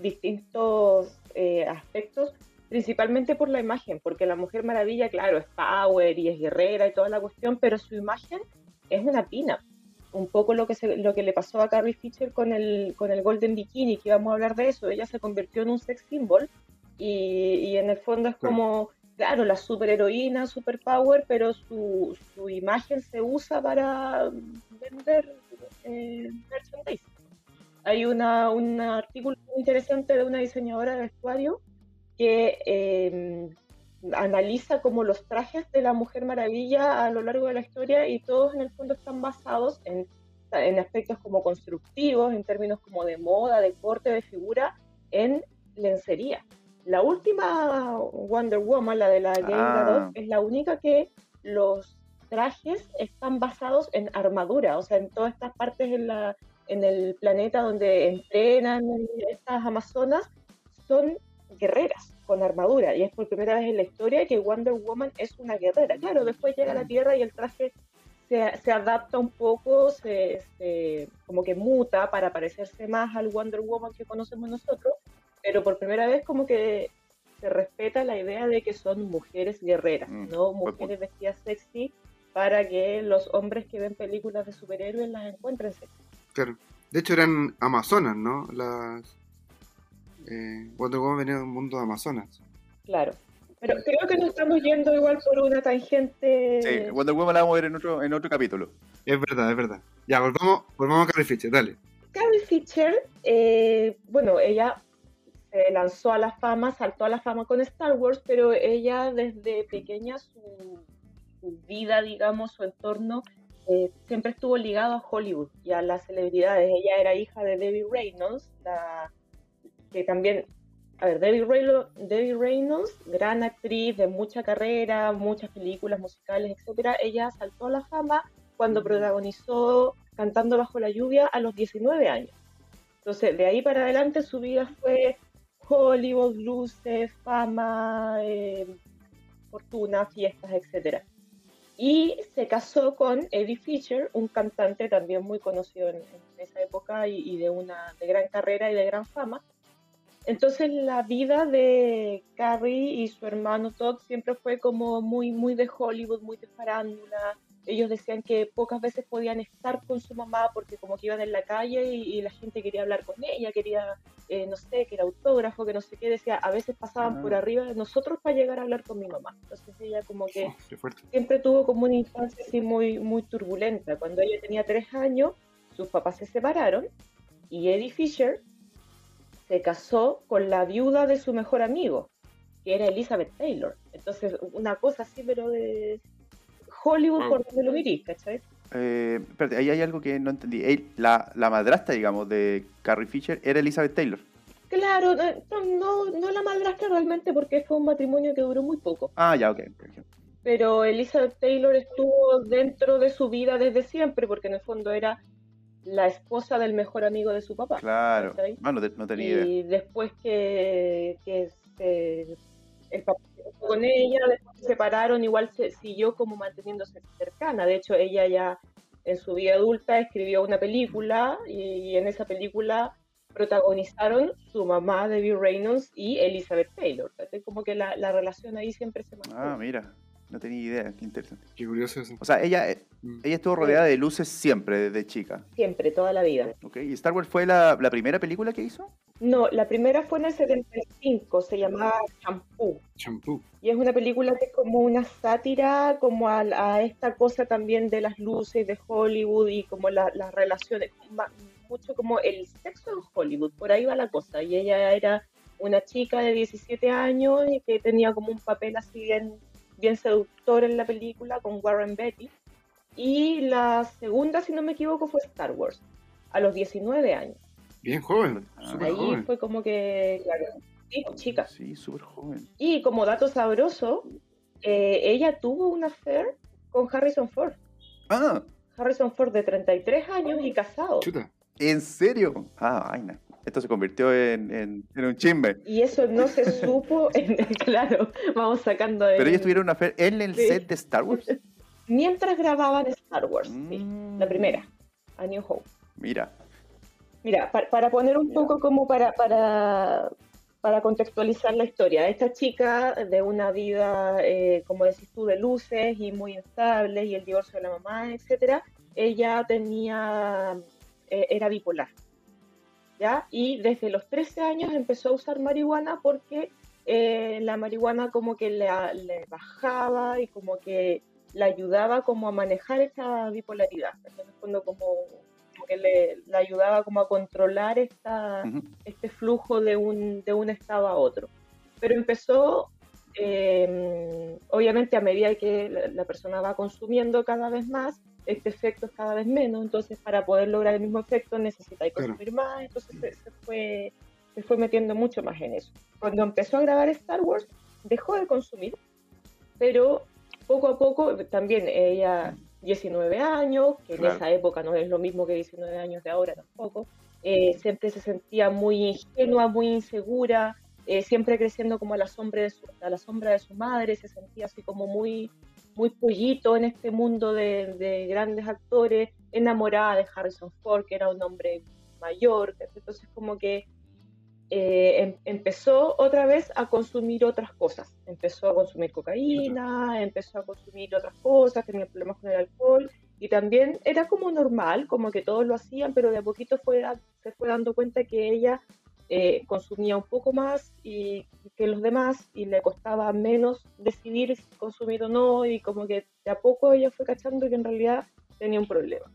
distintos eh, aspectos, principalmente por la imagen, porque la Mujer Maravilla, claro, es power y es guerrera y toda la cuestión, pero su imagen es una pina un poco lo que, se, lo que le pasó a Carrie Fisher con el, con el Golden Bikini, que íbamos a hablar de eso. Ella se convirtió en un sex symbol y, y en el fondo es como, claro, la superheroína, superpower, pero su, su imagen se usa para vender eh. Hay una, un artículo interesante de una diseñadora de vestuario que eh, analiza como los trajes de la Mujer Maravilla a lo largo de la historia y todos en el fondo están basados en, en aspectos como constructivos, en términos como de moda, de corte, de figura, en lencería. La última Wonder Woman, la de la Game ah. es la única que los trajes están basados en armadura, o sea, en todas estas partes en, la, en el planeta donde entrenan estas amazonas, son guerreras con armadura y es por primera vez en la historia que Wonder Woman es una guerrera. Claro, después llega a la Tierra y el traje se, se adapta un poco, se, como que muta para parecerse más al Wonder Woman que conocemos nosotros, pero por primera vez como que se respeta la idea de que son mujeres guerreras, mm, no mujeres vestidas sexy para que los hombres que ven películas de superhéroes las encuentren sexy. Claro. De hecho eran amazonas, ¿no? Las eh, Wonder Woman venía de un mundo de Amazonas. Claro. Pero creo que nos estamos yendo igual por una tangente. Sí, Wonder Woman la vamos a ver en otro, en otro capítulo. Es verdad, es verdad. Ya, volvamos, volvamos a Carrie Fisher, dale. Carrie Fisher, eh, bueno, ella se lanzó a la fama, saltó a la fama con Star Wars, pero ella desde pequeña su, vida, digamos, su entorno, eh, siempre estuvo ligado a Hollywood y a las celebridades. Ella era hija de Debbie Reynolds, la que también, a ver, Debbie Reynolds, gran actriz de mucha carrera, muchas películas musicales, etcétera, ella saltó a la fama cuando protagonizó Cantando bajo la lluvia a los 19 años. Entonces, de ahí para adelante su vida fue Hollywood, luces, fama, eh, fortuna, fiestas, etcétera. Y se casó con Eddie Fisher, un cantante también muy conocido en, esa época y, y, de una de gran carrera y de gran fama. Entonces la vida de Carrie y su hermano Todd siempre fue como muy, muy de Hollywood, muy de farándula. Ellos decían que pocas veces podían estar con su mamá porque como que iban en la calle y, la gente quería hablar con ella, quería, eh, no sé, que era autógrafo, que no sé qué, decía, a veces pasaban por ah. arriba de nosotros para llegar a hablar con mi mamá. Entonces ella como que oh, siempre tuvo como una infancia así muy, muy turbulenta. Cuando ella tenía tres años, sus papás se separaron y Eddie Fisher se casó con la viuda de su mejor amigo, que era Elizabeth Taylor. Entonces, una cosa así, pero de Hollywood por donde lo mirís, ¿cachai? Eh, espérate, ahí hay algo que no entendí. la, la madrastra, digamos, de Carrie Fisher era Elizabeth Taylor. Claro, no, no, la madrastra realmente porque fue un matrimonio que duró muy poco. Ah, ya, ok. Pero Elizabeth Taylor estuvo dentro de su vida desde siempre porque en el fondo era la esposa del mejor amigo de su papá. Claro. Ah, no, tenía idea. Y después que, que el papá con ella, después se separaron, igual se siguió como manteniéndose cercana. De hecho, ella ya en su vida adulta escribió una película y, en esa película protagonizaron su mamá, Debbie Reynolds, y Elizabeth Taylor. Como que la, la relación ahí siempre se mantuvo. Ah, mira. No tenía idea, qué interesante. Qué curioso eso. O sea, ella, eh, Mm. ella estuvo rodeada de luces siempre, desde chica. Siempre, toda la vida. ¿ok? ¿Y Star Wars fue la, la primera película que hizo? No, la primera fue en el 75, se llamaba Shampoo. Champú. Y es una película que es como una sátira como a, a esta cosa también de las luces de Hollywood y como la- las relaciones, mucho como el sexo en Hollywood, por ahí va la cosa. Y ella era una chica de 17 años y que tenía como un papel así bien, bien seductor en la película con Warren Beatty. Y la segunda, si no me equivoco, fue Star Wars, a los 19 años. Bien joven. Ah. Ahí joven. fue como que, claro, sí, chica. Sí, súper joven. Y como dato sabroso, eh, ella tuvo una affair con Harrison Ford. Ah, Harrison Ford de 33 años y casado. Chuta. ¿en serio? Ah, vaina. Esto se convirtió en, en, en un chisme. Y eso no se supo, en- claro, vamos sacando de... Pero ellos tuvieron una fe en el Sí. set de Star Wars. Mientras grababan Star Wars, sí, Mm, la primera, A New Hope. Mira. Mira, pa- para poner un poco como para, para, para contextualizar la historia, esta chica de una vida, eh, como decís tú, de luces y muy inestable y el divorcio de la mamá, etcétera, ella tenía, eh, era bipolar, ¿ya? Y desde los 13 años empezó a usar marihuana porque eh, la marihuana como que le, le bajaba y como que la ayudaba como a manejar esta bipolaridad, entonces cuando como como que le, ayudaba como a controlar esta, este flujo de un, de un estado a otro. Pero empezó, eh, obviamente a medida que la persona va consumiendo cada vez más, este efecto es cada vez menos, entonces para poder lograr el mismo efecto necesita Claro. consumir más, entonces se, se fue, se fue metiendo mucho más en eso. Cuando empezó a grabar Star Wars, dejó de consumir, pero poco a poco también ella 19 años, que en Claro. esa época no es lo mismo que 19 años de ahora tampoco, eh, siempre se sentía muy ingenua, muy insegura, eh, siempre creciendo como a la, sombra de su, a la sombra de su madre, se sentía así como muy, muy pollito en este mundo de, de grandes actores, enamorada de Harrison Ford, que era un hombre mayor, entonces como que eh, em- empezó otra vez a consumir otras cosas. Empezó a consumir cocaína, empezó a consumir otras cosas, tenía problemas con el alcohol y también era como normal, como que todos lo hacían, pero de a poquito fue, se fue dando cuenta que ella eh, consumía un poco más y, que los demás y le costaba menos decidir si consumir o no y como que de a poco ella fue cachando que en realidad tenía un problema.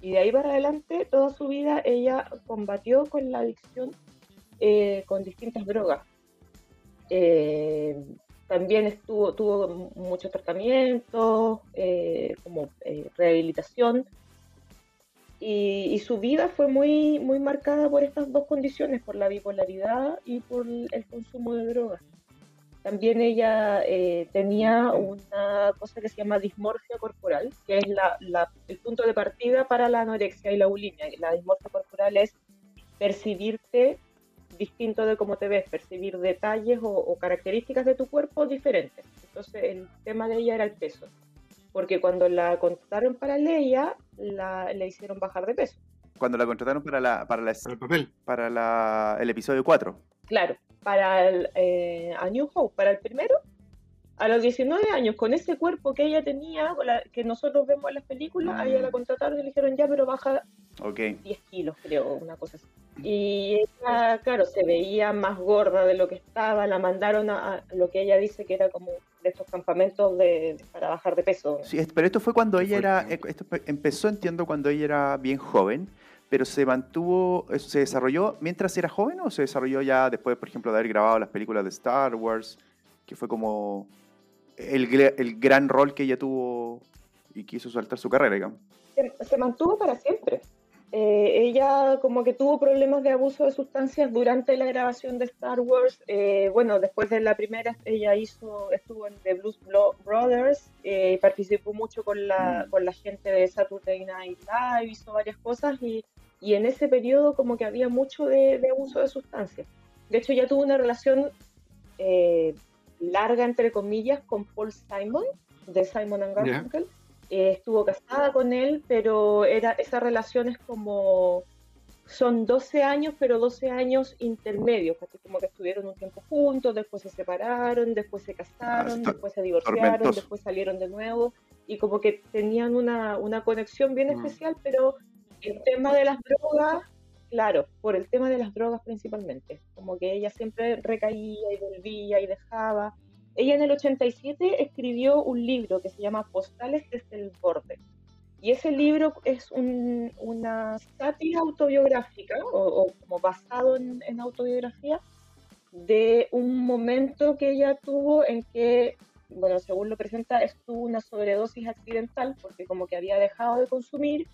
Y de ahí para adelante, toda su vida, ella combatió con la adicción eh, con distintas drogas. Eh, también estuvo, tuvo muchos tratamientos, eh, como eh, rehabilitación, y, su vida fue muy, muy marcada por estas dos condiciones, por la bipolaridad y por el consumo de drogas. También ella eh, tenía una cosa que se llama dismorfia corporal, que es la, la- el punto de partida para la anorexia y la bulimia. La dismorfia corporal es percibirte distinto de cómo te ves, percibir detalles o, o características de tu cuerpo diferentes. Entonces el tema de ella era el peso, porque cuando la contrataron para Leia, la, le hicieron bajar de peso. Cuando la contrataron para la para la, Para el papel. para la, el episodio 4. Claro, para el, eh, a New Hope, para el primero, a los 19 años, con ese cuerpo que ella tenía, la- que nosotros vemos en las películas, a ella la contrataron y le dijeron ya, pero baja Ok. 10 kilos, creo, una cosa así. Y ella, claro, se veía más gorda de lo que estaba, la mandaron a, a lo que ella dice que era como de estos campamentos de, para bajar de peso. Sí, pero esto fue cuando ella era. Esto pe- empezó, entiendo, cuando ella era bien joven, pero se mantuvo. eh, ¿Se desarrolló mientras era joven o se desarrolló ya después, por ejemplo, de haber grabado las películas de Star Wars? Que fue como el, el gran rol que ella tuvo y quiso saltar su carrera, digamos. se, se mantuvo para siempre. Eh, ella como que tuvo problemas de abuso de sustancias durante la grabación de Star Wars. Eh, bueno, después de la primera ella hizo, estuvo en The Blues Brothers, eh, participó mucho con la, Mm. con la gente de Saturday Night Live, hizo varias cosas y, y en ese periodo como que había mucho de, de abuso de sustancias. De hecho, ya tuvo una relación eh, larga, entre comillas, con Paul Simon, de Simon and. Garfunkel. Eh, estuvo casada con él, pero era esa relación es como son 12 años, pero 12 años intermedios, porque como que estuvieron un tiempo juntos, después se separaron, después se casaron, está después se divorciaron, tormentoso. después salieron de nuevo, y como que tenían una, una conexión bien Mm. especial, pero el tema de las drogas, claro, por el tema de las drogas principalmente, como que ella siempre recaía y volvía y dejaba. Ella en el 87 escribió un libro que se llama Postales desde el borde. Y ese libro es un- una sátira autobiográfica, o, como basado en autobiografía, de un momento que ella tuvo en que, bueno, según lo presenta, estuvo una sobredosis accidental, porque como que había dejado de consumir,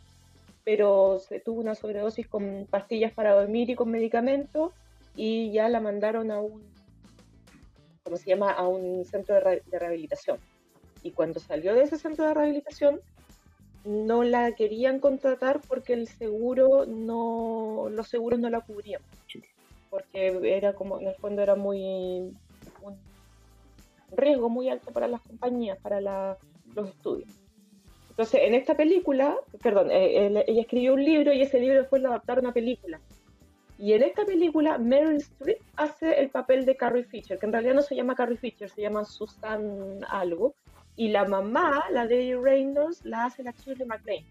pero se tuvo una sobredosis con pastillas para dormir y con medicamentos, y ya la mandaron a un, ¿cómo se llama?, a un centro de, de rehabilitación. Y cuando salió de ese centro de rehabilitación, no la querían contratar porque el seguro no, los seguros no la cubrían. Porque era como, en el fondo era muy, un riesgo muy alto para las compañías, para la- los estudios. Entonces, en esta película, perdón, eh, ella escribió un libro y ese libro después lo adaptaron a película. Y en esta película, Meryl Streep hace el papel de Carrie Fisher, que en realidad no se llama Carrie Fisher, se llama Susan algo. Y la mamá, la Debbie Reynolds, la hace la Shirley MacLaine.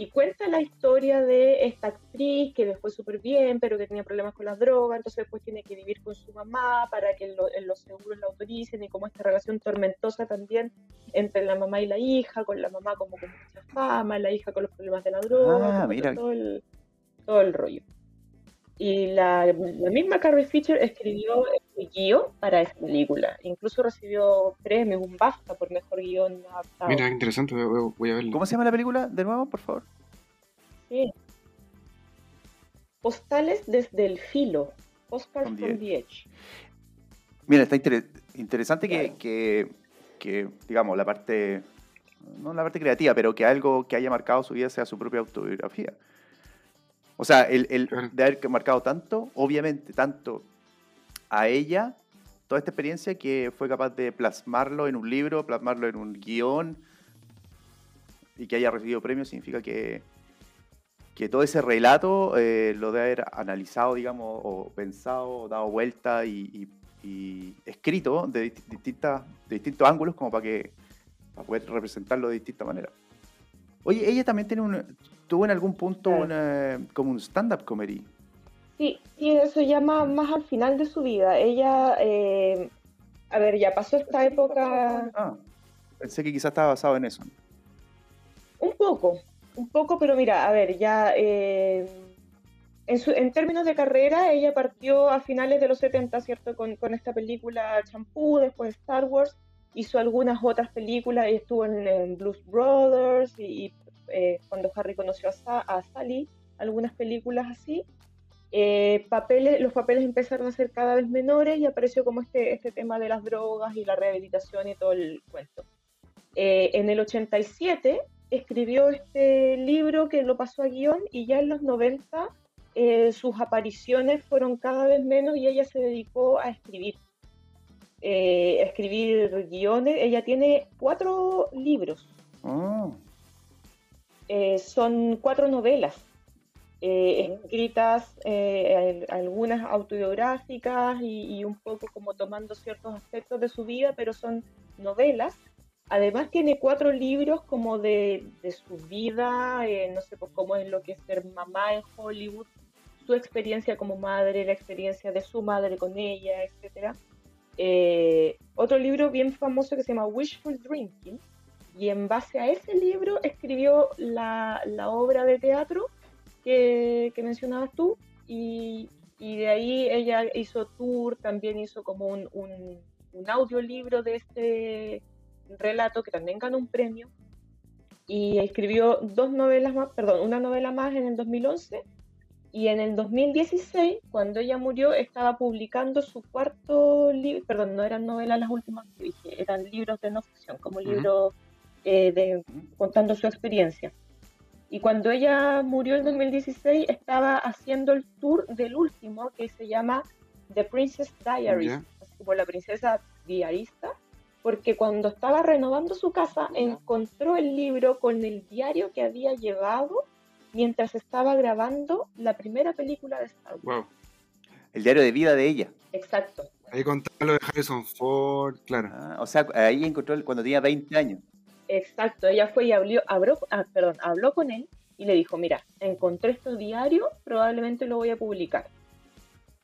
Y cuenta la historia de esta actriz que después súper bien, pero que tenía problemas con las drogas, entonces después tiene que vivir con su mamá para que lo- en los seguros la autoricen y como esta relación tormentosa también entre la mamá y la hija, con la mamá como con mucha fama, la hija con los problemas de la droga, Ah, mira. todo el, todo el rollo. Y la, la misma Carrie Fisher escribió el guion para esa película. Incluso recibió premios, un BAFTA por mejor guion adaptado. Mira, qué interesante, voy, a verlo. ¿Cómo se llama la película? De nuevo, por favor. Sí. Postales desde el filo. Postcards From from the the Edge. Mira, está inter- interesante que, Claro. que, que, digamos, la parte, no la parte creativa, pero que algo que haya marcado su vida sea su propia autobiografía. O sea, el, de haber marcado tanto, obviamente, tanto a ella, toda esta experiencia, que fue capaz de plasmarlo en un libro, plasmarlo en un guion, y que haya recibido premios, significa que, que todo ese relato eh, lo de haber analizado, digamos, o pensado, dado vuelta y, y- y escrito de, disti- distintas, de distintos ángulos como para que para poder representarlo de distinta manera. Oye, ella también tiene un, tuvo en algún punto una- como un stand-up comedy. Sí, sí, eso ya más, más al final de su vida. Ella, eh, a ver, ya pasó esta época Ah, pensé que quizás estaba basado en eso. un poco, un poco, pero mira, a ver, ya eh, en, su- en términos de carrera, ella partió a finales de los 70, ¿cierto? Con, con esta película Champú, después Star Wars, hizo algunas otras películas, y estuvo en, en Blues Brothers y, y, eh, cuando Harry conoció a, Sa- a Sally, algunas películas así. Eh, papeles, los papeles empezaron a ser cada vez menores y apareció como este, este tema de las drogas y la rehabilitación y todo el cuento. Eh, en el 87 escribió este libro que lo pasó a guion y ya en los 90 eh, sus apariciones fueron cada vez menos y ella se dedicó a escribir. Eh, escribir guiones. Ella tiene cuatro libros Ah, eh, son cuatro novelas eh, escritas, eh, al- algunas autobiográficas y, y un poco como tomando ciertos aspectos de su vida, pero son novelas. Además tiene cuatro libros como de, de su vida, eh, no sé pues, cómo es lo que es ser mamá en Hollywood, su experiencia como madre, la experiencia de su madre con ella, etc. otro libro bien famoso que se llama Wishful Drinking, y en base a ese libro escribió la, la obra de teatro que, que mencionabas tú y, y de ahí ella hizo tour, también hizo como un, un, un audiolibro de este relato que también ganó un premio y escribió dos novelas más, perdón, una novela más en el 2011 y en el 2016, cuando ella murió, estaba publicando su cuarto libro, perdón, no eran novelas las últimas que dije, eran libros de no ficción, como Ujú. libros eh, de, contando su experiencia. Y cuando ella murió en 2016, estaba haciendo el tour del último, que se llama The Princess Diaries, así como la princesa diarista, porque cuando estaba renovando su casa, encontró el libro con el diario que había llevado mientras estaba grabando la primera película de Star Wars. Wow. El diario de vida de ella. Exacto. Ahí contaba lo de Harrison Ford, claro. Ah, o sea, ahí encontró cuando tenía 20 años. Exacto, ella fue y habló, ah, perdón, habló con él y le dijo, mira, encontré este diario, probablemente lo voy a publicar.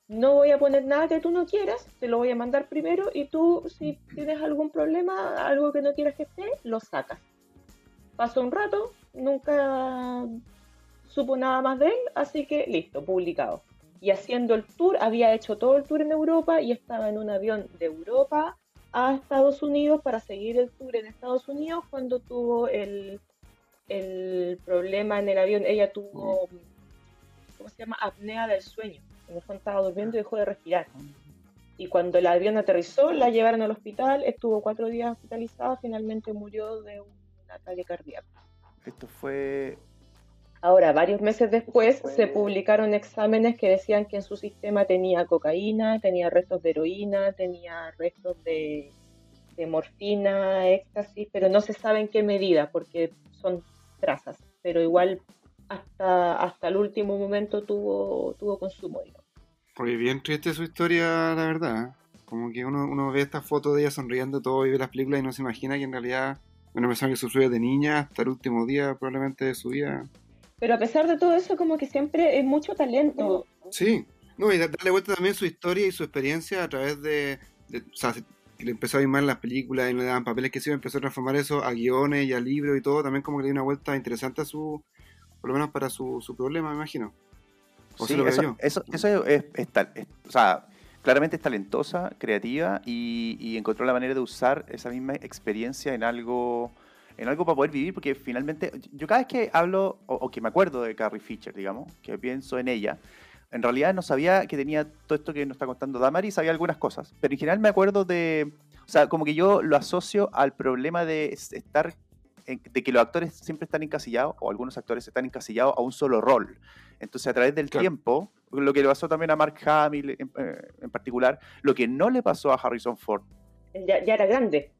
No voy a poner nada que tú no quieras, te lo voy a mandar primero y tú, si tienes algún problema, algo que no quieras que esté, lo sacas. Pasó un rato, nunca supo nada más de él, así que listo, publicado. Y haciendo el tour, había hecho todo el tour en Europa y estaba en un avión de Europa a Estados Unidos para seguir el tour en Estados Unidos cuando tuvo el, el problema en el avión. Ella tuvo, ¿cómo se llama? Apnea del sueño. Fondo estaba durmiendo y dejó de respirar. Y cuando el avión aterrizó, la llevaron al hospital, estuvo cuatro días hospitalizada, finalmente murió de un ataque cardíaco. Esto fue. Ahora, varios meses después, se publicaron exámenes que decían que en su sistema tenía cocaína, tenía restos de heroína, tenía restos de, de morfina, éxtasis, pero no se sabe en qué medida, porque son trazas. Pero igual hasta, hasta el último momento tuvo, tuvo consumo, digamos. Oye, bien triste su historia, la verdad. Como que uno, uno ve estas fotos de ella sonriendo todo y ve las películas y no se imagina que en realidad una persona que sufrió de niña hasta el último día probablemente de su vida. Pero a pesar de todo eso, como que siempre es mucho talento. Sí, no, y da- darle vuelta también su historia y su experiencia a través de, de- o sea, se- le empezó a mal las películas y no le daban papeles que sí, empezó a transformar eso a guiones y a libros y todo, también como que le dio una vuelta interesante a su, por lo menos para su, su problema, me imagino. O Sí, se lo veo eso, yo. eso, eso es, es tal- es- o sea, claramente es talentosa, creativa y, y encontró la manera de usar esa misma experiencia en algo, en algo para poder vivir, porque finalmente, yo cada vez que hablo o, o que me acuerdo de Carrie Fisher, digamos, que pienso en ella, en realidad no sabía que tenía todo esto que nos está contando Damari, sabía algunas cosas, pero en general me acuerdo de, o sea, como que yo lo asocio al problema de es- estar, en- de que los actores siempre están encasillados, o algunos actores están encasillados a un solo rol. Entonces, a través del Claro. tiempo, lo que le pasó también a Mark Hamill en, eh, en particular, lo que no le pasó a Harrison Ford. Ya, ya era grande.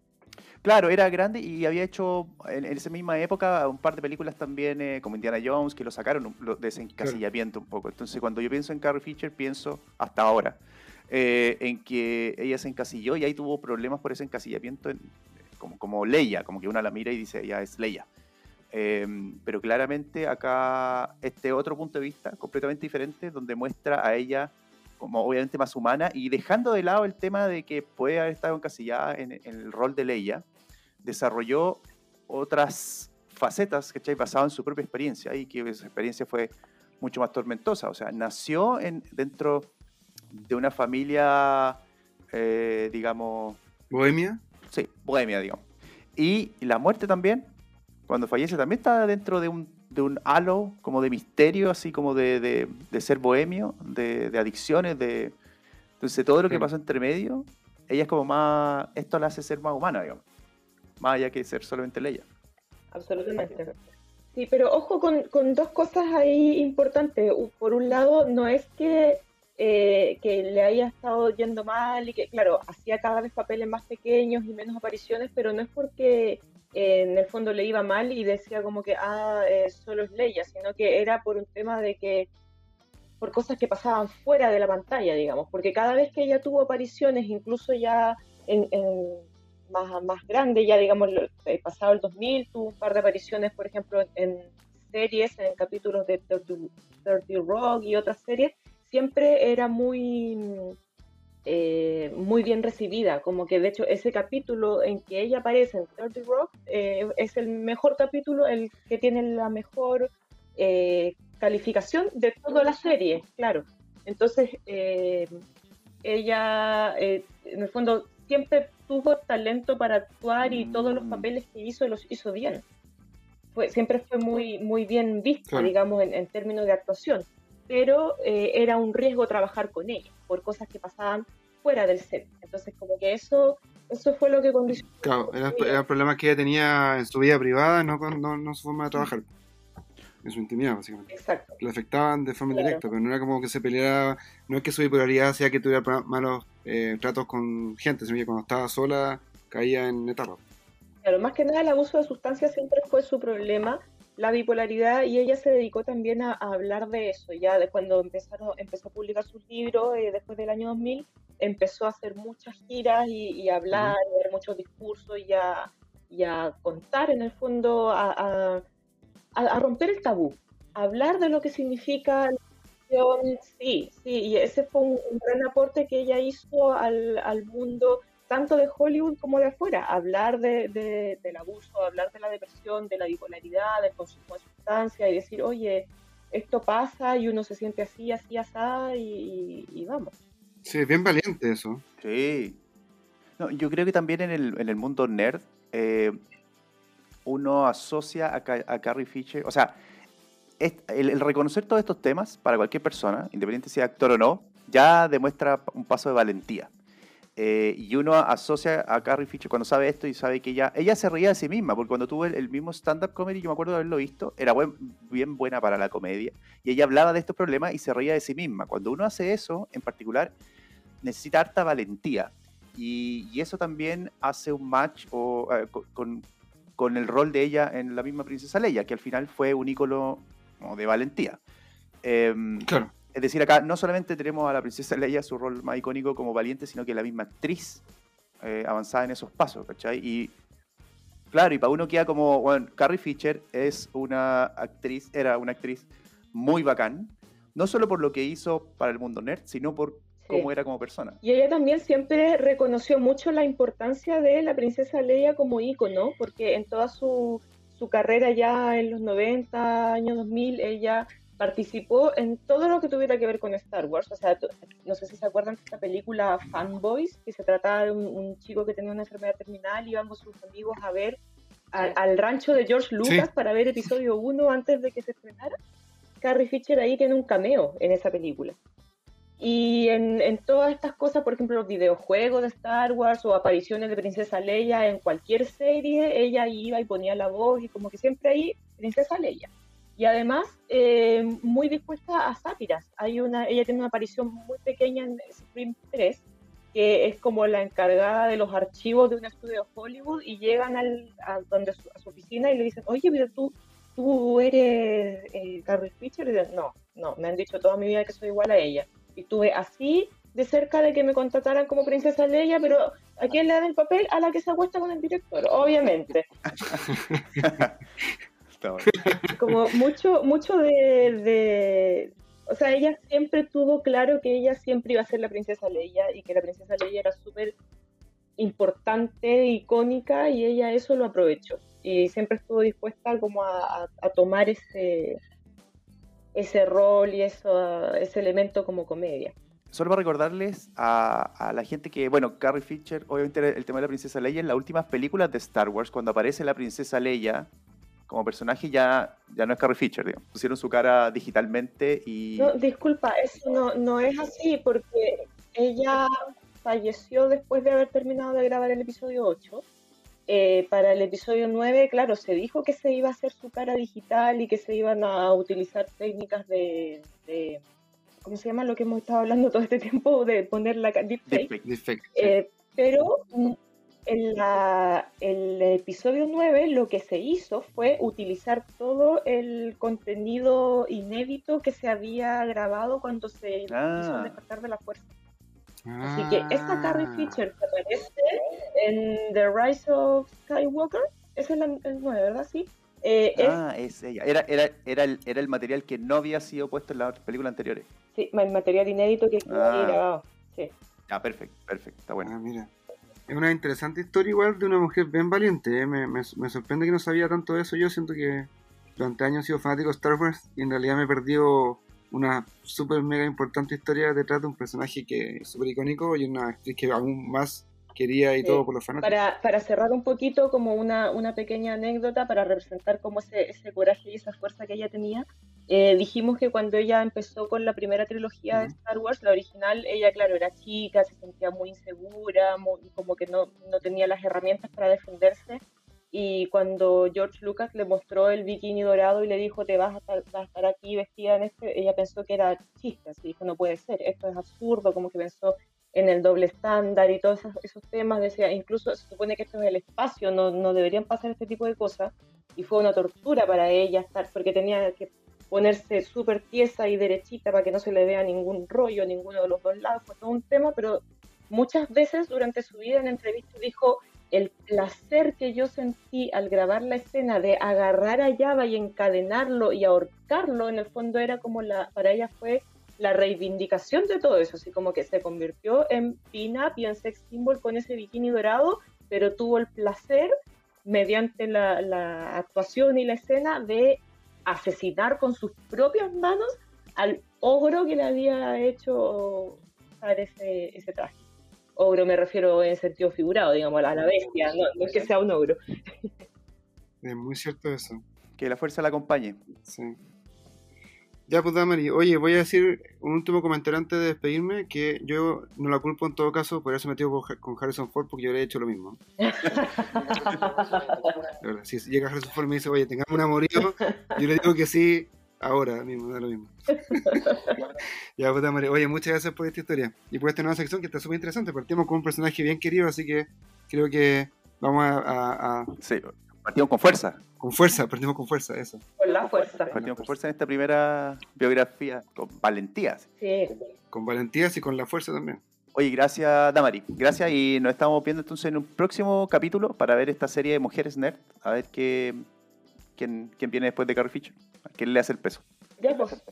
Claro, era grande y había hecho en, en esa misma época un par de películas también, eh, como Indiana Jones, que lo sacaron lo- de ese encasillamiento un poco. Entonces, cuando yo pienso en Carrie Fisher, pienso hasta ahora eh, en que ella se encasilló y ahí tuvo problemas por ese encasillamiento, en- como, como Leia, como que una la mira y dice, ella es Leia. Eh, pero claramente acá este otro punto de vista completamente diferente donde muestra a ella como obviamente más humana y dejando de lado el tema de que puede haber estado encasillada en, en el rol de Leia, desarrolló otras facetas, ¿cachai? Basado en su propia experiencia y que esa experiencia fue mucho más tormentosa. O sea, nació en, dentro de una familia, eh, digamos, Bohemia, Sí, bohemia, digamos. Y la muerte también, cuando fallece, también está dentro de un, de un halo como de misterio, así como de, de- de ser bohemio, de, de adicciones, de... Entonces todo lo que pasó entre medio, ella es como más... Esto la hace ser más humana, digamos. Más allá que ser solamente Leia. Absolutamente. Sí, pero ojo con, con dos cosas ahí importantes. Por un lado, no es que, eh, que le haya estado yendo mal y que, claro, hacía cada vez papeles más pequeños y menos apariciones, pero no es porque eh, en el fondo le iba mal y decía como que, ah, eh, solo es Leia, sino que era por un tema de que, por cosas que pasaban fuera de la pantalla, digamos, porque cada vez que ella tuvo apariciones, incluso ya en, más, más grande, ya digamos, eh, pasado el 2000, tuvo un par de apariciones, por ejemplo, en, series, en capítulos de 30, 30 Rock y otras series, siempre era muy, eh, muy bien recibida, como que de hecho ese capítulo en que ella aparece en 30 Rock eh, es el mejor capítulo, el que tiene la mejor eh, calificación de toda la serie, claro. Entonces, ella, en el fondo, siempre tuvo talento para actuar y todos los Mm. papeles que hizo los hizo bien. Fue, siempre fue muy, muy bien vista, Claro. digamos, en, en términos de actuación. Pero eh, era un riesgo trabajar con ella por cosas que pasaban fuera del set. Entonces, como que eso, eso fue lo que condicionó. claro, era, era el problema que ella tenía en su vida privada, no, con, no, no su forma de trabajar. En su intimidad, básicamente. Exacto. Le afectaban de forma Claro. directa, pero no era como que se peleara, no es que su bipolaridad sea que tuviera malos eh, tratos con gente, sino que cuando estaba sola caía en etapas. Claro, más que nada el abuso de sustancias siempre fue su problema la bipolaridad y ella se dedicó también a, hablar de eso. Ya de cuando empezaron, empezó a publicar sus libros, eh, después del año 2000, empezó a hacer muchas giras y, a hablar, y a dar muchos discursos y a, y a, contar en el fondo, a, a, romper el tabú, a hablar de lo que significa la Sí, sí, y ese fue un, gran aporte que ella hizo al, al mundo tanto de Hollywood como de afuera, hablar de, del abuso, hablar de la depresión, de la bipolaridad, del consumo de sustancias y decir, oye, esto pasa y uno se siente así, así, así y, vamos. Sí, bien valiente eso. Sí. No, yo creo que también en el, en el mundo nerd eh, uno asocia a, a, Carrie Fisher, o sea, el, el, reconocer todos estos temas para cualquier persona, independiente si es actor o no, ya demuestra un paso de valentía. Eh, y uno asocia a Carrie Fisher cuando sabe esto y sabe que ella, ella se reía de sí misma, porque cuando tuvo el, mismo stand-up comedy, yo me acuerdo de haberlo visto, era bien buena para la comedia, y ella hablaba de estos problemas y se reía de sí misma. Cuando uno hace eso, en particular, necesita harta valentía, y, eso también hace un match o, eh, con, con, el rol de ella en la misma Princesa Leia, que al final fue un ícono de valentía. Em, claro. Es decir, acá no solamente tenemos a la princesa Leia, su rol más icónico como valiente, sino que la misma actriz eh, avanzada en esos pasos, ¿cachai? Y claro, y para uno queda como, bueno, Carrie Fisher es una actriz, era una actriz muy bacán, no solo por lo que hizo para el mundo nerd, sino por cómo era como persona. Y ella también siempre reconoció mucho la importancia de la princesa Leia como ícono, porque en toda su, su carrera ya en los 90, años 2000, ella participó en todo lo que tuviera que ver con Star Wars. O sea, no sé si se acuerdan de esta película Fanboys, que se trataba de un, chico que tenía una enfermedad terminal y íbamos sus amigos a ver al, rancho de George Lucas para ver episodio 1 antes de que se estrenara. Carrie Fisher ahí tiene un cameo en esa película. Y en, en, todas estas cosas, por ejemplo, los videojuegos de Star Wars o apariciones de Princesa Leia en cualquier serie, ella iba y ponía la voz y como que siempre ahí, Princesa Leia y además eh, muy dispuesta a sátiras. Hay una, ella tiene una aparición muy pequeña en Scream 3, que es como la encargada de los archivos de un estudio de Hollywood y llegan al, a, donde, a su oficina y le dicen, oye, pero tú, tú eres eh, Carrie Fisher. Y dicen, no, no, me han dicho toda mi vida que soy igual a ella. Y estuve así de cerca de que me contrataran como princesa Leia, pero ¿a quién le dan el papel? A la que se acuesta con el director, obviamente. Como mucho, mucho de, O sea, ella siempre tuvo claro que ella siempre iba a ser la princesa Leia y que la princesa Leia era súper importante, icónica, y ella eso lo aprovechó. Y siempre estuvo dispuesta como a, tomar ese, ese rol y eso, ese elemento como comedia. Solo para recordarles a, a, la gente que, bueno, Carrie Fisher, obviamente el tema de la princesa Leia en las últimas películas de Star Wars, cuando aparece la princesa Leia, como personaje ya, ya no es Carrie Fisher, digamos. Pusieron su cara digitalmente y... No, disculpa, eso no, no es así porque ella falleció después de haber terminado de grabar el episodio 8. Eh, para el episodio 9, claro, se dijo que se iba a hacer su cara digital y que se iban a utilizar técnicas de, ¿cómo se llama lo que hemos estado hablando todo este tiempo? De poner la deepfake. deepfake, eh, pero en la, el episodio 9 lo que se hizo fue utilizar todo el contenido inédito que se había grabado cuando se hizo el despertar de la fuerza. Así que esta Carrie ah. Fisher que aparece en The Rise of Skywalker, es el, el 9, ¿verdad? Sí. Eh, ah, es... ella. Era, era, era, el, era el material que no había sido puesto en las películas anteriores. Sí, el material inédito que ah. había grabado. Sí. Ah, perfecto, perfecto, está bueno. Ah, mira. Es una interesante historia igual de una mujer bien valiente. ¿eh? Me, me, sorprende que no sabía tanto de eso. Yo siento que durante años he sido fanático de Star Wars y en realidad me he perdido una súper mega importante historia detrás de un personaje que es súper icónico y una actriz que aún más quería y todo por los fanáticos. Para, para cerrar un poquito como una, una pequeña anécdota para representar como ese, ese coraje y esa fuerza que ella tenía, eh, dijimos que cuando ella empezó con la primera trilogía de Star Wars, la original, ella, claro, era chica, se sentía muy insegura, como que no, no, tenía las herramientas para defenderse. Y cuando George Lucas le mostró el bikini dorado y le dijo, te vas a estar, vas a estar aquí vestida en este, ella pensó que era chiste, así dijo, no puede ser, esto es absurdo, como que pensó en el doble estándar y todos esos, esos temas, decía, incluso se supone que esto es el espacio, no, no deberían pasar este tipo de cosas y fue una tortura para ella estar, porque tenía que ponerse súper tiesa y derechita para que no se le vea ningún rollo ninguno de los dos lados, fue todo un tema, pero muchas veces durante su vida en entrevista dijo, el placer que yo sentí al grabar la escena de agarrar a Java y encadenarlo y ahorcarlo, en el fondo era como la, para ella fue la reivindicación de todo eso, así como que se convirtió en pin-up y en sex symbol con ese bikini dorado, pero tuvo el placer, mediante la, actuación y la escena, de asesinar con sus propias manos al ogro que le había hecho usar ese, ese traje. Ogro me refiero en sentido figurado, digamos, a la bestia, no, es que sea un ogro. Es muy cierto eso. Que la fuerza la acompañe. Sí. Ya, pues, Damari, oye, voy a decir un último comentario antes de despedirme, que yo no la culpo en todo caso por haberse metido con Harrison Ford, porque yo le he hecho lo mismo. si llega Harrison Ford y me dice, oye, tengamos un amorío, yo le digo que sí, ahora mismo, da lo mismo. ya, pues, Damari, oye, muchas gracias por esta historia y por esta nueva sección que está súper interesante. Partimos con un personaje bien querido, así que creo que vamos a... a... Sí, partimos con fuerza. Con fuerza, partimos con fuerza, eso. Con la fuerza. Partimos con fuerza en esta primera biografía, con valentía. Sí. Con valentía y con la fuerza también. Oye, gracias Damari, gracias y nos estamos viendo entonces en un próximo capítulo para ver esta serie de mujeres nerd, a ver qué, quién, quién viene después de Carrie Fisher, a quién le hace el peso. Ya pues,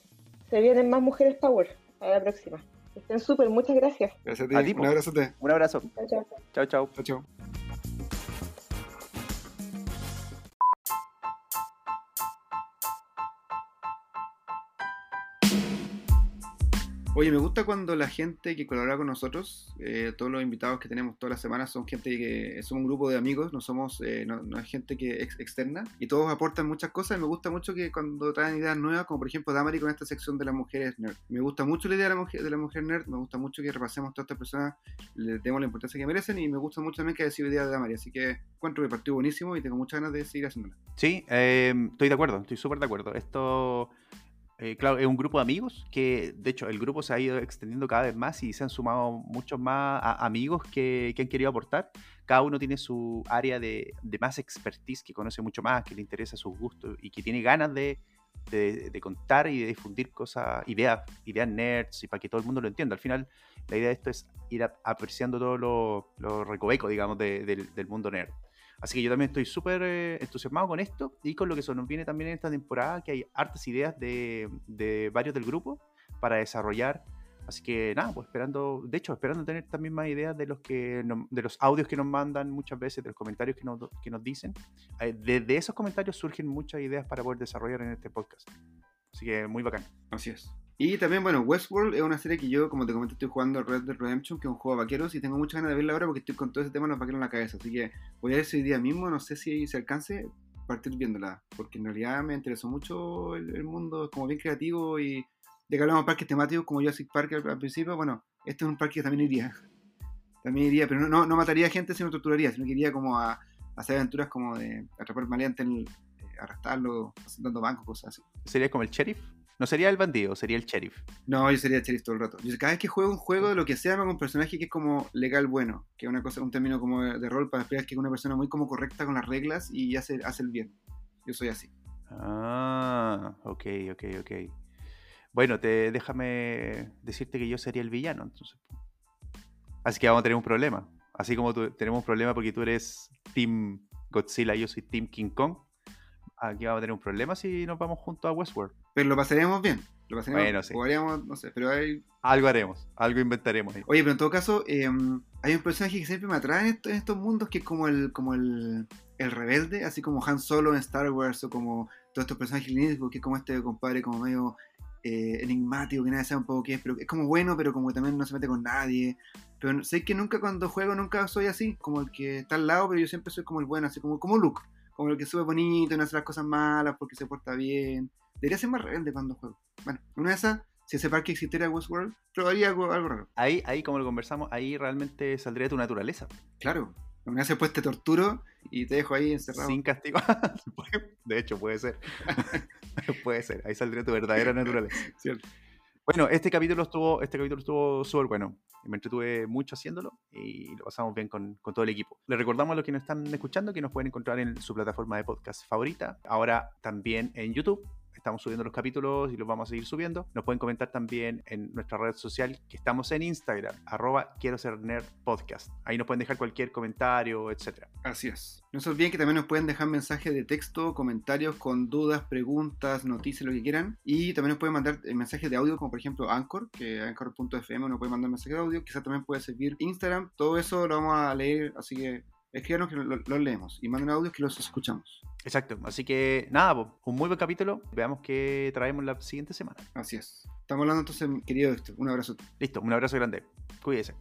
se vienen más mujeres power para la próxima. Estén súper, muchas gracias. Gracias a ti, un abrazo. Un abrazo. Chao, chao. Chao, chao. Chao, chao. Oye, me gusta cuando la gente que colabora con nosotros, eh, todos los invitados que tenemos todas las semanas, son gente que somos un grupo de amigos, no somos, eh, no, es gente que ex, externa y todos aportan muchas cosas. Y me gusta mucho que cuando traen ideas nuevas, como por ejemplo Damari con esta sección de las mujeres nerd, me gusta mucho la idea de la mujer, de la mujer nerd, me gusta mucho que repasemos todas estas personas, les demos la importancia que merecen y me gusta mucho también que haya sido idea de Damari. Así que encuentro que partido buenísimo y tengo muchas ganas de seguir haciéndola. Sí, eh, estoy de acuerdo, estoy súper de acuerdo. Esto eh, claro, es un grupo de amigos que, de hecho, el grupo se ha ido extendiendo cada vez más y se han sumado muchos más amigos que, han querido aportar. Cada uno tiene su área de, más expertise, que conoce mucho más, que le interesa sus gustos y que tiene ganas de, contar y de difundir cosas, ideas, ideas nerds y para que todo el mundo lo entienda. Al final, la idea de esto es ir apreciando todo lo, lo recoveco, digamos, del mundo nerd. Así que yo también estoy súper eh, entusiasmado con esto y con lo que se nos viene también en esta temporada, que hay hartas ideas de, de varios del grupo para desarrollar. Así que nada, pues esperando, de hecho, esperando tener también más ideas de los que de los audios que nos mandan muchas veces, de los comentarios que nos, que nos dicen. Desde eh, esos comentarios surgen muchas ideas para poder desarrollar en este podcast. Así que muy bacán. Así es. Y también, bueno, Westworld es una serie que yo, como te comenté, estoy jugando Red Dead Redemption, que es un juego de vaqueros, y tengo muchas ganas de verla ahora porque estoy con todo ese tema de los vaqueros en la cabeza. Así que voy a ver ese día mismo, no sé si se alcance partir viéndola, porque en realidad me interesó mucho el, mundo, como bien creativo, y de que hablamos de parques temáticos como Jurassic Park al, principio, bueno, este es un parque que también iría. También iría, pero no, no, mataría gente, sino torturaría, sino que iría como a, hacer aventuras como de atrapar maleante, eh, arrastrarlo, dando bancos, cosas así. ¿Sería como el sheriff? No sería el bandido, sería el sheriff. No, yo sería el sheriff todo el rato. Yo cada vez que juego un juego de lo que sea, me hago un personaje que es como legal bueno, que es una cosa, un término como de, rol para explicar que es una persona muy como correcta con las reglas y hace, hace el bien. Yo soy así. Ah, ok, ok, ok. Bueno, te, déjame decirte que yo sería el villano, entonces. Así que vamos a tener un problema. Así como tú, tenemos un problema porque tú eres Team Godzilla y yo soy Team King Kong aquí vamos a tener un problema si nos vamos juntos a Westworld. Pero lo pasaríamos bien. Lo pasaríamos, bueno, sí. Jugaríamos, no sé, pero hay... Algo haremos, algo inventaremos. Ahí. Oye, pero en todo caso, em, hay un personaje que siempre me atrae en estos, mundos que es como el como el, el, rebelde, así como Han Solo en Star Wars o como todos estos personajes clínicos, que es como este compadre como medio eh, enigmático, que nadie sabe un poco qué es, pero es como bueno, pero como que también no se mete con nadie. Pero sé que nunca cuando juego, nunca soy así, como el que está al lado, pero yo siempre soy como el bueno, así como, como Luke como el que sube bonito y no hace las cosas malas porque se porta bien. Debería ser más rebelde cuando juego. Bueno, una de esas, si ese parque existiera Westworld, probaría algo, algo raro. Ahí, ahí, como lo conversamos, ahí realmente saldría tu naturaleza. Claro. Una vez pues te torturo y te dejo ahí encerrado. Sin castigo. de hecho, puede ser. puede ser. Ahí saldría tu verdadera naturaleza. Cierto. Bueno, este capítulo estuvo, este capítulo estuvo súper bueno. Me entretuve mucho haciéndolo y lo pasamos bien con, con, todo el equipo. Les recordamos a los que nos están escuchando que nos pueden encontrar en su plataforma de podcast favorita. Ahora también en YouTube estamos subiendo los capítulos y los vamos a seguir subiendo. Nos pueden comentar también en nuestra red social que estamos en Instagram, arroba quiero ser nerd podcast. Ahí nos pueden dejar cualquier comentario, etcétera. Así es. No se olviden que también nos pueden dejar mensajes de texto, comentarios con dudas, preguntas, noticias, lo que quieran. Y también nos pueden mandar eh, mensajes de audio, como por ejemplo Anchor, que Anchor.fm nos puede mandar mensajes de audio. Quizás también puede servir Instagram. Todo eso lo vamos a leer, así que escríbanos que los lo leemos y manden audios que los escuchamos. Exacto, así que nada, un muy buen capítulo. Veamos qué traemos la siguiente semana. Así es. Estamos hablando entonces, querido Héctor. Un abrazo. Listo, un abrazo grande. Cuídese.